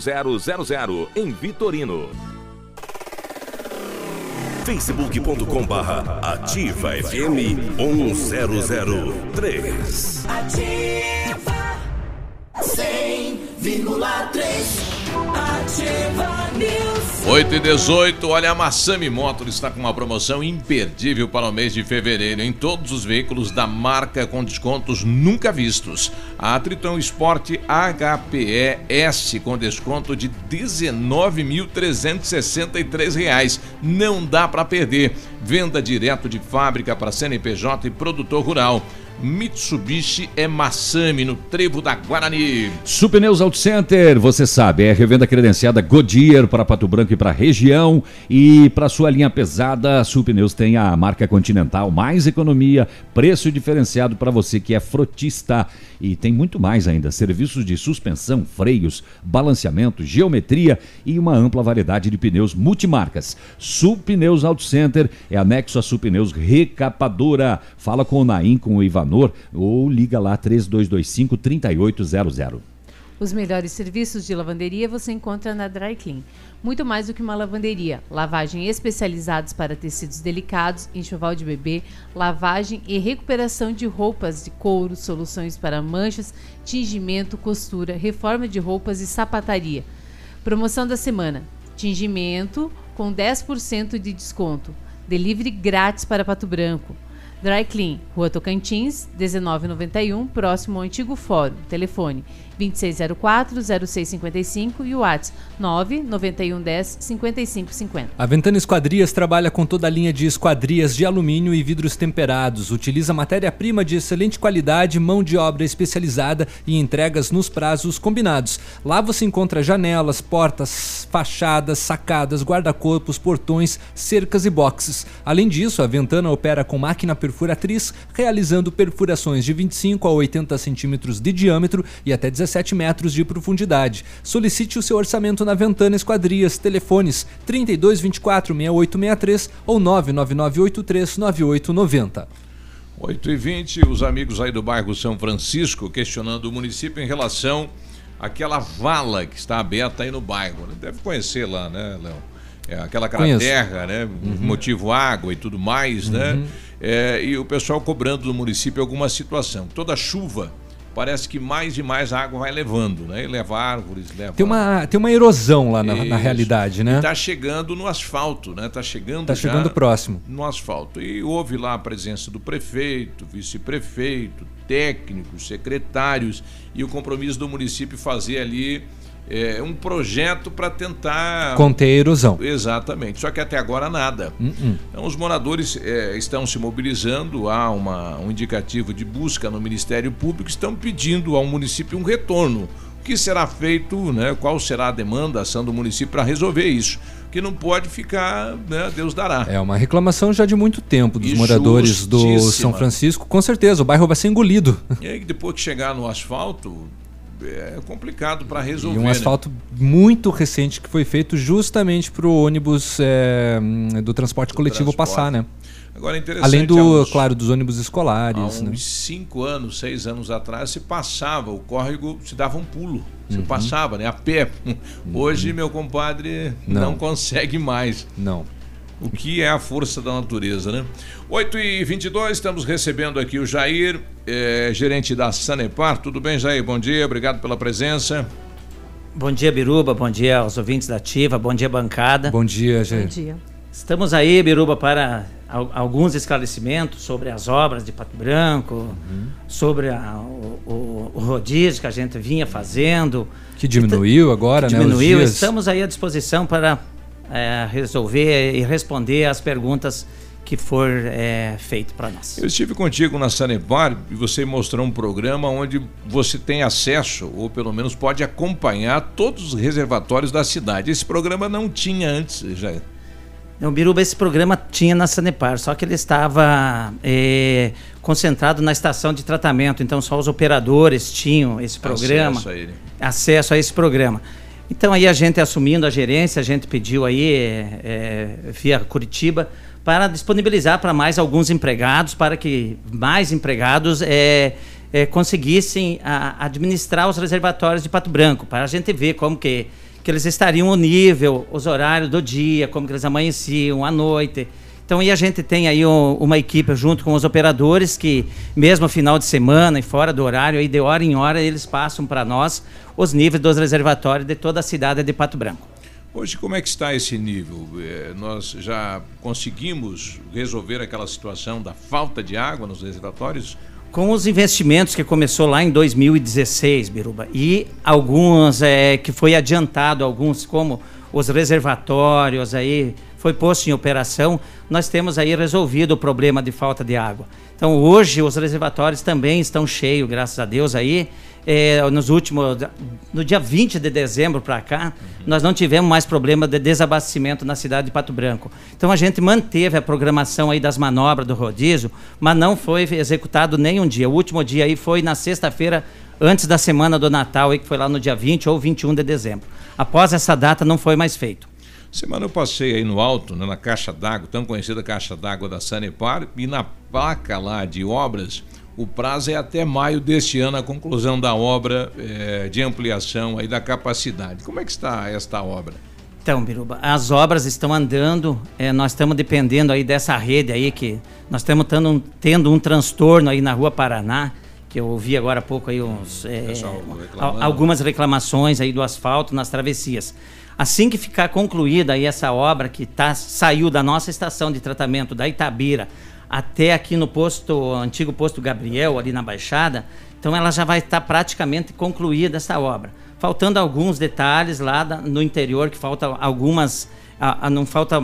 0000 em Vitorino. facebook.com barra ativa FM 1003 Ativa 100,3 Ativa News. 8 e 18, olha, a Massami Motor está com uma promoção imperdível para o mês de fevereiro em todos os veículos da marca com descontos nunca vistos. A Triton Sport HPE-S com desconto de 19.363 reais. Não dá para perder. Venda direto de fábrica para CNPJ e produtor rural. Mitsubishi é Massami no Trevo da Guarani. Supneus Auto Center, você sabe, é revenda credenciada Goodyear para Pato Branco e para região. E para sua linha pesada, Supneus tem a marca Continental, mais economia, preço diferenciado para você que é frotista. E tem muito mais ainda: serviços de suspensão, freios, balanceamento, geometria e uma ampla variedade de pneus multimarcas. Supneus Auto Center é anexo a Supneus Recapadora. Fala com o Naim, com o Ou liga lá 3225 3800. Os melhores serviços de lavanderia você encontra na Dry Clean. Muito mais do que uma lavanderia. Lavagem especializados para tecidos delicados, enxoval de bebê, lavagem e recuperação de roupas de couro, soluções para manchas, tingimento, costura, reforma de roupas e sapataria. Promoção da semana: tingimento com 10% de desconto. Delivery grátis para Pato Branco. Dry Clean, Rua Tocantins, 1991, próximo ao antigo fórum. Telefone 2604-0655 e o WhatsApp 99110-5550. A Ventana Esquadrias trabalha com toda a linha de esquadrias de alumínio e vidros temperados. Utiliza matéria-prima de excelente qualidade, mão de obra especializada e entregas nos prazos combinados. Lá você encontra janelas, portas, fachadas, sacadas, guarda-corpos, portões, cercas e boxes. Além disso, a Ventana opera com máquina perfuratriz, realizando perfurações de 25 a 80 centímetros de diâmetro e até 17 metros de profundidade. Solicite o seu orçamento na Ventana Esquadrias. Telefones 3224 6863 ou 99983 9890. 8 e 20 os amigos aí do bairro São Francisco questionando o município em relação àquela vala que está aberta aí no bairro. Deve conhecer lá, né, Léo? É aquela terra, né? Uhum. Motivo água e tudo mais, né? É, e o pessoal cobrando do município alguma situação. Toda chuva parece que mais e mais água vai levando, né? E leva árvores, leva. Tem uma, tem uma erosão lá na, na realidade, né? Está chegando no asfalto, né? Está chegando Tá já chegando próximo. No asfalto. E houve lá a presença do prefeito, vice-prefeito, técnicos, secretários e o compromisso do município fazer ali é, um projeto para tentar Conter a erosão. Exatamente. Só que até agora nada. Hum, Então, os moradores eh, estão se mobilizando, há uma, um indicativo de busca no Ministério Público, estão pedindo ao município um retorno. O que será feito, né? qual será a demanda, a ação do município para resolver isso? Que não pode ficar, né? Deus dará. É uma reclamação já de muito tempo dos E moradores do. São Francisco. Com certeza, o bairro vai ser engolido. E aí, depois que chegar no asfalto, é complicado para resolver. E um né? asfalto muito recente que foi feito justamente para o ônibus é, do transporte coletivo transporte. passar, né? Agora, é interessante, Além do, há uns- claro, dos ônibus Há escolares. né? uns cinco anos, seis anos atrás, se passava, o córrego se dava um pulo. Se Uhum. passava, né? A pé. Hoje, meu compadre não. Não. consegue mais. Não. O que é a força da natureza, né? 8 e 22 estamos recebendo aqui o Jair, eh, gerente da Sanepar. Tudo bem, Jair? Bom dia, obrigado pela presença. Bom dia, Biruba. Bom dia aos ouvintes da Ativa. Bom dia, bancada. Bom dia, Jair. dia. Estamos aí, Biruba, para al- alguns esclarecimentos sobre as obras de Pato Branco, Uhum. sobre a- o, o- o rodízio que a gente vinha fazendo. Que diminuiu agora, que né? Diminuiu. dias. Estamos aí à disposição para eh, resolver e responder as perguntas que for eh, feito para nós. Eu estive contigo na Sanepar e você mostrou um programa onde você tem acesso, ou pelo menos pode acompanhar todos os reservatórios da cidade. Esse programa não tinha antes, Jair. O Biruba, esse programa tinha na Sanepar, só que ele estava eh, concentrado na estação de tratamento, então só os operadores tinham esse programa, Acesso a ele. acesso a esse programa. Então aí a gente assumindo a gerência, a gente pediu aí eh, eh, via Curitiba para disponibilizar para mais alguns empregados, para que mais empregados eh, eh, conseguissem a- administrar os reservatórios de Pato Branco, para a gente ver como que que eles estariam ao nível, os horários do dia, como que eles amanheciam à noite. Então aí a gente tem aí um- uma equipe junto com os operadores que mesmo final de semana e fora do horário, aí de hora em hora eles passam para nós os níveis dos reservatórios de toda a cidade de Pato Branco. Hoje, como é que está esse nível? Eh, nós já conseguimos resolver aquela situação da falta de água nos reservatórios? Com os investimentos que começou lá em 2016, Biruba, e alguns é, que foi adiantado, alguns como os reservatórios aí foi posto em operação, nós temos aí resolvido o problema de falta de água. Então hoje os reservatórios também estão cheios, graças a Deus aí. É, nos últimos, no dia 20 de dezembro para cá, nós não tivemos mais problema de desabastecimento na cidade de Pato Branco. Então a gente manteve a programação aí das manobras do rodízio, mas não foi executado nem um dia. O último dia aí foi na sexta-feira, antes da semana do Natal, aí, que foi lá no dia 20 ou 21 de dezembro. Após essa data não foi mais feito. Semana eu passei aí no alto, né, na caixa d'água, tão conhecida caixa d'água da Sanepar, e na placa lá de obras, o prazo é até maio deste ano a conclusão da obra eh, de ampliação aí da capacidade. Como é que está esta obra? Então, Biruba, as obras estão andando, eh, nós estamos dependendo aí dessa rede aí que nós estamos tendo um, tendo um transtorno aí na Rua Paraná, que eu ouvi agora há pouco aí uns, reclamando. algumas reclamações aí do asfalto nas travessias. Assim que ficar concluída aí essa obra que tá, saiu da nossa estação de tratamento da Itabira até aqui no posto, antigo posto Gabriel, ali na Baixada, então ela já vai estar praticamente concluída essa obra. Faltando alguns detalhes lá da- no interior, que falta algumas, ah, ah, não falta,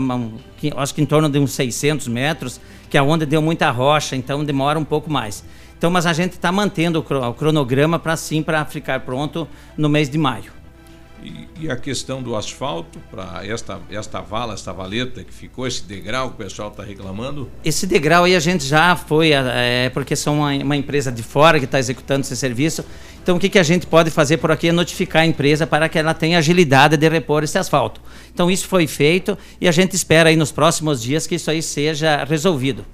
acho que em torno de uns 600 metros, que é onde deu muita rocha, então demora um pouco mais. Então, mas a gente está mantendo o cronograma para sim, para ficar pronto no mês de maio. E, e a questão do asfalto para esta, esta vala, esta valeta que ficou, esse degrau que o pessoal está reclamando? Esse degrau aí a gente já foi, é, porque são uma, uma empresa de fora que está executando esse serviço. Então o que, que a gente pode fazer por aqui é notificar a empresa para que ela tenha agilidade de repor esse asfalto. Então isso foi feito e a gente espera aí nos próximos dias que isso aí seja resolvido.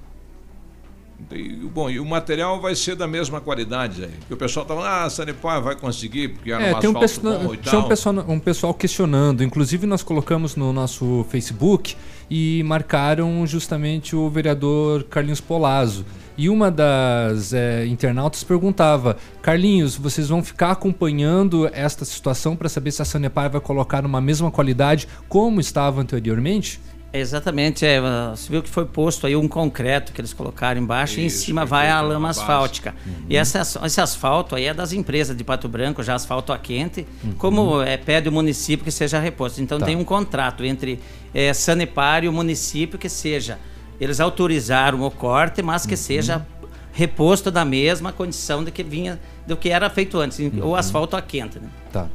E, bom, e o material vai ser da mesma qualidade aí. Porque o pessoal está falando, ah, a Sanepar vai conseguir, porque era É, um tem um, asfalto pessoa- bom e tinha um tal. pessoal, um pessoal questionando. Inclusive, nós colocamos no nosso Facebook e marcaram justamente o vereador Carlinhos Polazzo. E uma das é, internautas perguntava: Carlinhos, vocês vão ficar acompanhando esta situação para saber se a Sanepar vai colocar numa mesma qualidade como estava anteriormente? Exatamente, é, você viu que foi posto aí um concreto que eles colocaram embaixo e em Isso, cima vai a lama asfáltica. Uhum. E essa, esse asfalto aí é das empresas de Pato Branco, já asfalto a quente, Uhum. como é, pede o município que seja reposto. Então Tá. tem um contrato entre é, Sanepar e o município que seja, eles autorizaram o corte, mas Uhum. que seja reposto da mesma condição de que vinha, do que era feito antes, o asfalto a quente. Né? Tá.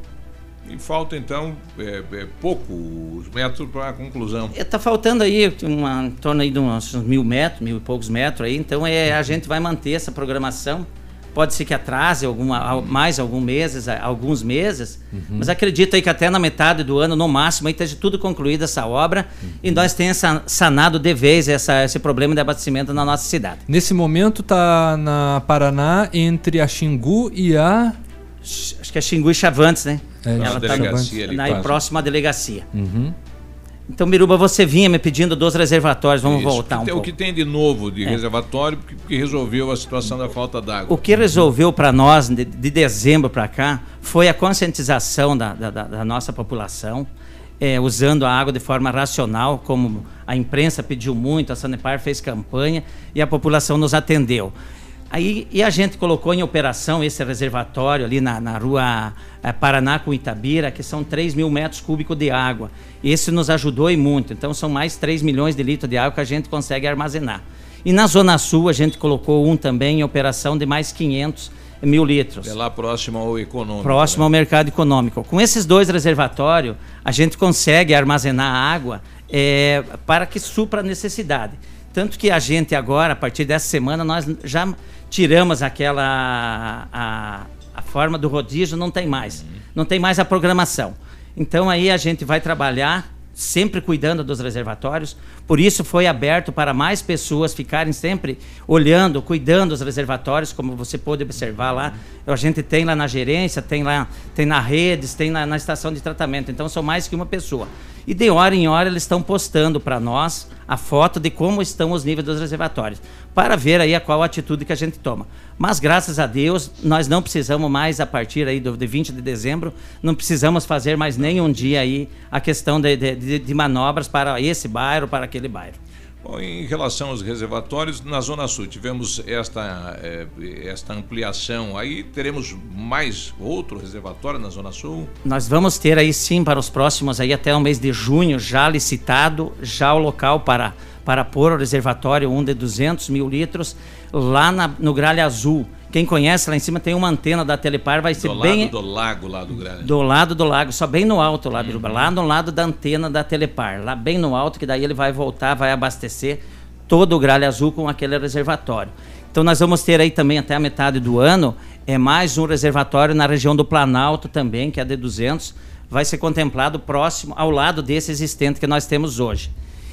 E falta então é, é, poucos metros para a conclusão. Está faltando aí uma, em torno aí de uns mil metros, mil e poucos metros aí, então é, a gente vai manter essa programação. Pode ser que atrase alguma, al- mais alguns meses, alguns meses, mas acredito aí que até na metade do ano, no máximo, aí esteja tudo concluída essa obra e nós tenhamos sa- sanado de vez essa, esse problema de abastecimento na nossa cidade. Nesse momento tá na Paraná entre a Xingu e a. Acho que é Xingu e Chavantes, né? É, Ela tá ali, na quase. próxima delegacia. Uhum. Então, Biruba, você vinha me pedindo dos reservatórios, vamos Isso. voltar O um que tem- pouco. O que tem de novo de É. reservatório que, que resolveu a situação da falta d'água? O que resolveu para nós, de, de dezembro para cá, foi a conscientização da, da- da- da nossa população, é, usando a água de forma racional, como a imprensa pediu muito, a Sanepar fez campanha e a população nos atendeu. Aí, e a gente colocou em operação esse reservatório ali na, na rua eh, Paraná com Itabira, que são 3 mil metros cúbicos de água. Esse nos ajudou e muito. Então, são mais 3 milhões de litros de água que a gente consegue armazenar. E na Zona Sul, a gente colocou um também em operação de mais 500 mil litros. É lá próximo ao econômico. Próximo ao mercado econômico. Com esses dois reservatórios, a gente consegue armazenar água eh, para que supra a necessidade. Tanto que a gente agora, a partir dessa semana, nós já tiramos aquela. A, a forma do rodízio não tem mais. Não tem mais a programação. Então aí a gente vai trabalhar sempre cuidando dos reservatórios. Por isso foi aberto para mais pessoas ficarem sempre olhando, cuidando dos reservatórios, como você pôde observar lá. A gente tem lá na gerência, tem lá, tem na redes, tem na, na estação de tratamento. Então são mais que uma pessoa. E de hora em hora eles estão postando para nós a foto de como estão os níveis dos reservatórios, para ver aí a qual atitude que a gente toma. Mas graças a Deus, nós não precisamos mais, a partir aí do, de 20 de dezembro, não precisamos fazer mais nenhum dia aí a questão de, de, de- manobras para esse bairro, para aquele bairro. Bom, em relação aos reservatórios, na Zona Sul tivemos esta, eh, esta ampliação. Aí teremos mais outro reservatório na Zona Sul? Nós vamos ter aí sim para os próximos aí até o mês de junho já licitado já o local para para pôr o reservatório um de 200 mil litros lá na- no Gralha Azul. Quem conhece lá em cima tem uma antena da Telepar, vai ser Do bem lado do lago lá do Grande. do lado do lago, só bem no alto lá, Biruba, lá no lado da antena da Telepar, lá bem no alto, que daí ele vai voltar, vai abastecer todo o Gralha Azul com aquele reservatório. Então nós vamos ter aí também até a metade do ano é mais um reservatório na região do Planalto também, que é de 200, vai ser contemplado próximo ao lado desse existente que nós temos hoje.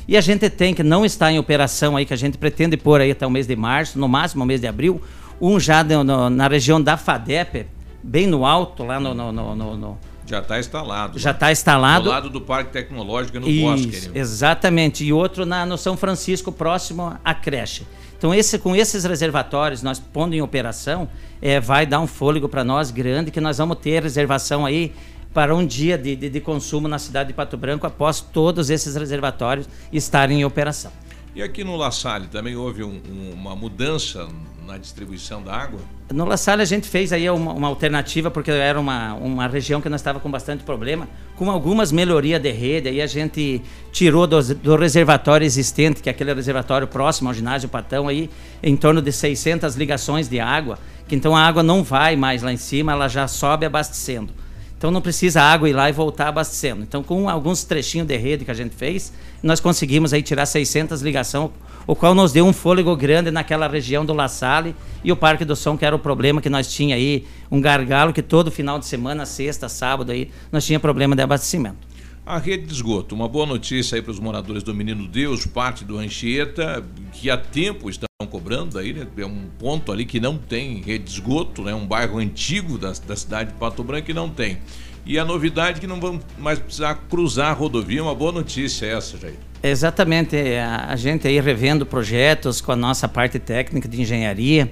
E a gente tem que não está em operação aí que a gente pretende pôr aí até o mês de março, no máximo o mês de abril, um já no- no- na região da FADEP, bem no alto lá no- no- no- no- no Já está instalado. Já lá. tá instalado. Do lado do Parque Tecnológico no Isso, Bosque. ali. exatamente. E outro na, no São Francisco, próximo à creche. Então, esse, com esses reservatórios, nós pondo em operação, é, vai dar um fôlego para nós grande, que nós vamos ter reservação aí para um dia de, de, de consumo na cidade de Pato Branco, após todos esses reservatórios estarem em operação. E aqui no La Salle também houve um- um- uma mudança na distribuição da água? No La Salle a gente fez aí uma, uma alternativa, porque era uma, uma região que nós estava com bastante problema, com algumas melhorias de rede, aí a gente tirou do, do reservatório existente, que é aquele reservatório próximo ao ginásio Patão, aí, em torno de 600 ligações de água, que então a água não vai mais lá em cima, ela já sobe abastecendo. Então não precisa a água ir lá e voltar abastecendo. Então com alguns trechinhos de rede que a gente fez, nós conseguimos aí tirar 600 ligações, o qual nos deu um fôlego grande naquela região do La Salle e o Parque do Som, que era o problema que nós tinha aí, um gargalo que todo final de semana, sexta, sábado aí, nós tinha problema de abastecimento. A rede de esgoto, uma boa notícia aí para os moradores do Menino Deus, parte do Anchieta, que há tempo estão cobrando aí, né? É um ponto ali que não tem rede de esgoto, né? Um bairro antigo da, da cidade de Pato Branco que não tem. E a novidade é que não vamos mais precisar cruzar a rodovia, uma boa notícia essa, Jair. Exatamente, é, a, a gente aí revendo projetos com a nossa parte técnica de engenharia.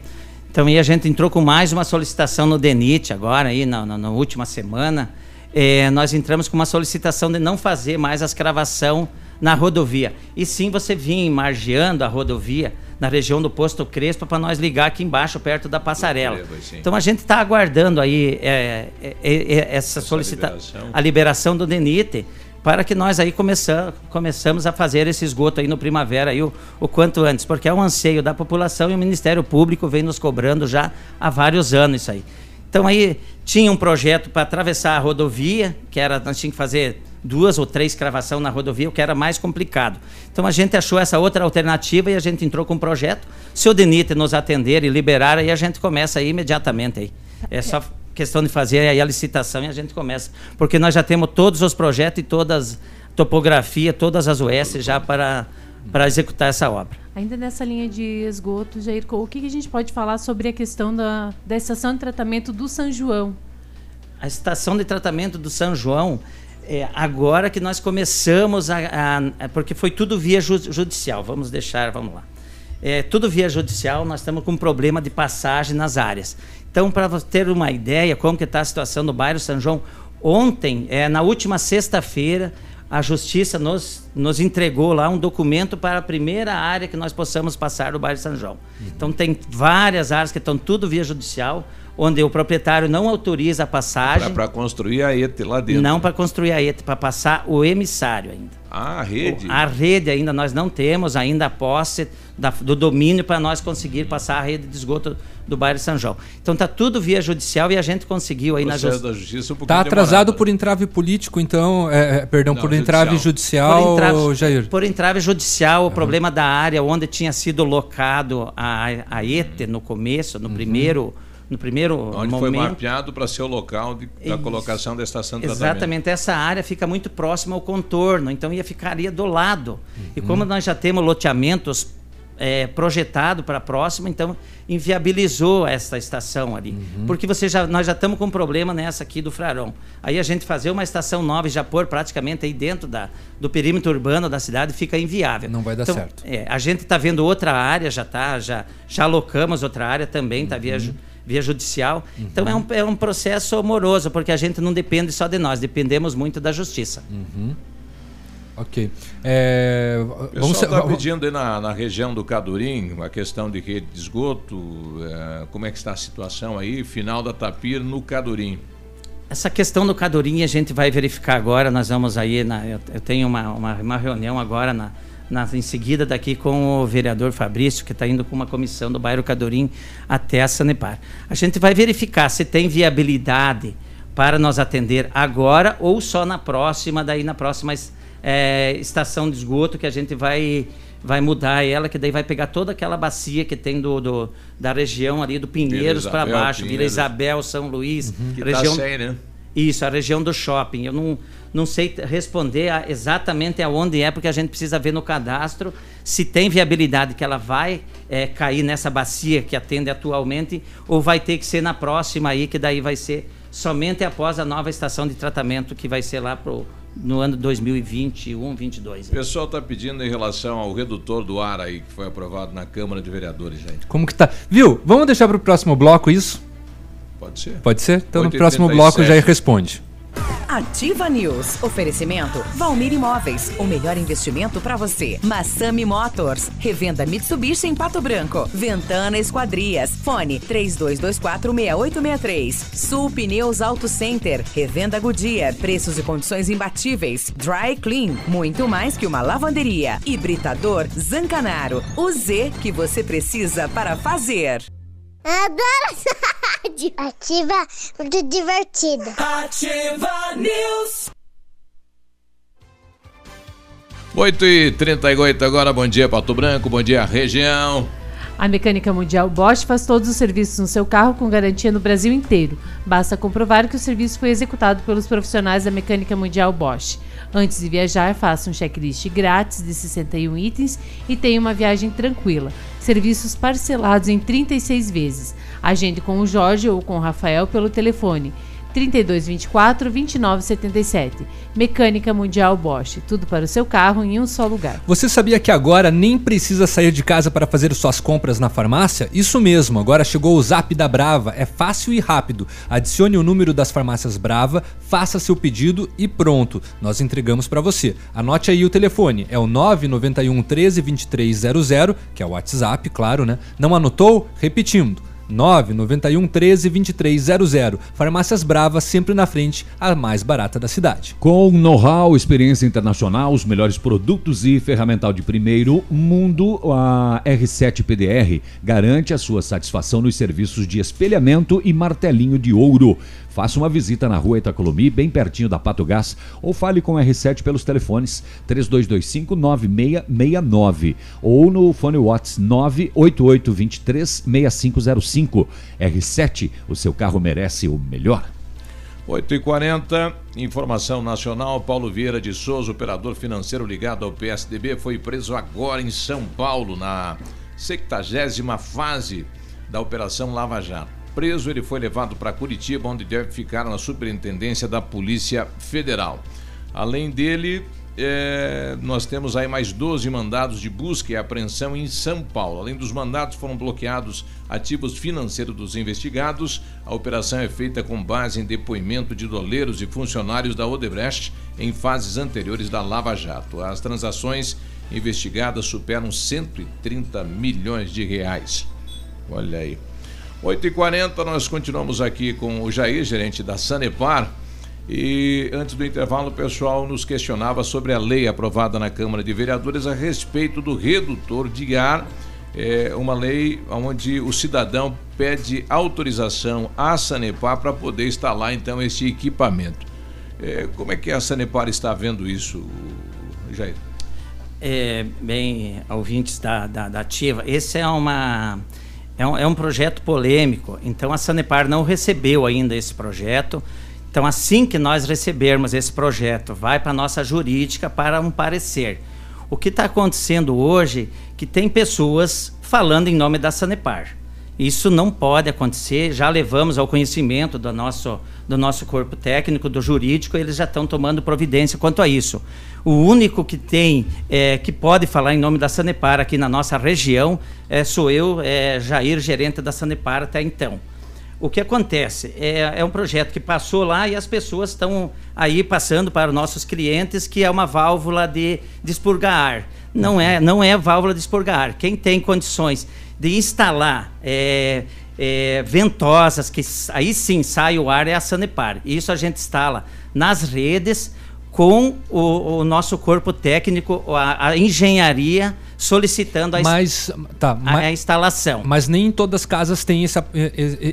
Então aí a gente entrou com mais uma solicitação no DENIT agora aí na, na, na última semana. É, nós entramos com uma solicitação de não fazer mais a escravação na rodovia. E sim você vir margeando a rodovia na região do Posto Crespo para nós ligar aqui embaixo, perto da passarela. Então a gente está aguardando aí é, é, é, é essa solicitação, a liberação do DENIT, para que nós aí começam, começamos a fazer esse esgoto aí no primavera aí o, o quanto antes, porque é um anseio da população e o Ministério Público vem nos cobrando já há vários anos isso aí. Então aí tinha um projeto para atravessar a rodovia, que era nós tínhamos que fazer duas ou três cravação na rodovia, o que era mais complicado. Então a gente achou essa outra alternativa e a gente entrou com um projeto. Se o DENIT nos atender e liberar, aí a gente começa aí imediatamente aí. É só questão de fazer aí a licitação e a gente começa. Porque nós já temos todos os projetos e todas topografia, todas as US já para, para executar essa obra. Ainda nessa linha de esgoto, Jair, o que, que a gente pode falar sobre a questão da, da estação de tratamento do São João? A estação de tratamento do São João, é, agora que nós começamos a, a, Porque foi tudo via ju, judicial, vamos deixar, vamos lá. É, tudo via judicial, nós estamos com um problema de passagem nas áreas. Então, para ter uma ideia como que está a situação no bairro São João, ontem, é, na última sexta-feira, a Justiça nos, nos entregou lá um documento para a primeira área que nós possamos passar do bairro São João. Uhum. Então, tem várias áreas que estão tudo via judicial, onde o proprietário não autoriza a passagem. Para construir a ET lá dentro. Não para construir a ET, para passar o emissário ainda. Ah, a rede? A rede ainda, nós não temos ainda a posse da, do domínio para nós conseguir passar a rede de esgoto do bairro São João. Então está tudo via judicial e a gente conseguiu aí na justiça. da justiça um Está atrasado demorado. por entrave político, então, é, é perdão, não, por entrave judicial, por entrave, Jair. Por entrave judicial, uhum. o problema da área onde tinha sido locado a, a ETE no começo, no uhum. primeiro no primeiro Onde momento. foi mapeado para ser o local de, da colocação da estação de Exatamente. Tratamento. Essa área fica muito próxima ao contorno, então ia ficaria do lado. Uhum. E como nós já temos loteamentos é, projetado para a próxima, então inviabilizou essa estação ali. Uhum. Porque você já, nós já estamos com um problema nessa aqui do Frarão. Aí a gente fazer uma estação nova e já pôr praticamente aí dentro da, do perímetro urbano da cidade fica inviável. Não vai dar então, certo. É, a gente está vendo outra área, já tá, já, já alocamos outra área também, está uhum. via, via judicial. Uhum. Então é um, é um processo amoroso, porque a gente não depende só de nós, dependemos muito da justiça. Uhum. Ok. É, o pessoal está pedindo aí na, na, região do Cadurim a questão de rede de esgoto. É, como é que está a situação aí? Final da Tapir no Cadurim. Essa questão do Cadurim a gente vai verificar agora. Nós vamos aí. Na, eu, eu, tenho uma, uma, uma, reunião agora na, na, em seguida daqui com o vereador Fabrício, que está indo com uma comissão do bairro Cadurim até a Sanepar. A gente vai verificar se tem viabilidade para nós atender agora ou só na próxima, daí na próxima é, estação de esgoto que a gente vai vai mudar ela, que daí vai pegar toda aquela bacia que tem do, do da região ali do Pinheiros para baixo, Pinheiros. Vila Isabel, São Luís, uhum. que tá região tá sem, né? Isso, a região do shopping. Eu não, não sei responder a, exatamente aonde é, porque a gente precisa ver no cadastro se tem viabilidade que ela vai é, cair nessa bacia que atende atualmente, ou vai ter que ser na próxima aí, que daí vai ser somente após a nova estação de tratamento que vai ser lá pro no ano 2021, 22. O pessoal está pedindo em relação ao redutor do ar aí que foi aprovado na Câmara de Vereadores, gente. Como que tá? Viu? Vamos deixar para o próximo bloco isso? Pode ser. Pode ser? Então no próximo bloco já responde. Ativa News. Oferecimento Valmir Imóveis. O melhor investimento para você. Massami Motors. Revenda Mitsubishi em Pato Branco. Ventana Esquadrias. Fone 32246863. Sul Pneus Auto Center. Revenda Goodyear. Preços e condições imbatíveis. Dry Clean. Muito mais que uma lavanderia. Hibridador Zancanaro. O Z que você precisa para fazer. Adoro essa rádio. Ativa, muito divertida. Ativa News. 8 e 38 agora, bom dia Pato Branco, bom dia região. A Mecânica Mundial Bosch faz todos os serviços no seu carro com garantia no Brasil inteiro. Basta comprovar que o serviço foi executado pelos profissionais da Mecânica Mundial Bosch. Antes de viajar, faça um checklist grátis de 61 itens e tenha uma viagem tranquila. Serviços parcelados em 36 vezes. Agende com o Jorge ou com o Rafael pelo telefone 3224 2977. Mecânica Mundial Bosch. Tudo para o seu carro em um só lugar. Você sabia que agora nem precisa sair de casa para fazer suas compras na farmácia? Isso mesmo, agora chegou o Zap da Brava. É fácil e rápido. Adicione o número das farmácias Brava, faça seu pedido e pronto. Nós entregamos para você. Anote aí o telefone. É o 991 13 2300, que é o WhatsApp, claro, né? Não anotou? Repetindo. 991 13 2300. Farmácias Brava, sempre na frente, a mais barata da cidade. Com know-how, experiência internacional, os melhores produtos e ferramental de primeiro mundo, a R7 PDR garante a sua satisfação nos serviços de espelhamento e martelinho de ouro. Faça uma visita na rua Itacolomi, bem pertinho da Pato Gás, ou fale com a R7 pelos telefones 3225-9669 ou no fone Whats 988236505. R7, o seu carro merece o melhor. 8h40, informação nacional. Paulo Vieira de Souza, operador financeiro ligado ao PSDB, foi preso agora em São Paulo, na 70 fase da Operação Lava Jato. Preso, ele foi levado para Curitiba, onde deve ficar na superintendência da Polícia Federal. Além dele, é, nós temos aí mais 12 mandados de busca e apreensão em São Paulo. Além dos mandados, foram bloqueados ativos financeiros dos investigados. A operação é feita com base em depoimento de doleiros e funcionários da Odebrecht em fases anteriores da Lava Jato. As transações investigadas superam 130 milhões de reais. Olha aí. 8h40, nós continuamos aqui com o Jair, gerente da Sanepar. E antes do intervalo, o pessoal nos questionava sobre a lei aprovada na Câmara de Vereadores a respeito do redutor de ar. É uma lei onde o cidadão pede autorização à Sanepar para poder instalar então este equipamento. É, como é que a Sanepar está vendo isso, Jair? É, bem, ouvintes da, da, da Ativa, esse é uma é um, é um projeto polêmico, então a Sanepar não recebeu ainda esse projeto. Então, assim que nós recebermos esse projeto, vai para a nossa jurídica para um parecer. O que está acontecendo hoje que tem pessoas falando em nome da Sanepar. Isso não pode acontecer, já levamos ao conhecimento do nosso, do nosso corpo técnico, do jurídico, eles já estão tomando providência quanto a isso. O único que tem, é, que pode falar em nome da Sanepar aqui na nossa região, é, sou eu, é, Jair, gerente da Sanepar até então. O que acontece? É, é um projeto que passou lá e as pessoas estão aí passando para os nossos clientes que é uma válvula de, de expurgar ar. Não é, não é válvula de expurgar ar. Quem tem condições de instalar é, é, ventosas, que aí sim sai o ar, é a Sanepar. Isso a gente instala nas redes com o, o nosso corpo técnico, a, a engenharia solicitando a, mas, tá, a, a, instalação. Mas nem em todas as casas tem esse,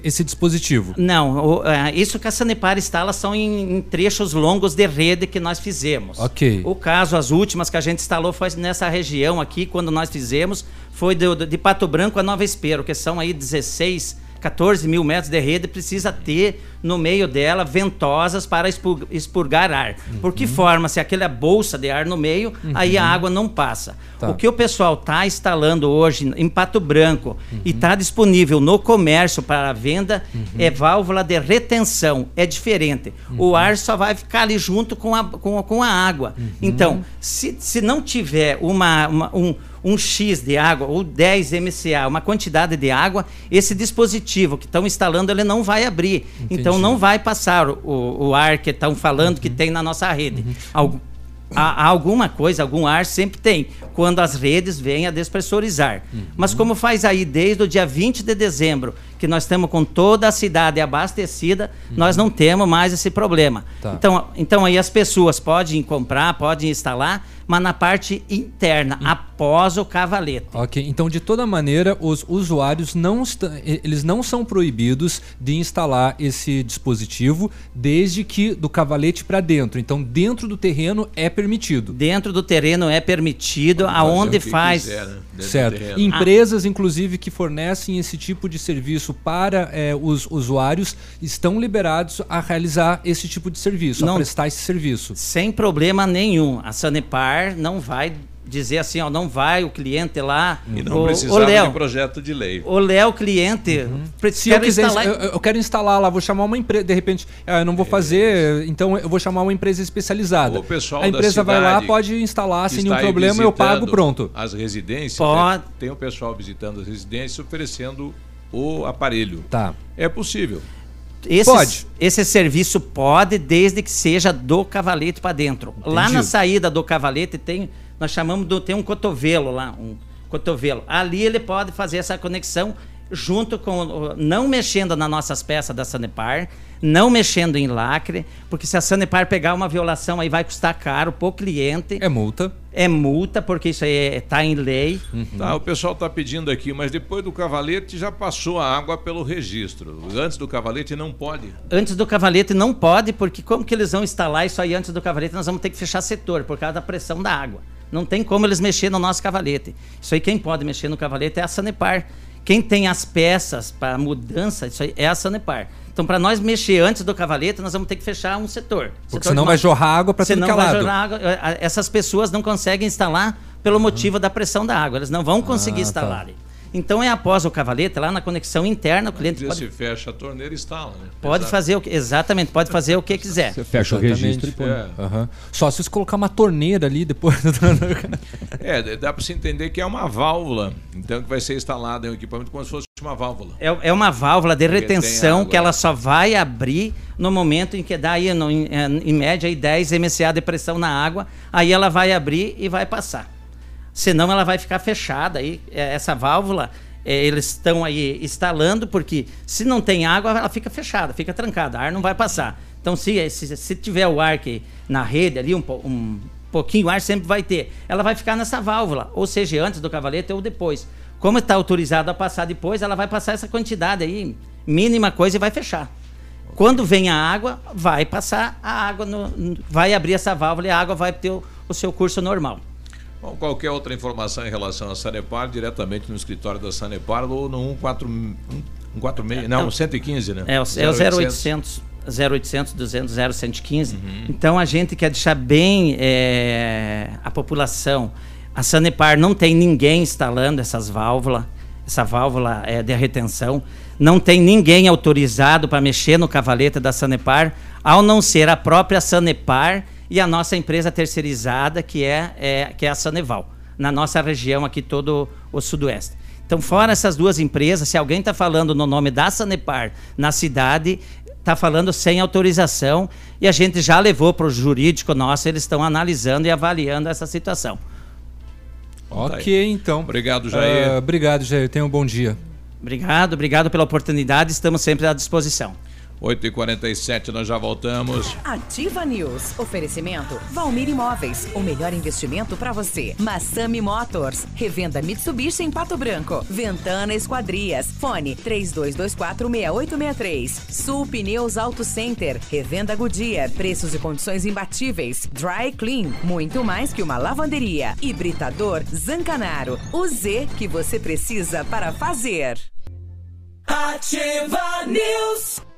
esse dispositivo. Não, é, isso que a Sanepar instala são em, em, trechos longos de rede que nós fizemos. Ok. O caso, as últimas que a gente instalou foi nessa região aqui, quando nós fizemos, foi de, de Pato Branco a Nova Espero, que são aí 16 14 mil metros de rede, precisa ter no meio dela ventosas para expurgar ar. Uhum. Por que forma? Se aquela bolsa de ar no meio, uhum. aí a água não passa. Tá. O que o pessoal está instalando hoje em Pato Branco uhum. e está disponível no comércio para venda uhum. é válvula de retenção. É diferente. O uhum. ar só vai ficar ali junto com a, com, com a água. Uhum. Então, se, se não tiver uma, uma um um X de água ou 10 MCA, uma quantidade de água, esse dispositivo que estão instalando ele não vai abrir. Entendi. Então não vai passar o, o ar que estão falando uhum. que tem na nossa rede. Uhum. Há alguma coisa, algum ar sempre tem, quando as redes vêm a despressurizar. Uhum. Mas como faz aí desde o dia 20 de dezembro, que nós estamos com toda a cidade abastecida, uhum. nós não temos mais esse problema. Tá. Então, então aí as pessoas podem comprar, podem instalar, mas na parte interna, hum. após o cavalete. Ok, então de toda maneira, os usuários não eles não são proibidos de instalar esse dispositivo desde que do cavalete para dentro. Então, dentro do terreno é permitido. Dentro do terreno é permitido, Pode aonde faz. Quiser, né? Certo. Empresas, ah. inclusive, que fornecem esse tipo de serviço para é, os usuários estão liberados a realizar esse tipo de serviço, não, a prestar esse serviço. Sem problema nenhum. A Sanepar não vai dizer assim, ó, não vai o cliente lá. E não o, precisava o Léo, de projeto de lei. o Léo cliente, pre- Se eu quero quiser, instalar- eu, eu quero instalar lá, vou chamar uma empresa, de repente, ah, eu não vou fazer, então eu vou chamar uma empresa especializada. O pessoal a empresa da vai lá, pode instalar sem nenhum problema, eu pago, pronto. As residências, Pode. né? tem o pessoal visitando as residências oferecendo o aparelho. Tá. É possível. Esse, Pode. Esse serviço pode, desde que seja do cavalete para dentro. Lá na saída do cavalete tem, nós chamamos do, tem um cotovelo lá, um cotovelo. Ali ele pode fazer essa conexão junto com, não mexendo nas nossas peças da Sanepar, não mexendo em lacre, porque se a Sanepar pegar uma violação aí vai custar caro pro cliente. É multa. É multa, porque isso aí está em lei. Tá, o pessoal está pedindo aqui, mas depois do cavalete já passou a água pelo registro. Antes do cavalete não pode. Antes do cavalete não pode, porque como que eles vão instalar isso aí antes do cavalete? Nós vamos ter que fechar setor por causa da pressão da água. Não tem como eles mexer no nosso cavalete. Isso aí quem pode mexer no cavalete é a Sanepar. Quem tem as peças para mudança, isso aí é a Sanepar. Então, para nós mexer antes do cavalete, nós vamos ter que fechar um setor. Porque Setor senão vai jorrar água pra tudo que é lado. jorrar água. Eh, Essas pessoas não conseguem instalar pelo motivo da pressão da água. Eles não vão conseguir Ah, tá. instalar. ali. Então, é após o cavalete, lá na conexão interna, o cliente pode se fecha a torneira, instala, né? Pode Exato. fazer o que, exatamente, pode fazer o que quiser. Você fecha o Exatamente. registro e põe. É. Aham. Só se você colocar uma torneira ali depois. É, dá para se entender que é uma válvula, então que vai ser instalada em um equipamento como se fosse uma válvula. É, é uma válvula de retenção que ela só vai abrir no momento em que dá aí, no- em, eh, em média aí 10 MCA de pressão na água, aí ela vai abrir e vai passar. Senão ela vai ficar fechada aí. eh, Essa válvula, eh, eles estão aí instalando, porque se não tem água, ela fica fechada, fica trancada, ar não vai passar. Então, se, se, se tiver o ar que na rede ali, um, um pouquinho ar sempre vai ter. Ela vai ficar nessa válvula, ou seja, antes do cavalete ou depois. Como está autorizado a passar depois, ela vai passar essa quantidade aí, mínima coisa, e vai fechar. Quando vem a água, vai passar a água, no- vai abrir essa válvula e a água vai ter o, o seu curso normal. Bom, qualquer outra informação em relação à Sanepar, diretamente no escritório da Sanepar ou no 146, 146 não, 115, né? É, o, é o 0800, 0800 200 0115. Então a gente quer deixar bem é, a população. A Sanepar não tem ninguém instalando essas válvulas, essa válvula é, de retenção. Não tem ninguém autorizado para mexer no cavalete da Sanepar, ao não ser a própria Sanepar e a nossa empresa terceirizada, que é, é, que é a Saneval, na nossa região aqui todo o sudoeste. Então, fora essas duas empresas, se alguém está falando no nome da Sanepar na cidade, está falando sem autorização e a gente já levou para o jurídico nosso, eles estão analisando e avaliando essa situação. ok, então. Obrigado, Jair. Ah, obrigado, Jair. Tenha um bom dia. Obrigado, obrigado pela oportunidade, estamos sempre à disposição. 8h47, nós já voltamos. Ativa News. Oferecimento Valmir Imóveis. O melhor investimento para você. Massami Motors. Revenda Mitsubishi em Pato Branco. Ventana Esquadrias. Fone 32246863. Sul Pneus Auto Center. Revenda Goodyear. Preços e condições imbatíveis. Dry Clean. Muito mais que uma lavanderia. Hibridador Zancanaro. O Z que você precisa para fazer. Ativa News.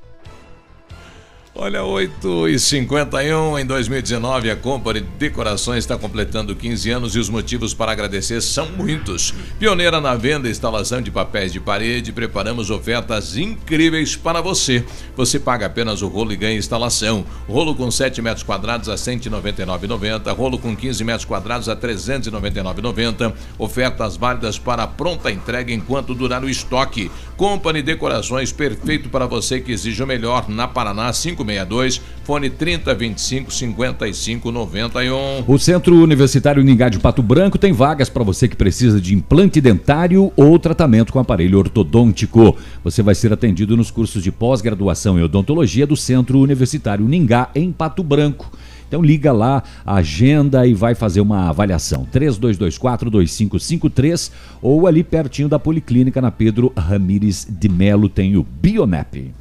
Olha, 8 e 51 em 2019, a Company Decorações está completando 15 anos e os motivos para agradecer são muitos. Pioneira na venda e instalação de papéis de parede, preparamos ofertas incríveis para você. Você paga apenas o rolo e ganha instalação. Rolo com 7 metros quadrados a R$ 199,90, rolo com 15 metros quadrados a R$ 399,90. Ofertas válidas para pronta entrega enquanto durar o estoque. Company Decorações, perfeito para você que exige o melhor na Paraná 562, fone 3025 5591. O Centro Universitário Ningá de Pato Branco tem vagas para você que precisa de implante dentário ou tratamento com aparelho ortodôntico. Você vai ser atendido nos cursos de pós-graduação em odontologia do Centro Universitário Ningá, em Pato Branco. Então liga lá, agenda e vai fazer uma avaliação. 3224-2553 ou ali pertinho da Policlínica na Pedro Ramires de Melo tem o Bionep.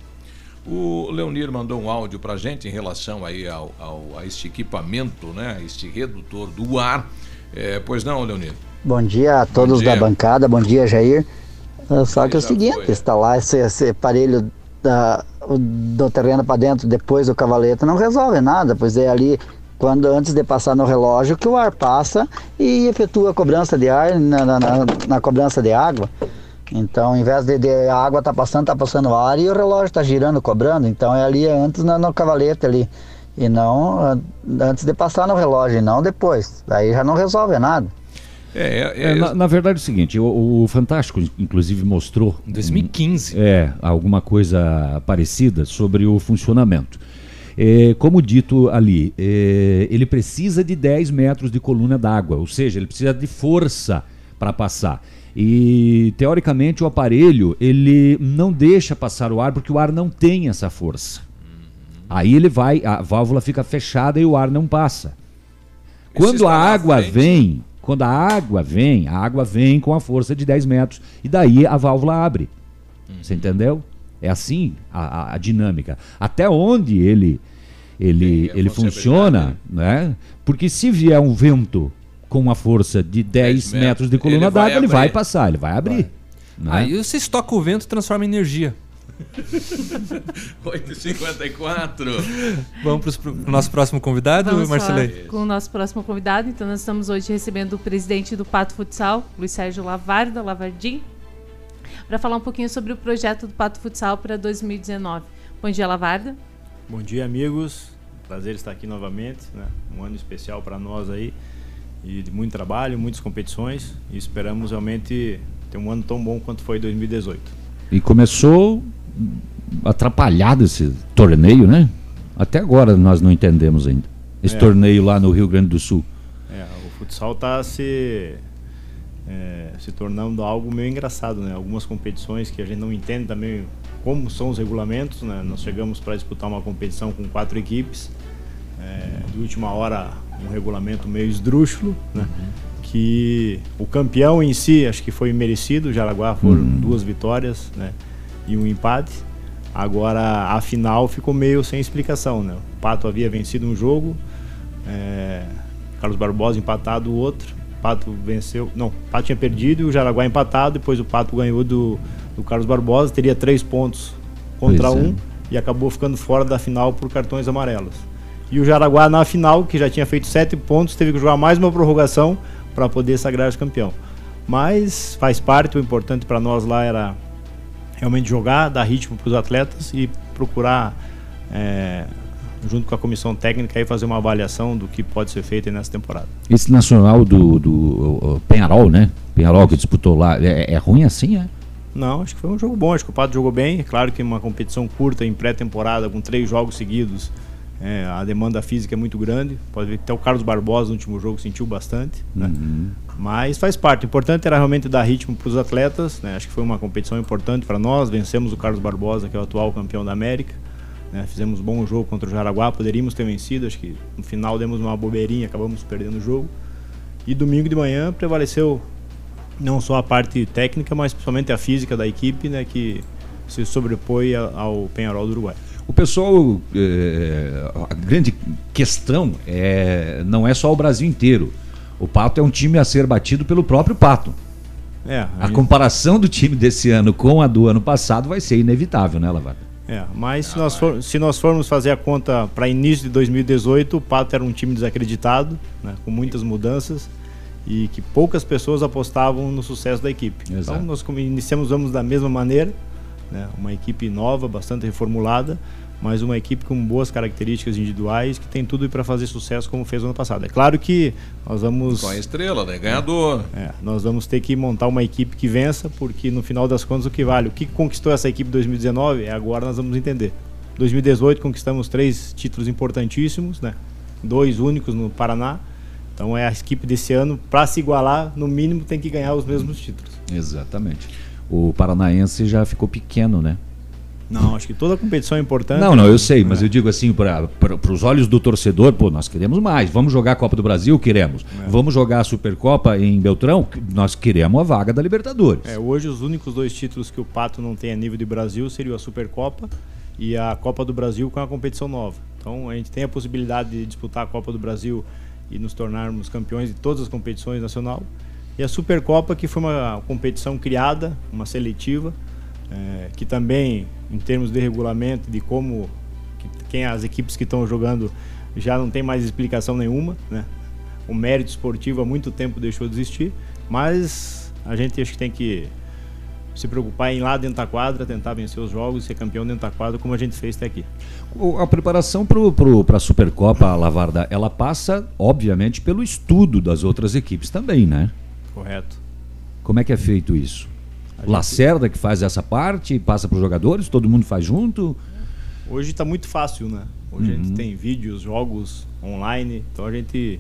O Leonir mandou um áudio para gente em relação aí ao, ao- a este equipamento, né? Este redutor do ar. É, pois não, Leonir? Bom dia a todos dia. da bancada, bom dia Jair. Ah, Só que é o seguinte, foi. instalar esse, esse aparelho da- do terreno para dentro depois do cavalete não resolve nada, pois é ali quando antes de passar no relógio que o ar passa e efetua a cobrança de ar na, na, na- na cobrança de água. Então, ao invés de, de a água tá passando, tá passando ar e o relógio tá girando, cobrando. Então é ali antes na, no cavalete ali. E não ah, antes de passar no relógio, e não depois. Aí já não resolve nada. É, É, na, na verdade é o seguinte, o, o Fantástico inclusive mostrou... Em 2015. É, alguma coisa parecida sobre o funcionamento. É, como dito ali, é, ele precisa de 10 metros de coluna d'água, ou seja, ele precisa de força para passar. E teoricamente o aparelho ele não deixa passar o ar porque o ar não tem essa força. Aí ele vai, a válvula fica fechada e o ar não passa. Quando a água vem, quando a água vem, a água vem com a força de 10 metros e daí a válvula abre. Você entendeu? É assim a, a- a dinâmica. Até onde ele ele, ele funciona, né? Porque se vier um vento com uma força de 10 metros, metros de coluna vai d'água, ele vai passar, ele vai abrir. né? Aí você estoca o vento e transforma em energia. 8h54. Vamos para o nosso próximo convidado, Vamos Marcelei? com o nosso próximo convidado. Então, nós estamos hoje recebendo o presidente do Pato Futsal, Luiz Sérgio Lavarda, Lavardim, para falar um pouquinho sobre o projeto do Pato Futsal para 2019. Bom dia, Lavarda. Bom dia, amigos. Prazer estar aqui novamente. Né? Um ano especial para nós aí. E de muito trabalho, muitas competições. E esperamos realmente ter um ano tão bom quanto foi 2018. E começou atrapalhado esse torneio, né? Até agora nós não entendemos ainda. Esse É. torneio lá no Rio Grande do Sul. É, o futsal está se, é, se tornando algo meio engraçado, né? Algumas competições que a gente não entende também como são os regulamentos, né? Nós chegamos para disputar uma competição com quatro equipes. É, de última hora, um regulamento meio esdrúxulo, né? Que o campeão em si, acho que foi merecido. O Jaraguá foram Uhum. duas vitórias, né? E um empate. Agora, a final ficou meio sem explicação, né? O Pato havia vencido um jogo, é, Carlos Barbosa empatado o outro. O Pato venceu. Não, o Pato tinha perdido e o Jaraguá empatado. Depois o Pato ganhou do, do Carlos Barbosa. Teria três pontos contra Pois é. um e acabou ficando fora da final por cartões amarelos. E o Jaraguá na final, que já tinha feito sete pontos, teve que jogar mais uma prorrogação para poder sagrar-se campeão. Mas faz parte, o importante para nós lá era realmente jogar, dar ritmo para os atletas e procurar, é, junto com a comissão técnica, aí fazer uma avaliação do que pode ser feito nessa temporada. Esse nacional do, do Penharol, né? Penharol que disputou lá. É, é ruim assim, é? Não, acho que foi um jogo bom, acho que o Pato jogou bem. É claro que uma competição curta em pré-temporada, com três jogos seguidos, é, a demanda física é muito grande. Pode ver que até o Carlos Barbosa no último jogo sentiu bastante. né? Mas faz parte. O importante era realmente dar ritmo para os atletas. né? Acho que foi uma competição importante para nós. Vencemos o Carlos Barbosa, que é o atual campeão da América. né? Fizemos um bom jogo contra o Jaraguá. Poderíamos ter vencido. Acho que no final demos uma bobeirinha, acabamos perdendo o jogo. E domingo de manhã prevaleceu não só a parte técnica, mas principalmente a física da equipe, né, que se sobrepõe ao Penharol do Uruguai. O pessoal, é, a grande questão é, não é só o Brasil inteiro. O Pato é um time a ser batido pelo próprio Pato. É, a comparação do time desse ano com a do ano passado vai ser inevitável, né, Lavada? É, mas se, nós for- se nós formos fazer a conta para início de 2018, o Pato era um time desacreditado, né, com muitas mudanças e que poucas pessoas apostavam no sucesso da equipe. Exato. Então nós iniciamos vamos da mesma maneira, né, uma equipe nova, bastante reformulada, mas uma equipe com boas características individuais que tem tudo para fazer sucesso como fez ano passado. É claro que nós vamos Com a estrela, né? Ganhador. é, nós vamos ter que montar uma equipe que vença, porque no final das contas o que vale, o que conquistou essa equipe em 2019, é agora nós vamos entender. 2018 conquistamos três títulos importantíssimos, né? Dois únicos no Paraná. Então é a equipe desse ano, para se igualar, no mínimo tem que ganhar os mesmos títulos. Exatamente. O paranaense já ficou pequeno, né? Não, acho que toda competição é importante. Não, não, eu sei, mas eu digo assim, para os olhos do torcedor, pô, nós queremos mais. Vamos jogar a Copa do Brasil? Queremos. É. Vamos jogar a Supercopa em Beltrão? Nós queremos a vaga da Libertadores. É, hoje os únicos dois títulos que o Pato não tem a nível de Brasil seriam a Supercopa e a Copa do Brasil com a competição nova. Então a gente tem a possibilidade de disputar a Copa do Brasil e nos tornarmos campeões de todas as competições nacional. E a Supercopa que foi uma competição criada, uma seletiva, é, que também em termos de regulamento, de como que- quem as equipes que estão jogando já não tem mais explicação nenhuma, né? O mérito esportivo há muito tempo deixou de existir, mas a gente acho que tem que se preocupar em ir lá dentro da quadra, tentar vencer os jogos e ser campeão dentro da quadra, como a gente fez até aqui. A preparação para a Supercopa Lavarda, ela passa, obviamente, pelo estudo das outras equipes também, né? Correto. Como é que é feito isso? Lacerda que faz essa parte, passa para os jogadores, todo mundo faz junto? Hoje está muito fácil, né? Hoje a gente Uhum. tem vídeos, jogos online, então a gente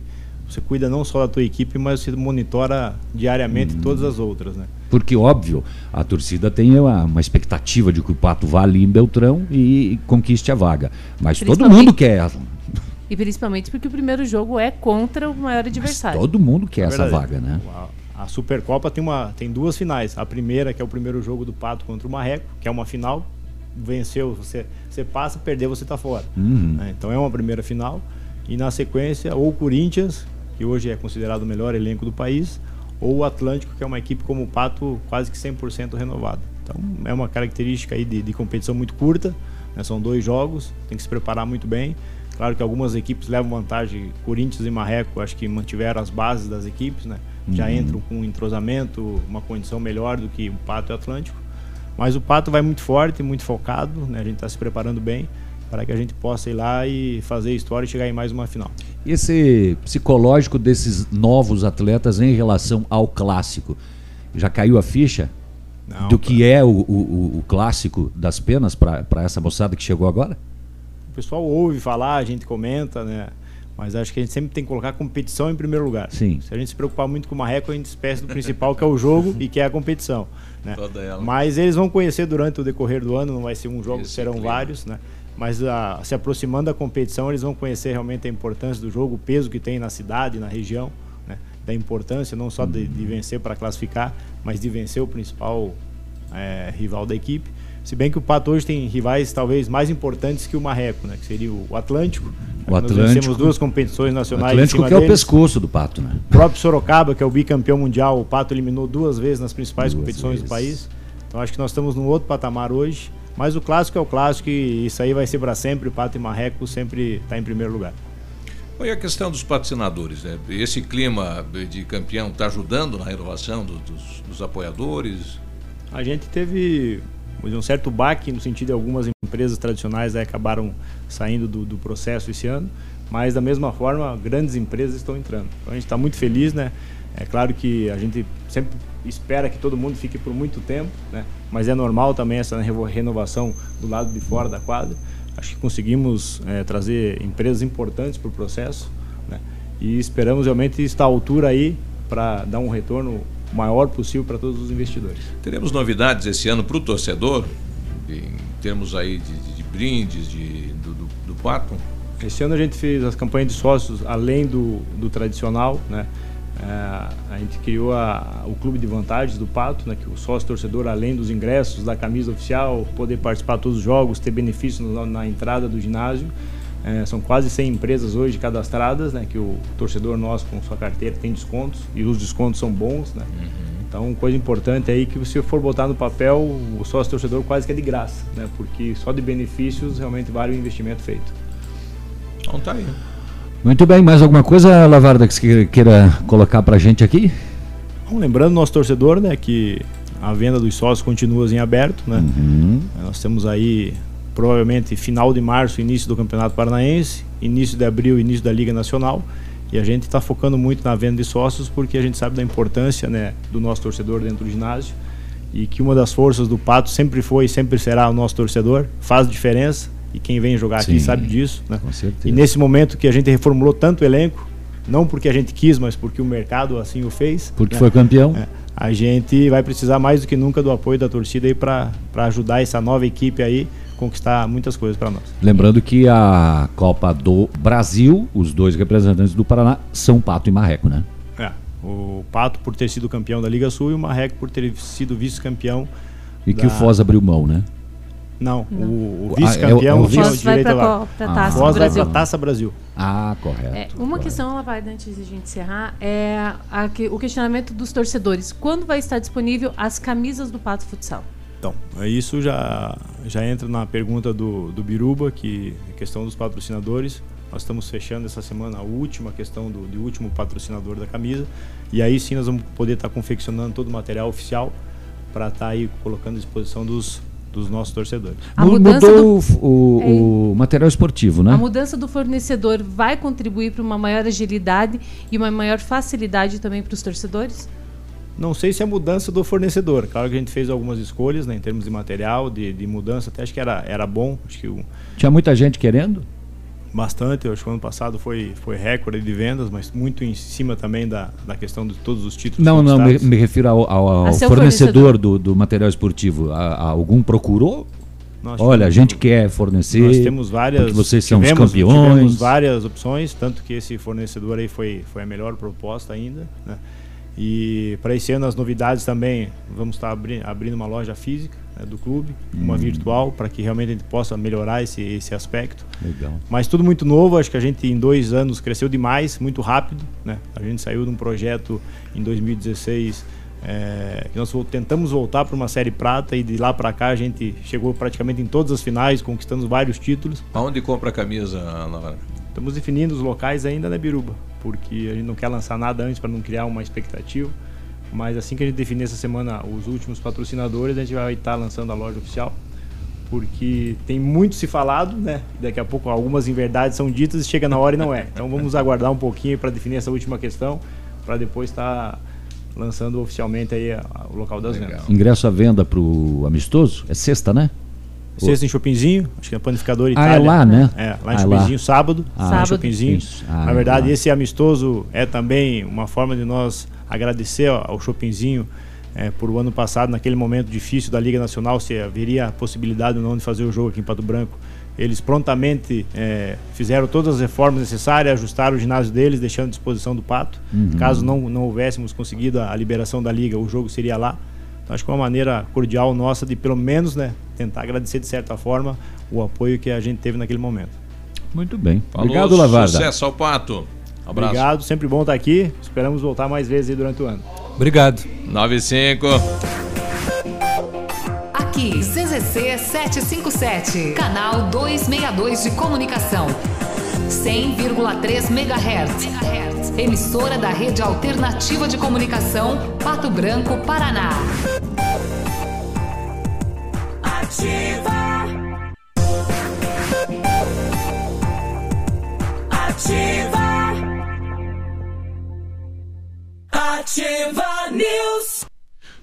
você cuida não só da tua equipe, mas você monitora Uhum. diariamente todas as outras, né? Porque, óbvio, a torcida tem uma, uma expectativa de que o Pato vá ali em Beltrão e, conquiste a vaga. Mas todo mundo quer. E principalmente porque o primeiro jogo é contra o maior adversário. Todo mundo quer essa Verdade. vaga, né? A, a Supercopa tem, uma, tem duas finais. A primeira, que é o primeiro jogo do Pato contra o Marreco, que é uma final. Venceu, você, você passa, perdeu, você está fora. Uhum. né? Então é uma primeira final. E na sequência, ou o Corinthians, que hoje é considerado o melhor elenco do país, ou o Atlântico, que é uma equipe como o Pato, quase que 100% renovada. Então é uma característica aí de, de competição muito curta. né? São dois jogos, tem que se preparar muito bem. Claro que algumas equipes levam vantagem. Corinthians e Marreco, acho que mantiveram as bases das equipes, né? Já Uhum. entram com um entrosamento, uma condição melhor do que o Pato e o Atlântico. Mas o Pato vai muito forte, muito focado, né? A gente está se preparando bem para que a gente possa ir lá e fazer história e chegar em mais uma final. E esse psicológico desses novos atletas em relação ao clássico? Já caiu a ficha Não, do que é o, o- o- o clássico das penas para essa moçada que chegou agora? O pessoal ouve falar, a gente comenta, né? Mas acho que a gente sempre tem que colocar a competição em primeiro lugar. Sim. Se a gente se preocupar muito com o Marreco, a gente esquece do principal, que é o jogo e que é a competição. Né? Toda ela. Mas eles vão conhecer durante o decorrer do ano, não vai ser um jogo, Esse serão clima. vários, né? Mas ah, se aproximando da competição, eles vão conhecer realmente a importância do jogo, o peso que tem na cidade, na região, né? da importância não só de, de vencer para classificar, mas de vencer o principal eh, rival da equipe. Se bem que o Pato hoje tem rivais talvez mais importantes que o Marreco, né? que seria o Atlântico. O Nós Atlântico- vencemos duas competições O nacionais. em Atlântico cima que é o pescoço do Pato, né? O próprio Sorocaba, que é o bicampeão mundial, o Pato eliminou duas vezes nas principais competições do país. Então acho que nós estamos num outro patamar hoje. Mas o clássico é o clássico e isso aí vai ser para sempre. O Pato e Marreco sempre está em primeiro lugar. E a questão dos patrocinadores, né? Esse clima de campeão está ajudando na renovação do- dos, dos apoiadores? A gente teve um certo baque no sentido de algumas empresas tradicionais aí acabaram saindo do, do processo esse ano, mas da mesma forma grandes empresas estão entrando. Então a gente está muito feliz, né? É claro que a gente sempre espera que todo mundo fique por muito tempo, né? Mas é normal também essa renovação do lado de fora da quadra. Acho que conseguimos eh, trazer empresas importantes para o processo, né? E esperamos realmente estar à altura aí para dar um retorno maior possível para todos os investidores. Teremos novidades esse ano para o torcedor, em termos aí de, de- de brindes, de, do, do, do Pato? Esse ano a gente fez as campanhas de sócios além do, do tradicional, né? É, a gente criou a- o clube de vantagens do Pato, né? Que o sócio torcedor, além dos ingressos, da camisa oficial, poder participar de todos os jogos, ter benefícios na, na entrada do ginásio. É, são quase 100 empresas hoje cadastradas, né? Que o torcedor nosso com sua carteira tem descontos e os descontos são bons, né? Então, coisa importante aí que se for botar no papel, o sócio torcedor quase que é de graça, né? Porque só de benefícios realmente vale o investimento feito. Então tá aí. Muito bem, mais alguma coisa, Lavarda, que você queira colocar pra gente aqui? Bom, lembrando nosso torcedor, né, que a venda dos sócios continua em aberto, né? Uhum. Nós temos aí provavelmente final de março, início do Campeonato Paranaense, início de abril, início da Liga Nacional. E a gente está focando muito na venda de sócios porque a gente sabe da importância, né, do nosso torcedor dentro do ginásio e que uma das forças do Pato sempre foi e sempre será o nosso torcedor. Faz diferença e quem vem jogar aqui Sim, sabe disso, né? Com certeza. E nesse momento que a gente reformulou tanto o elenco, não porque a gente quis, mas porque o mercado assim o fez. Porque né? foi campeão. É, a gente vai precisar mais do que nunca do apoio da torcida aí para ajudar essa nova equipe aí conquistar muitas coisas para nós. Lembrando que a Copa do Brasil, os dois representantes do Paraná, são Pato e Marreco, né? É, o Pato por ter sido campeão da Liga Sul e o Marreco por ter sido vice-campeão. E que da- o Foz abriu mão, né? Não, o, o Ah, é o- é vice-campeão o vice? o Foz vai direito pra lá. co- pra Taça Foz vai Brasil. Taça Brasil. Ah, correto. É, uma questão, Lavarda, antes de a gente encerrar, é a que- o questionamento dos torcedores. Quando vai estar disponível as camisas do Pato Futsal? Então, isso já, já entra na pergunta do, do Biruba, que é questão dos patrocinadores. Nós estamos fechando essa semana a última questão do, do último patrocinador da camisa. E aí sim nós vamos poder estar confeccionando todo o material oficial para estar aí colocando à disposição dos, dos nossos torcedores. A Mudou do- o, o- o material esportivo, né? A mudança do fornecedor vai contribuir para uma maior agilidade e uma maior facilidade também para os torcedores? Não sei se é mudança do fornecedor. Claro que a gente fez algumas escolhas né, em termos de material, de, de mudança. Até acho que era, era bom. Acho que o, Tinha muita gente querendo? bastante. Eu acho que o ano passado foi, foi recorde de vendas, mas muito em cima também da, da questão de todos os títulos. Não, não, me, me refiro ao, ao- ao fornecedor, fornecedor. Do, do material esportivo. A- a- algum procurou? Nós Olha, a gente quer fornecer. Nós temos várias. vocês são os tivemos- campeões. Tivemos várias opções, tanto que esse fornecedor aí foi, foi a melhor proposta ainda. Né? E para esse ano as novidades também, vamos estar abri abrindo uma loja física né, do clube, uma Hum. virtual, para que realmente a gente possa melhorar esse, esse aspecto. Legal. Mas tudo muito novo, acho que a gente em dois anos cresceu demais, muito rápido. Né? A gente saiu de um projeto em 2016 é, que nós tentamos voltar para uma série prata e de lá para cá a gente chegou praticamente em todas as finais, conquistando vários títulos. Aonde compra a camisa, Navarra? Estamos definindo os locais ainda, né, Biruba? Porque a gente não quer lançar nada antes para não criar uma expectativa. Mas assim que a gente definir essa semana os últimos patrocinadores, a gente vai estar lançando a loja oficial. Porque tem muito se falado, né? Daqui a pouco algumas inverdades são ditas e chega na hora e não é. Então vamos aguardar um pouquinho para definir essa última questão, para depois estar lançando oficialmente aí o local das vendas. Ingresso à venda pro amistoso? É sexta, né? Sexta em Chopinzinho, acho que é Panificador Ah, Itália. é lá, né? É, lá em Ah, é sábado. Ah, Sábado. Chopinzinho. Isso. Ah, Na verdade, lá. esse amistoso é também uma forma de nós agradecer ao ao Chopinzinho é, por o ano passado, naquele momento difícil da Liga Nacional, se haveria a possibilidade ou não de fazer o jogo aqui em Pato Branco. Eles prontamente é, fizeram todas as reformas necessárias, ajustaram o ginásio deles, deixando à disposição do Pato. Uhum. Caso não, não houvéssemos conseguido a, a liberação da Liga, o jogo seria lá. Então, acho que é uma maneira cordial nossa de, pelo menos, né, tentar agradecer de certa forma o apoio que a gente teve naquele momento. Muito bem. Falou, Obrigado, Lavarda. Sucesso ao Pato. Abraço. Obrigado, sempre bom estar aqui. Esperamos voltar mais vezes aí durante o ano. Obrigado. 95. Aqui, CZC 757, canal 262 de comunicação. 100,3 MHz. Emissora da Rede Alternativa de Comunicação, Pato Branco, Paraná. Ativa. Ativa.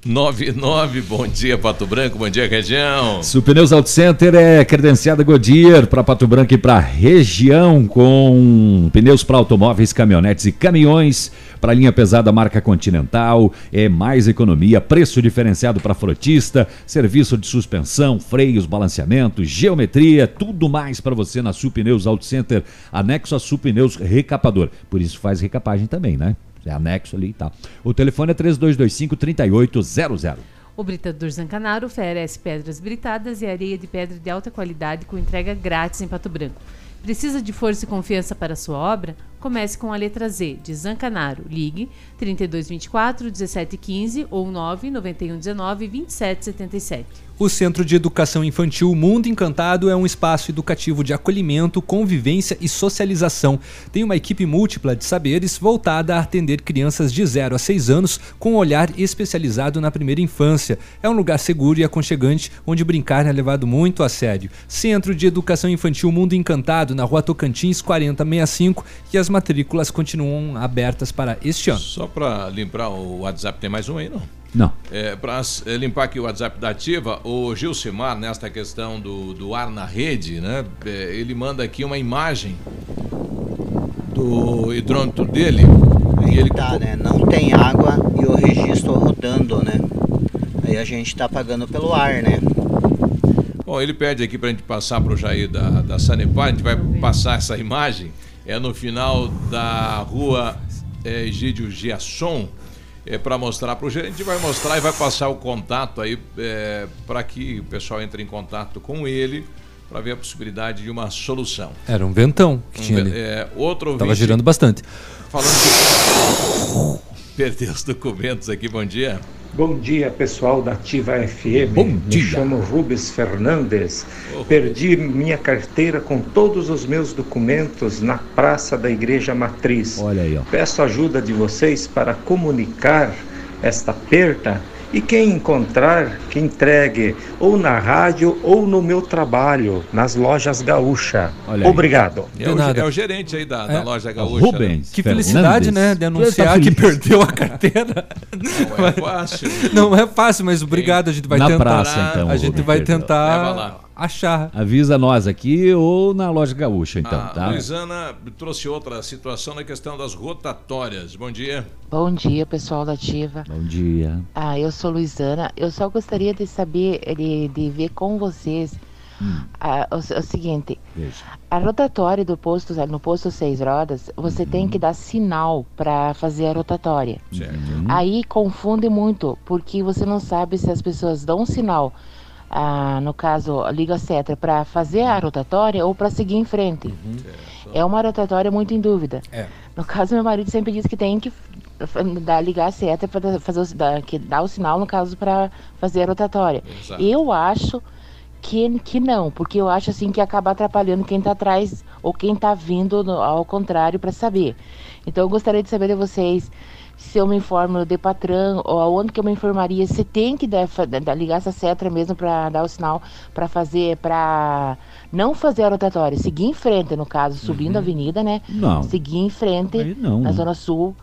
99, bom dia Pato Branco, bom dia região. Supneus Auto Center é credenciada Goodyear para Pato Branco e para região com pneus para automóveis, caminhonetes e caminhões para linha pesada marca Continental, é mais economia, preço diferenciado para frotista, serviço de suspensão, freios, balanceamento, geometria, tudo mais para você na Supneus Auto Center, anexo a Supneus Recapador. Por isso faz recapagem também, né? É anexo ali e tal. O telefone é 3225 3800. O Britador Zancanaro oferece pedras britadas e areia de pedra de alta qualidade com entrega grátis em Pato Branco. Precisa de força e confiança para sua obra? Comece com a letra Z de Zancanaro. Ligue 3224 1715 ou 99119 2777. O Centro de Educação Infantil Mundo Encantado é um espaço educativo de acolhimento, convivência e socialização. Tem uma equipe múltipla de saberes voltada a atender crianças de 0 a 6 anos com um olhar especializado na primeira infância. É um lugar seguro e aconchegante onde brincar é levado muito a sério. Centro de Educação Infantil Mundo Encantado, na rua Tocantins 4065 e as matrículas continuam abertas para este ano. Só para limpar o WhatsApp, tem mais um aí, não? Não. É, para limpar aqui o WhatsApp da Ativa, o Gilcimar, nesta questão do, do ar na rede, né? é, ele manda aqui uma imagem do hidrômetro dele. E ele Tá, né? Não tem água e o registro rodando, né? Aí a gente tá pagando pelo ar, né? Bom, ele pede aqui para a gente passar para o Jair da, da Sanepar, a gente vai passar essa imagem, é no final da rua é, Egídio Giasson, é, para mostrar para o gente vai mostrar e vai passar o contato aí é, para que o pessoal entre em contato com ele para ver a possibilidade de uma solução. Era um ventão que Um tinha ali. é, outro Tava ouvinte- girando bastante. Falando que Perdeu os documentos aqui, bom dia. Bom dia, pessoal da Ativa FM. Bom Me dia. chamo Rubens Fernandes. Ô, Perdi minha carteira com todos os meus documentos na praça da Igreja Matriz. Olha aí, ó. Peço ajuda de vocês para comunicar esta perda e quem encontrar, que entregue ou na rádio ou no meu trabalho, nas lojas Gaúcha. Olha aí. Obrigado. É o, é o gerente aí da, da É. loja gaúcha. né? Que felicidade, né? De anunciar que perdeu a carteira. Não é fácil. Não é fácil, mas obrigado. A gente vai Na tentar. praça, então, A gente Rubens, vai perdeu. Leva tentar lá. Achar. Avisa nós aqui ou na loja gaúcha, então, A tá? Luizana trouxe outra situação na questão das rotatórias. Bom dia. Bom dia, pessoal da Ativa. Bom dia. Ah, eu sou Luizana. Eu só gostaria de saber, de, de ver com vocês ah, o, o seguinte: Veja. a rotatória do posto, no posto seis rodas, você tem que dar sinal para fazer a rotatória. Certo. Aí confunde muito, porque você não sabe se as pessoas dão um sinal, ah, no caso, liga a seta, para fazer a rotatória ou para seguir em frente. É uma rotatória muito em dúvida. É. No caso, meu marido sempre diz que tem que dar, ligar a seta para fazer o, dar, que dá o sinal, no caso, para fazer a rotatória. Exato. Eu acho que, que não, porque eu acho assim que acaba atrapalhando quem está atrás ou quem está vindo no- ao contrário para saber. Então eu gostaria de saber de vocês se eu me informo no Depatran ou aonde que eu me informaria se tem que dar, dar- ligar essa seta mesmo para dar o sinal para fazer para não fazer a rotatória, seguir em frente no caso, subindo a avenida, né? Não. Seguir em frente não, na zona sul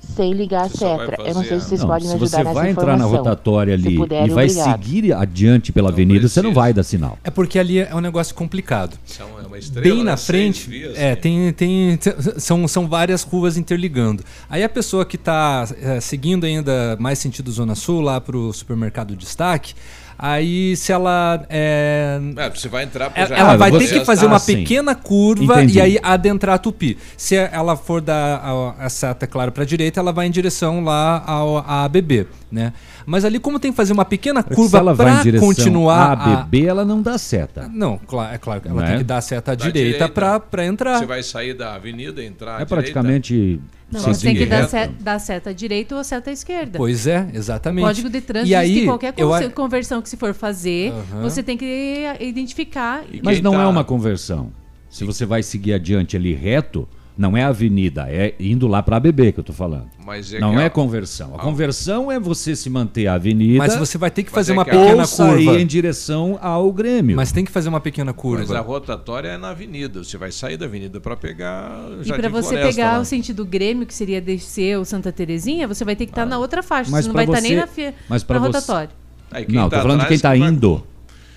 sem ligar a seta. Eu não sei se vocês Não, podem se me você ajudar nessa vai entrar na informação. rotatória Se ali puderem, e vai obrigado. seguir adiante pela avenida, você não vai dar sinal. É porque ali é um negócio complicado. São, é uma estrela, Bem né? na frente, vias, é, né? tem, tem, são, são várias ruas interligando. Aí a pessoa que está seguindo ainda mais sentido Zona Sul, lá para o supermercado Destaque, aí se ela. É, É, você vai entrar ela, Jardim ela vai ter que fazer uma Ah, sim. pequena curva Entendi. e aí adentrar a Tupi. Se ela for dar a, a seta, claro, para a direita, ela vai em direção lá ao a ABB, né? Mas ali, como tem que fazer uma pequena curva ela vai em para direção continuar A, B, B, ela não dá seta. Não, claro, é claro que ela Não tem é? que dar a seta à Da direita para entrar. Você vai sair da avenida, entrar É direita. praticamente. Não, você tem que dar, reto. se- dar seta à direita ou seta à esquerda. Pois é, exatamente. Código de trânsito E diz que aí, qualquer eu a- conversão que se for fazer, você tem que identificar. Mas não tá é uma conversão. Se você vai seguir adiante ali reto, não é avenida, é indo lá para a ABB que eu tô falando. Mas é não que é a- conversão. A conversão é você se manter a avenida. Mas você vai ter que fazer é uma que a- pequena curva. em direção ao Grêmio. Mas tem que fazer uma pequena curva. Mas a rotatória é na avenida. Você vai sair da avenida para pegar E para você Floresta pegar lá. o sentido Grêmio, que seria descer o Santa Terezinha, você vai ter que estar na outra faixa. Mas você não vai estar nem você- na, fi- mas na você- rotatória. Aí quem não, tá tô falando de quem tá vai- indo.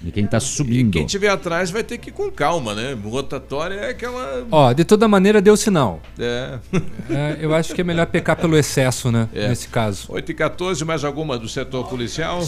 De quem tá subindo. Quem tiver atrás vai ter que ir com calma, né? Rotatória é aquela. Ó, de toda maneira deu sinal. É. É, eu acho que é melhor pecar pelo excesso, né? É. Nesse caso. 8 e 14, mais alguma do setor policial?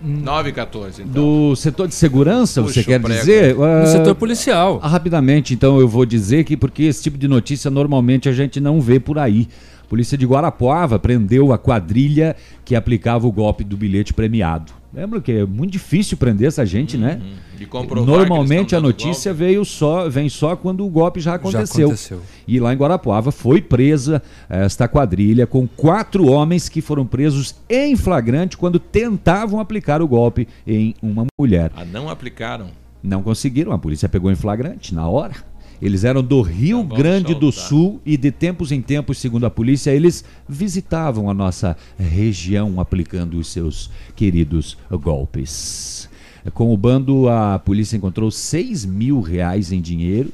9 e 14, então. Do setor de segurança, Puxa você quer prego. dizer? Do Ah, setor policial. ah, rapidamente, então eu vou dizer que porque esse tipo de notícia normalmente a gente não vê por aí. A polícia de Guarapuava prendeu a quadrilha que aplicava o golpe do bilhete premiado. Lembra que é muito difícil prender essa gente, né? E comprovar Normalmente a notícia veio só, vem só quando o golpe já aconteceu. aconteceu. E lá em Guarapuava foi presa esta quadrilha com quatro homens que foram presos em flagrante quando tentavam aplicar o golpe em uma mulher. Ah, não aplicaram. Não conseguiram, a polícia pegou em flagrante na hora. Eles eram do Rio Grande do Sul e de tempos em tempos, segundo a polícia, eles visitavam a nossa região aplicando os seus queridos golpes. Com o bando, a polícia encontrou 6 mil reais em dinheiro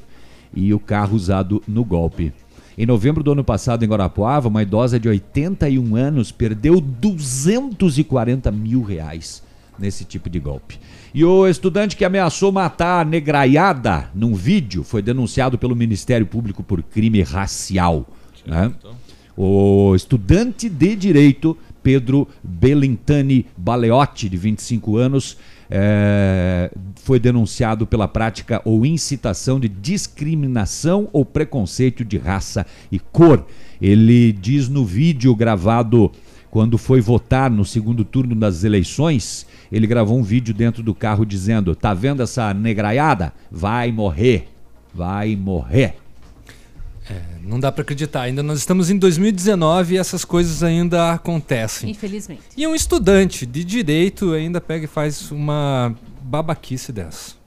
e o carro usado no golpe. Em novembro do ano passado, em Guarapuava, uma idosa de 81 anos perdeu 240 mil reais nesse tipo de golpe. E o estudante que ameaçou matar a negraiada num vídeo foi denunciado pelo Ministério Público por crime racial. né? O estudante de direito, Pedro Belintani Baleotti, de 25 anos, eh, foi denunciado pela prática ou incitação de discriminação ou preconceito de raça e cor. Ele diz no vídeo gravado quando foi votar no segundo turno das eleições, ele gravou um vídeo dentro do carro dizendo: Tá vendo essa negraiada? Vai morrer, vai morrer. É, não dá para acreditar. Ainda nós estamos em 2019 e essas coisas ainda acontecem. Infelizmente. E um estudante de direito ainda pega e faz uma babaquice dessa.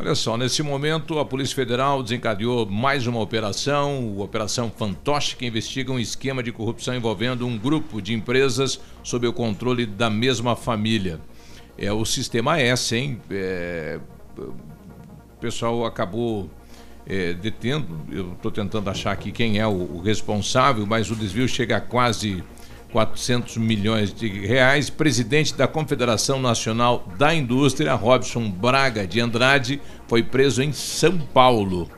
Olha só, nesse momento a Polícia Federal desencadeou mais uma operação, a Operação Fantoche, que investiga um esquema de corrupção envolvendo um grupo de empresas sob o controle da mesma família. É o Sistema S, hein? É, o pessoal acabou é, detendo, eu estou tentando achar aqui quem é o, o responsável, mas o desvio chega a quase 400 milhões de reais. Presidente da Confederação Nacional da Indústria, Robson Braga de Andrade, foi preso em São Paulo.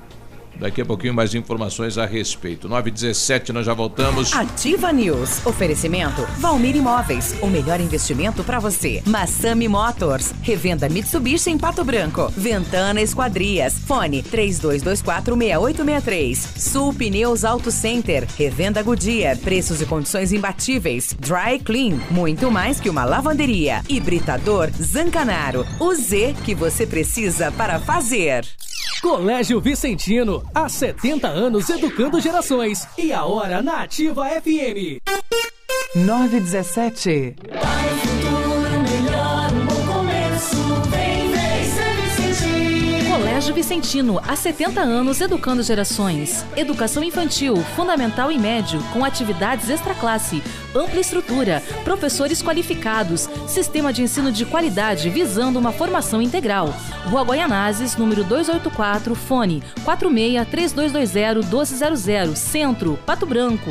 Daqui a pouquinho mais informações a respeito. 9h17, nós já voltamos. Ativa News. Oferecimento Valmir Imóveis. O melhor investimento para você. Massami Motors. Revenda Mitsubishi em Pato Branco. Ventana Esquadrias. Fone 32246863. Sul Pneus Auto Center. Revenda Goodyear. Preços e condições imbatíveis. Dry Clean. Muito mais que uma lavanderia. Hibridador Zancanaro. O Z que você precisa para fazer. Colégio Vicentino, há 70 anos educando gerações. E a hora na Ativa FM. 917. Colégio Vicentino, há 70 anos educando gerações. Educação infantil, fundamental e médio, com atividades extraclasse, ampla estrutura, professores qualificados, sistema de ensino de qualidade visando uma formação integral. Rua Goianazes, número 284, fone 46 3220 1200, Centro, Pato Branco.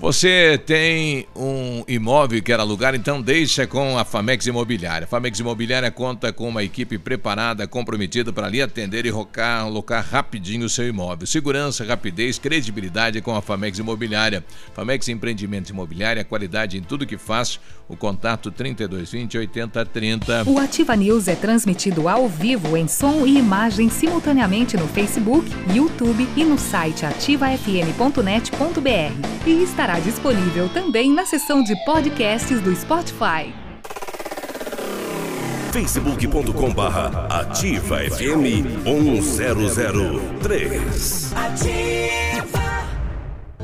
Você tem um imóvel que quer alugar, então deixa com a Famex Imobiliária. A Famex Imobiliária conta com uma equipe preparada, comprometida para lhe atender e rocar, alocar rapidinho o seu imóvel. Segurança, rapidez, credibilidade com a Famex Imobiliária. Famex Empreendimentos Imobiliária, qualidade em tudo que faz. O contato 3220 8030. O Ativa News é transmitido ao vivo em som e imagem simultaneamente no Facebook, YouTube e no site ativafm.net.br. E estará disponível também na seção de podcasts do Spotify. facebook.com barra ativa FM 1003.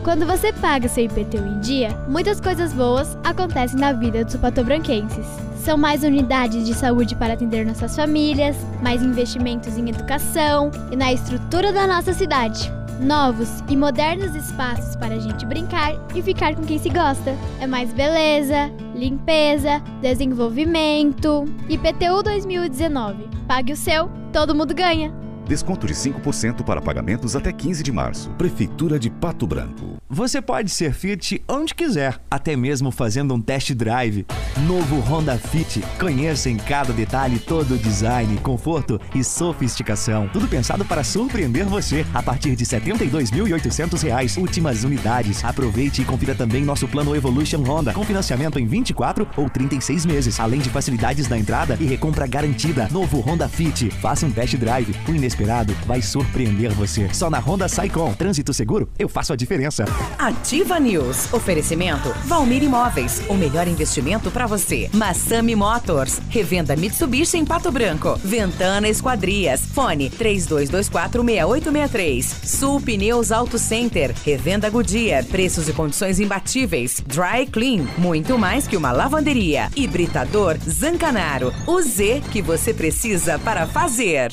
Quando você paga seu IPTU em dia, muitas coisas boas acontecem na vida dos patobranquenses. São mais unidades de saúde para atender nossas famílias, mais investimentos em educação e na estrutura da nossa cidade. Novos e modernos espaços para a gente brincar e ficar com quem se gosta. É mais beleza, limpeza, desenvolvimento. IPTU 2019. Pague o seu, todo mundo ganha. Desconto de 5% para pagamentos até 15 de março. Prefeitura de Pato Branco. Você pode ser Fit onde quiser, até mesmo fazendo um test drive. Novo Honda Fit. Conheça em cada detalhe todo o design, conforto e sofisticação. Tudo pensado para surpreender você. A partir de 72.800 reais, últimas unidades. Aproveite e confira também nosso plano Evolution Honda, com financiamento em 24 ou 36 meses, além de facilidades na entrada e recompra garantida. Novo Honda Fit. Faça um test drive. O inesperado vai surpreender você. Só na Honda Saicom. Trânsito seguro, eu faço a diferença. Ativa News. Oferecimento Valmir Imóveis. O melhor investimento para você. Massami Motors. Revenda Mitsubishi em Pato Branco. Ventana Esquadrias. Fone 32246863. Sul Pneus Auto Center. Revenda Goodyear. Preços e condições imbatíveis. Dry Clean. Muito mais que uma lavanderia. Hibridador Zancanaro. O Z que você precisa para fazer.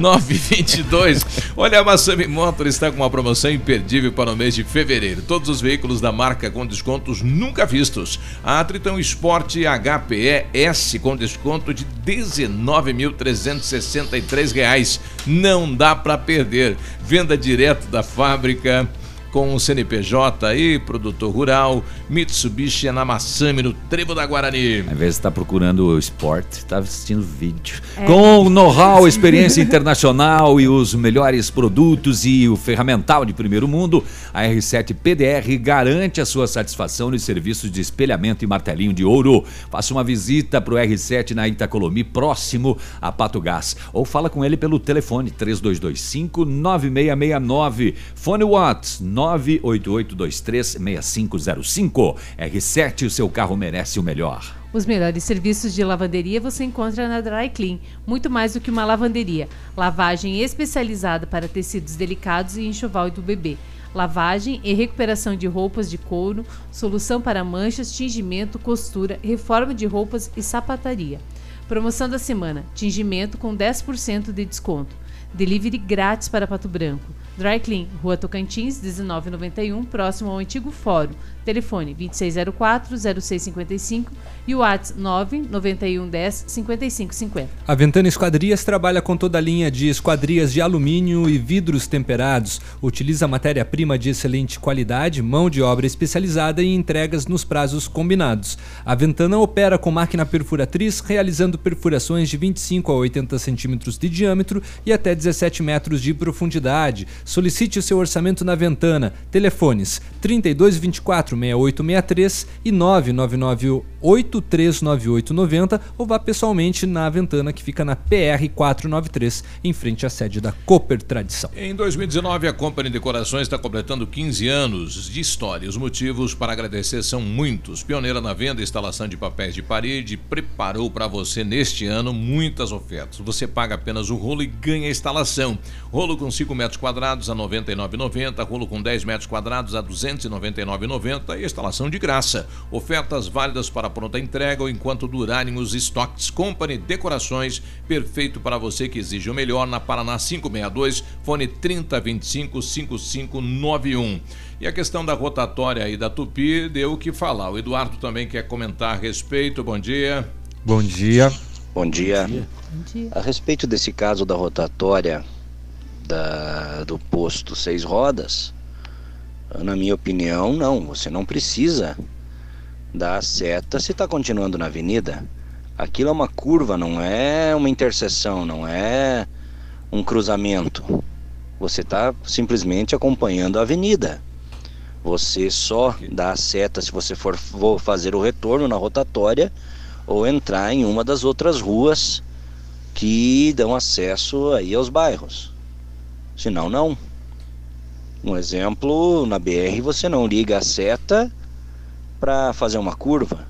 922. Olha, a Massami Motor está com uma promoção imperdível para o mês de fevereiro. Todos os veículos da marca com descontos nunca vistos. A Triton Sport HPE S com desconto de R$ 19.363. Não dá para perder. Venda direto da fábrica com o CNPJ aí, produtor rural, Mitsubishi é na Massami, no Trevo da Guarani. Ao invés de estar procurando o esporte, está assistindo vídeo. Com know-how, experiência internacional e os melhores produtos e o ferramental de primeiro mundo, a R7 PDR garante a sua satisfação nos serviços de espelhamento e martelinho de ouro. Faça uma visita para o R7 na Itacolomi, próximo a Pato Gás. Ou fala com ele pelo telefone 3225 9669. Fone Watts 988236505. R7, o seu carro merece o melhor. Os melhores serviços de lavanderia você encontra na Dry Clean. Muito mais do que uma lavanderia. Lavagem especializada para tecidos delicados e enxoval do bebê. Lavagem e recuperação de roupas de couro, solução para manchas, tingimento, costura, reforma de roupas e sapataria. Promoção da semana: tingimento com 10% de desconto. Delivery grátis para Pato Branco. Dry Clean, Rua Tocantins, 1991, próximo ao antigo fórum. Telefone 2604-0655 e o WhatsApp 99110-5550. A Ventana Esquadrias trabalha com toda a linha de esquadrias de alumínio e vidros temperados. Utiliza matéria-prima de excelente qualidade, mão de obra especializada e entregas nos prazos combinados. A Ventana opera com máquina perfuratriz, realizando perfurações de 25 a 80 centímetros de diâmetro e até 17 metros de profundidade. Solicite o seu orçamento na Ventana. Telefones 3224 6863 e 999 839890 ou vá pessoalmente na Ventana que fica na PR 493 em frente à sede da Cooper Tradição. Em 2019, a Company Decorações está completando 15 anos de história. Os motivos para agradecer são muitos. Pioneira na venda e instalação de papéis de parede, preparou para você neste ano muitas ofertas. Você paga apenas o rolo e ganha a instalação. Rolo com 5 metros quadrados a R$ 99,90, rolo com 10 metros quadrados a R$ 299,90 e instalação de graça. Ofertas válidas para pronta entrega ou enquanto durarem os estoques. Company Decorações, perfeito para você que exige o melhor na Paraná 562, fone 3025 5591. E a questão da rotatória aí da Tupi deu o que falar. O Eduardo também quer comentar a respeito. Bom dia. Bom dia. Bom dia. A respeito desse caso da rotatória da, do posto seis rodas, na minha opinião, não. Você não precisa dar seta se está continuando na avenida. Aquilo é uma curva, não é uma interseção, não é um cruzamento. Você está simplesmente acompanhando a avenida. Você só dá a seta se você for, for fazer o retorno na rotatória ou entrar em uma das outras ruas que dão acesso aí aos bairros. Senão, não. Um exemplo, na BR você não liga a seta para fazer uma curva,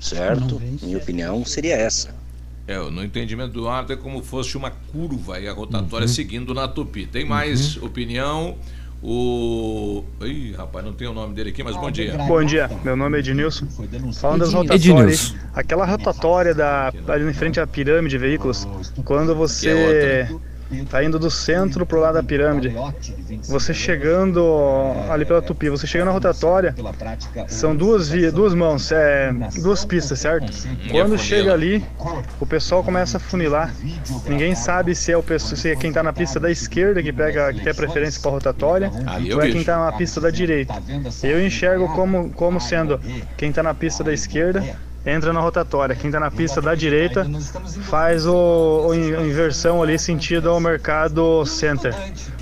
certo? Minha opinião seria essa. É, no entendimento do Eduardo é como fosse uma curva e a rotatória Uhum. seguindo na Tupi. Tem mais opinião? O. Ih, rapaz, não tem o nome dele aqui, mas bom dia. Bom dia, meu nome é Ednilson. Falando das rotatórias, Ednilson. aquela rotatória da, ali em frente à pirâmide de veículos, quando você tá indo do centro pro lado da pirâmide. Você chegando ali pela Tupi, você chegando na rotatória, são duas vias, duas mãos, é, duas pistas, certo? Quando chega ali, o pessoal começa a funilar. Ninguém sabe se é o pessoal, se é quem tá na pista da esquerda que pega que tem a preferência para rotatória, eu ou é quem tá na pista da direita. Eu enxergo como como sendo quem tá na pista da esquerda entra na rotatória. Quem está na pista da direita faz o, o inversão ali sentido ao mercado center.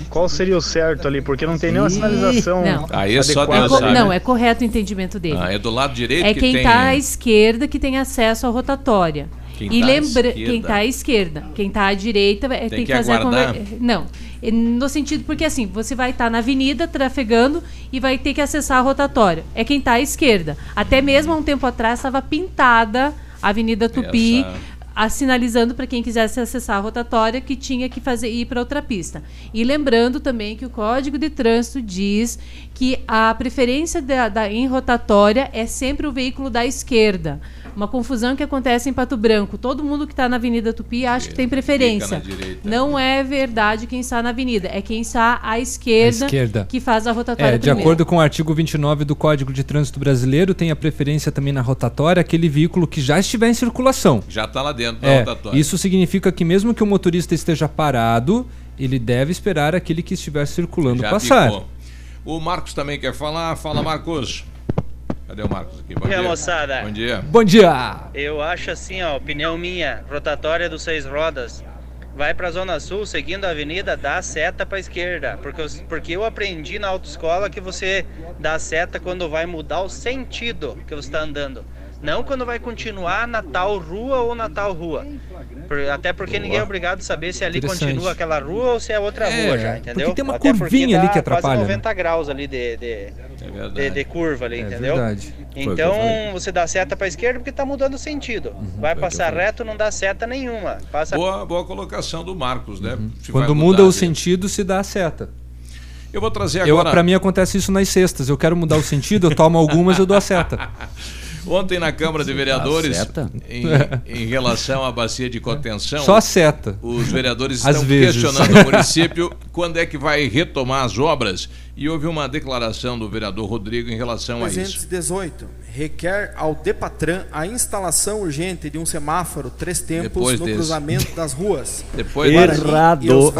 Qual seria o certo ali? Porque não tem nenhuma sinalização. Não. Aí é só adequada. Deus sabe. Não, é correto o entendimento dele. Ah, é do lado direito É que quem tem... está à esquerda que tem acesso à rotatória. Quem e tá lembra quem está à esquerda, quem está à direita é, tem, que que fazer a conver... Não, no sentido porque assim você vai estar na avenida trafegando e vai ter que acessar a rotatória. É quem está à esquerda. Até mesmo há um tempo atrás estava pintada a Avenida Tupi. Essa- a- sinalizando para quem quisesse acessar a rotatória que tinha que fazer ir para outra pista. E lembrando também que o Código de Trânsito diz que a preferência da, da- em rotatória é sempre o veículo da esquerda. Uma confusão que acontece em Pato Branco. Todo mundo que está na Avenida Tupi acha que tem preferência. Não é verdade quem está na avenida, é quem está à esquerda, À esquerda. que faz a rotatória É, de primeiro. acordo com o artigo 29 do Código de Trânsito Brasileiro, tem a preferência também na rotatória aquele veículo que já estiver em circulação. Já está lá dentro da É, rotatória. isso significa que mesmo que o motorista esteja parado, ele deve esperar aquele que estiver circulando Já passar. ficou. O Marcos também quer falar. Fala, Marcos. Cadê o Marcos aqui? Bom E dia. moçada? Bom dia. Bom dia! Eu acho assim, ó, opinião minha, rotatória dos seis rodas. Vai pra Zona Sul, seguindo a avenida, dá seta pra esquerda. Porque eu, porque eu aprendi na autoescola que você dá seta quando vai mudar o sentido que você tá andando. Não quando vai continuar na tal rua ou na tal rua. Por- até porque ninguém é obrigado a saber se ali continua aquela rua ou se é outra É, rua já, porque entendeu? tem uma até porque curvinha ali que atrapalha, Quase né? 90 graus ali de, de, É de, de curva ali, É entendeu? verdade. Então você dá seta pra esquerda porque tá mudando o sentido. Uhum, vai passar reto, não dá seta nenhuma. Passa Boa, boa colocação do Marcos, né? Uhum. Quando mudar muda o ali. sentido, se dá a seta. Eu vou trazer Eu, agora. pra mim acontece isso nas sextas. Eu quero mudar o sentido, eu tomo algumas, eu dou a seta. Ontem na Câmara de Vereadores, seta? em, em relação à bacia de contenção, Só seta. os vereadores Às estão vezes. questionando o município quando é que vai retomar as obras. E houve uma declaração do vereador Rodrigo em relação a isso. 318 requer ao Depatran a instalação urgente de um semáforo três tempos Depois no desse. cruzamento das ruas. Depois Errado. e Errou!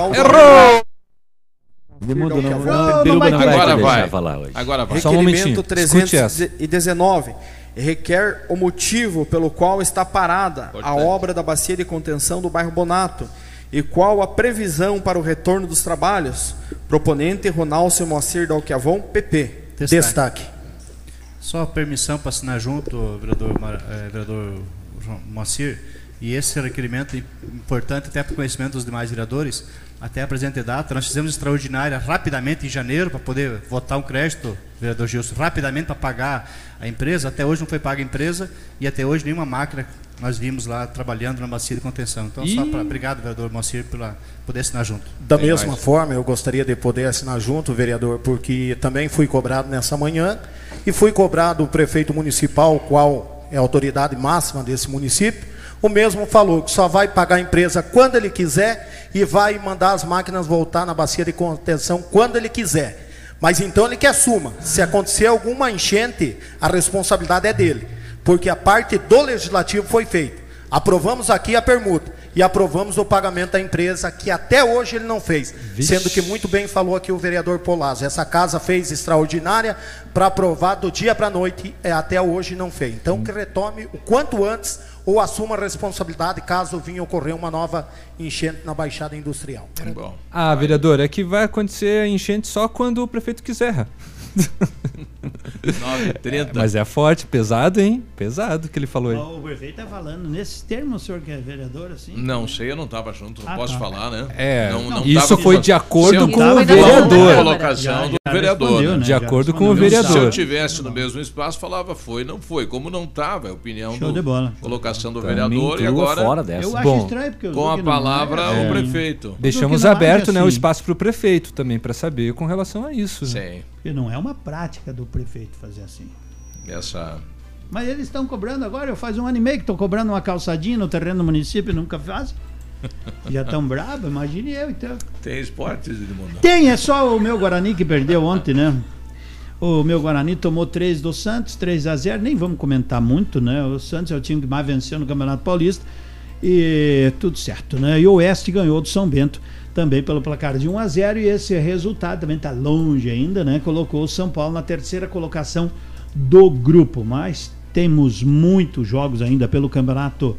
Não, não, Biruba não vai Agora vai. Agora vai. Só um momentinho. Requerimento Escute essa. 319 requer o motivo pelo qual está parada Pode a obra da bacia de contenção do bairro Bonato e qual a previsão para o retorno dos trabalhos. Proponente Ronaldo Moacir Dalquiavon, PP. Destaque. Destaque. Só permissão para assinar junto, vereador, eh, vereador João Moacir, e esse requerimento é importante até para o conhecimento dos demais vereadores, até a presente data, nós fizemos extraordinária rapidamente em janeiro para poder votar um crédito, vereador Gilson, rapidamente para pagar a empresa, até hoje não foi paga a empresa e até hoje nenhuma máquina nós vimos lá trabalhando na bacia de contenção. Então, só Ih. para, obrigado, vereador Moacir, pela poder assinar junto. Da mesma forma, eu gostaria de poder assinar junto, vereador, porque também fui cobrado nessa manhã e fui cobrado o prefeito municipal, qual é a autoridade máxima desse município. O mesmo falou que só vai pagar a empresa quando ele quiser e vai mandar as máquinas voltar na bacia de contenção quando ele quiser. Mas então ele que assuma. Se acontecer alguma enchente, a responsabilidade é dele. Porque a parte do legislativo foi feita. Aprovamos aqui a permuta e aprovamos o pagamento da empresa, que até hoje ele não fez. Sendo que muito bem falou aqui o vereador Polazzo. Essa casa fez extraordinária para aprovar do dia para a noite, e até hoje não fez. Então que retome o quanto antes ou assuma a responsabilidade caso venha ocorrer uma nova enchente na Baixada Industrial. Bom. Ah, vereador, é que vai acontecer a enchente só quando o prefeito quiser. 9h30. Mas é forte, pesado, hein? Pesado que ele falou aí. O prefeito está falando nesses termos, o senhor que é vereador, assim? Não sei, eu não estava junto, não Ah, posso tá. falar, né? É, Não- não isso tava- foi de acordo com o vereador. colocação do vereador. né? né? De acordo com o vereador. Se eu tivesse no mesmo espaço, falava foi, não foi. Como não estava, é a opinião Show do de bola. colocação do vereador e agora fora dessa. Eu acho Bom, estranho, porque eu com a palavra é o assim. prefeito. Deixamos aberto né, o assim. espaço para o prefeito também, para saber com relação a isso. né? Sim, Porque não é uma prática do prefeito fazer assim. essa... Mas eles estão cobrando agora, eu faz um ano e meio que estou cobrando uma calçadinha no terreno do município e nunca fazem. Já tão bravo, imagine eu então. Tem esportes, Edmundo? Tem, é só o meu Guarani que perdeu ontem, né? O meu Guarani tomou 3 do Santos, 3 a 0 nem vamos comentar muito, né? O Santos é o time que mais venceu no Campeonato Paulista e tudo certo, né? E o Oeste ganhou do São Bento também pelo placar de 1 a 0 e esse resultado também está longe ainda, né? Colocou o São Paulo na terceira colocação do grupo, mas temos muitos jogos ainda pelo Campeonato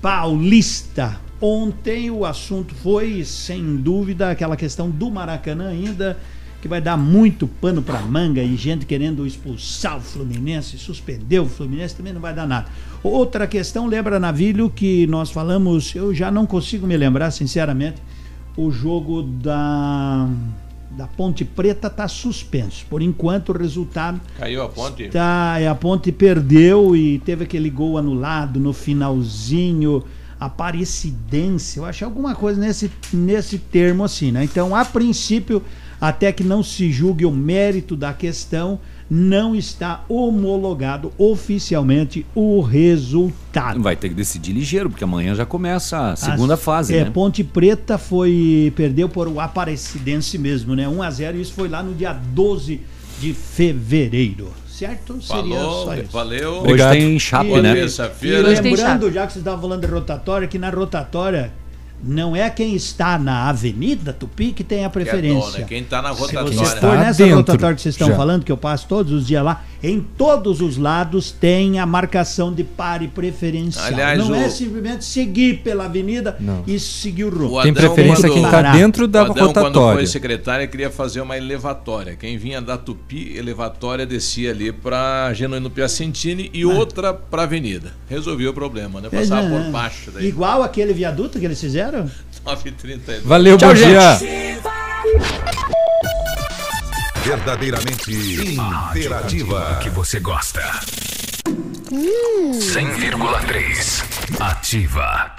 Paulista. Ontem o assunto foi, sem dúvida, aquela questão do Maracanã ainda, que vai dar muito pano para manga e gente querendo expulsar o Fluminense, suspender o Fluminense, também não vai dar nada. Outra questão, lembra, Navilho, que nós falamos, eu já não consigo me lembrar, sinceramente, o jogo da da Ponte Preta está suspenso. Por enquanto, o resultado. Caiu a ponte? Tá, a ponte perdeu e teve aquele gol anulado no finalzinho. Aparecidência, eu acho alguma coisa nesse, nesse termo assim, né? Então, a princípio, até que não se julgue o mérito da questão, não está homologado oficialmente o resultado. Vai ter que decidir ligeiro, porque amanhã já começa a segunda As- fase, é, né? Ponte Preta foi perdeu por o Aparecidense mesmo, né? 1 a 0 isso foi lá no dia 12 de fevereiro. Certo? Seria Falou, só isso. valeu. Hoje tem Chape, E- né? E Terça-feira. lembrando, já que você estava falando de rotatória, que na rotatória não é quem está na Avenida Tupi que tem a Que é preferência. dona, quem tá na Se rotatória. você for nessa dentro rotatória que vocês estão já. falando, que eu passo todos os dias lá, em todos os lados tem a marcação de pare preferencial. Aliás, não é o- simplesmente seguir pela avenida Não. e seguir o rumo. O Tem preferência quando- quem tá Parar. dentro da o Adão, quando rotatória. foi secretário, queria fazer uma elevatória. Quem vinha da Tupi, elevatória descia ali para Genuíno Piacentini e outra para Avenida. Resolveu o problema, né? Passava é. por baixo daí. Igual aquele viaduto que eles fizeram? 9h30. Valeu, bom dia. Verdadeiramente interativa. que você gosta. 100,3. Ativa.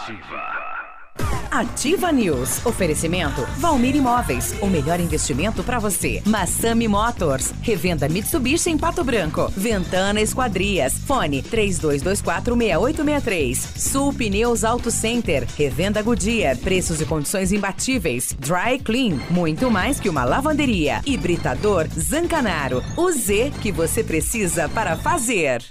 Ativa News. Oferecimento Valmir Imóveis. O melhor investimento para você. Massami Motors. Revenda Mitsubishi em Pato Branco. Ventana Esquadrias. Fone 32246863. Sul Pneus Auto Center. Revenda Goodyear. Preços e condições imbatíveis. Dry Clean. Muito mais que uma lavanderia. Hibridador Zancanaro. O Z que você precisa para fazer.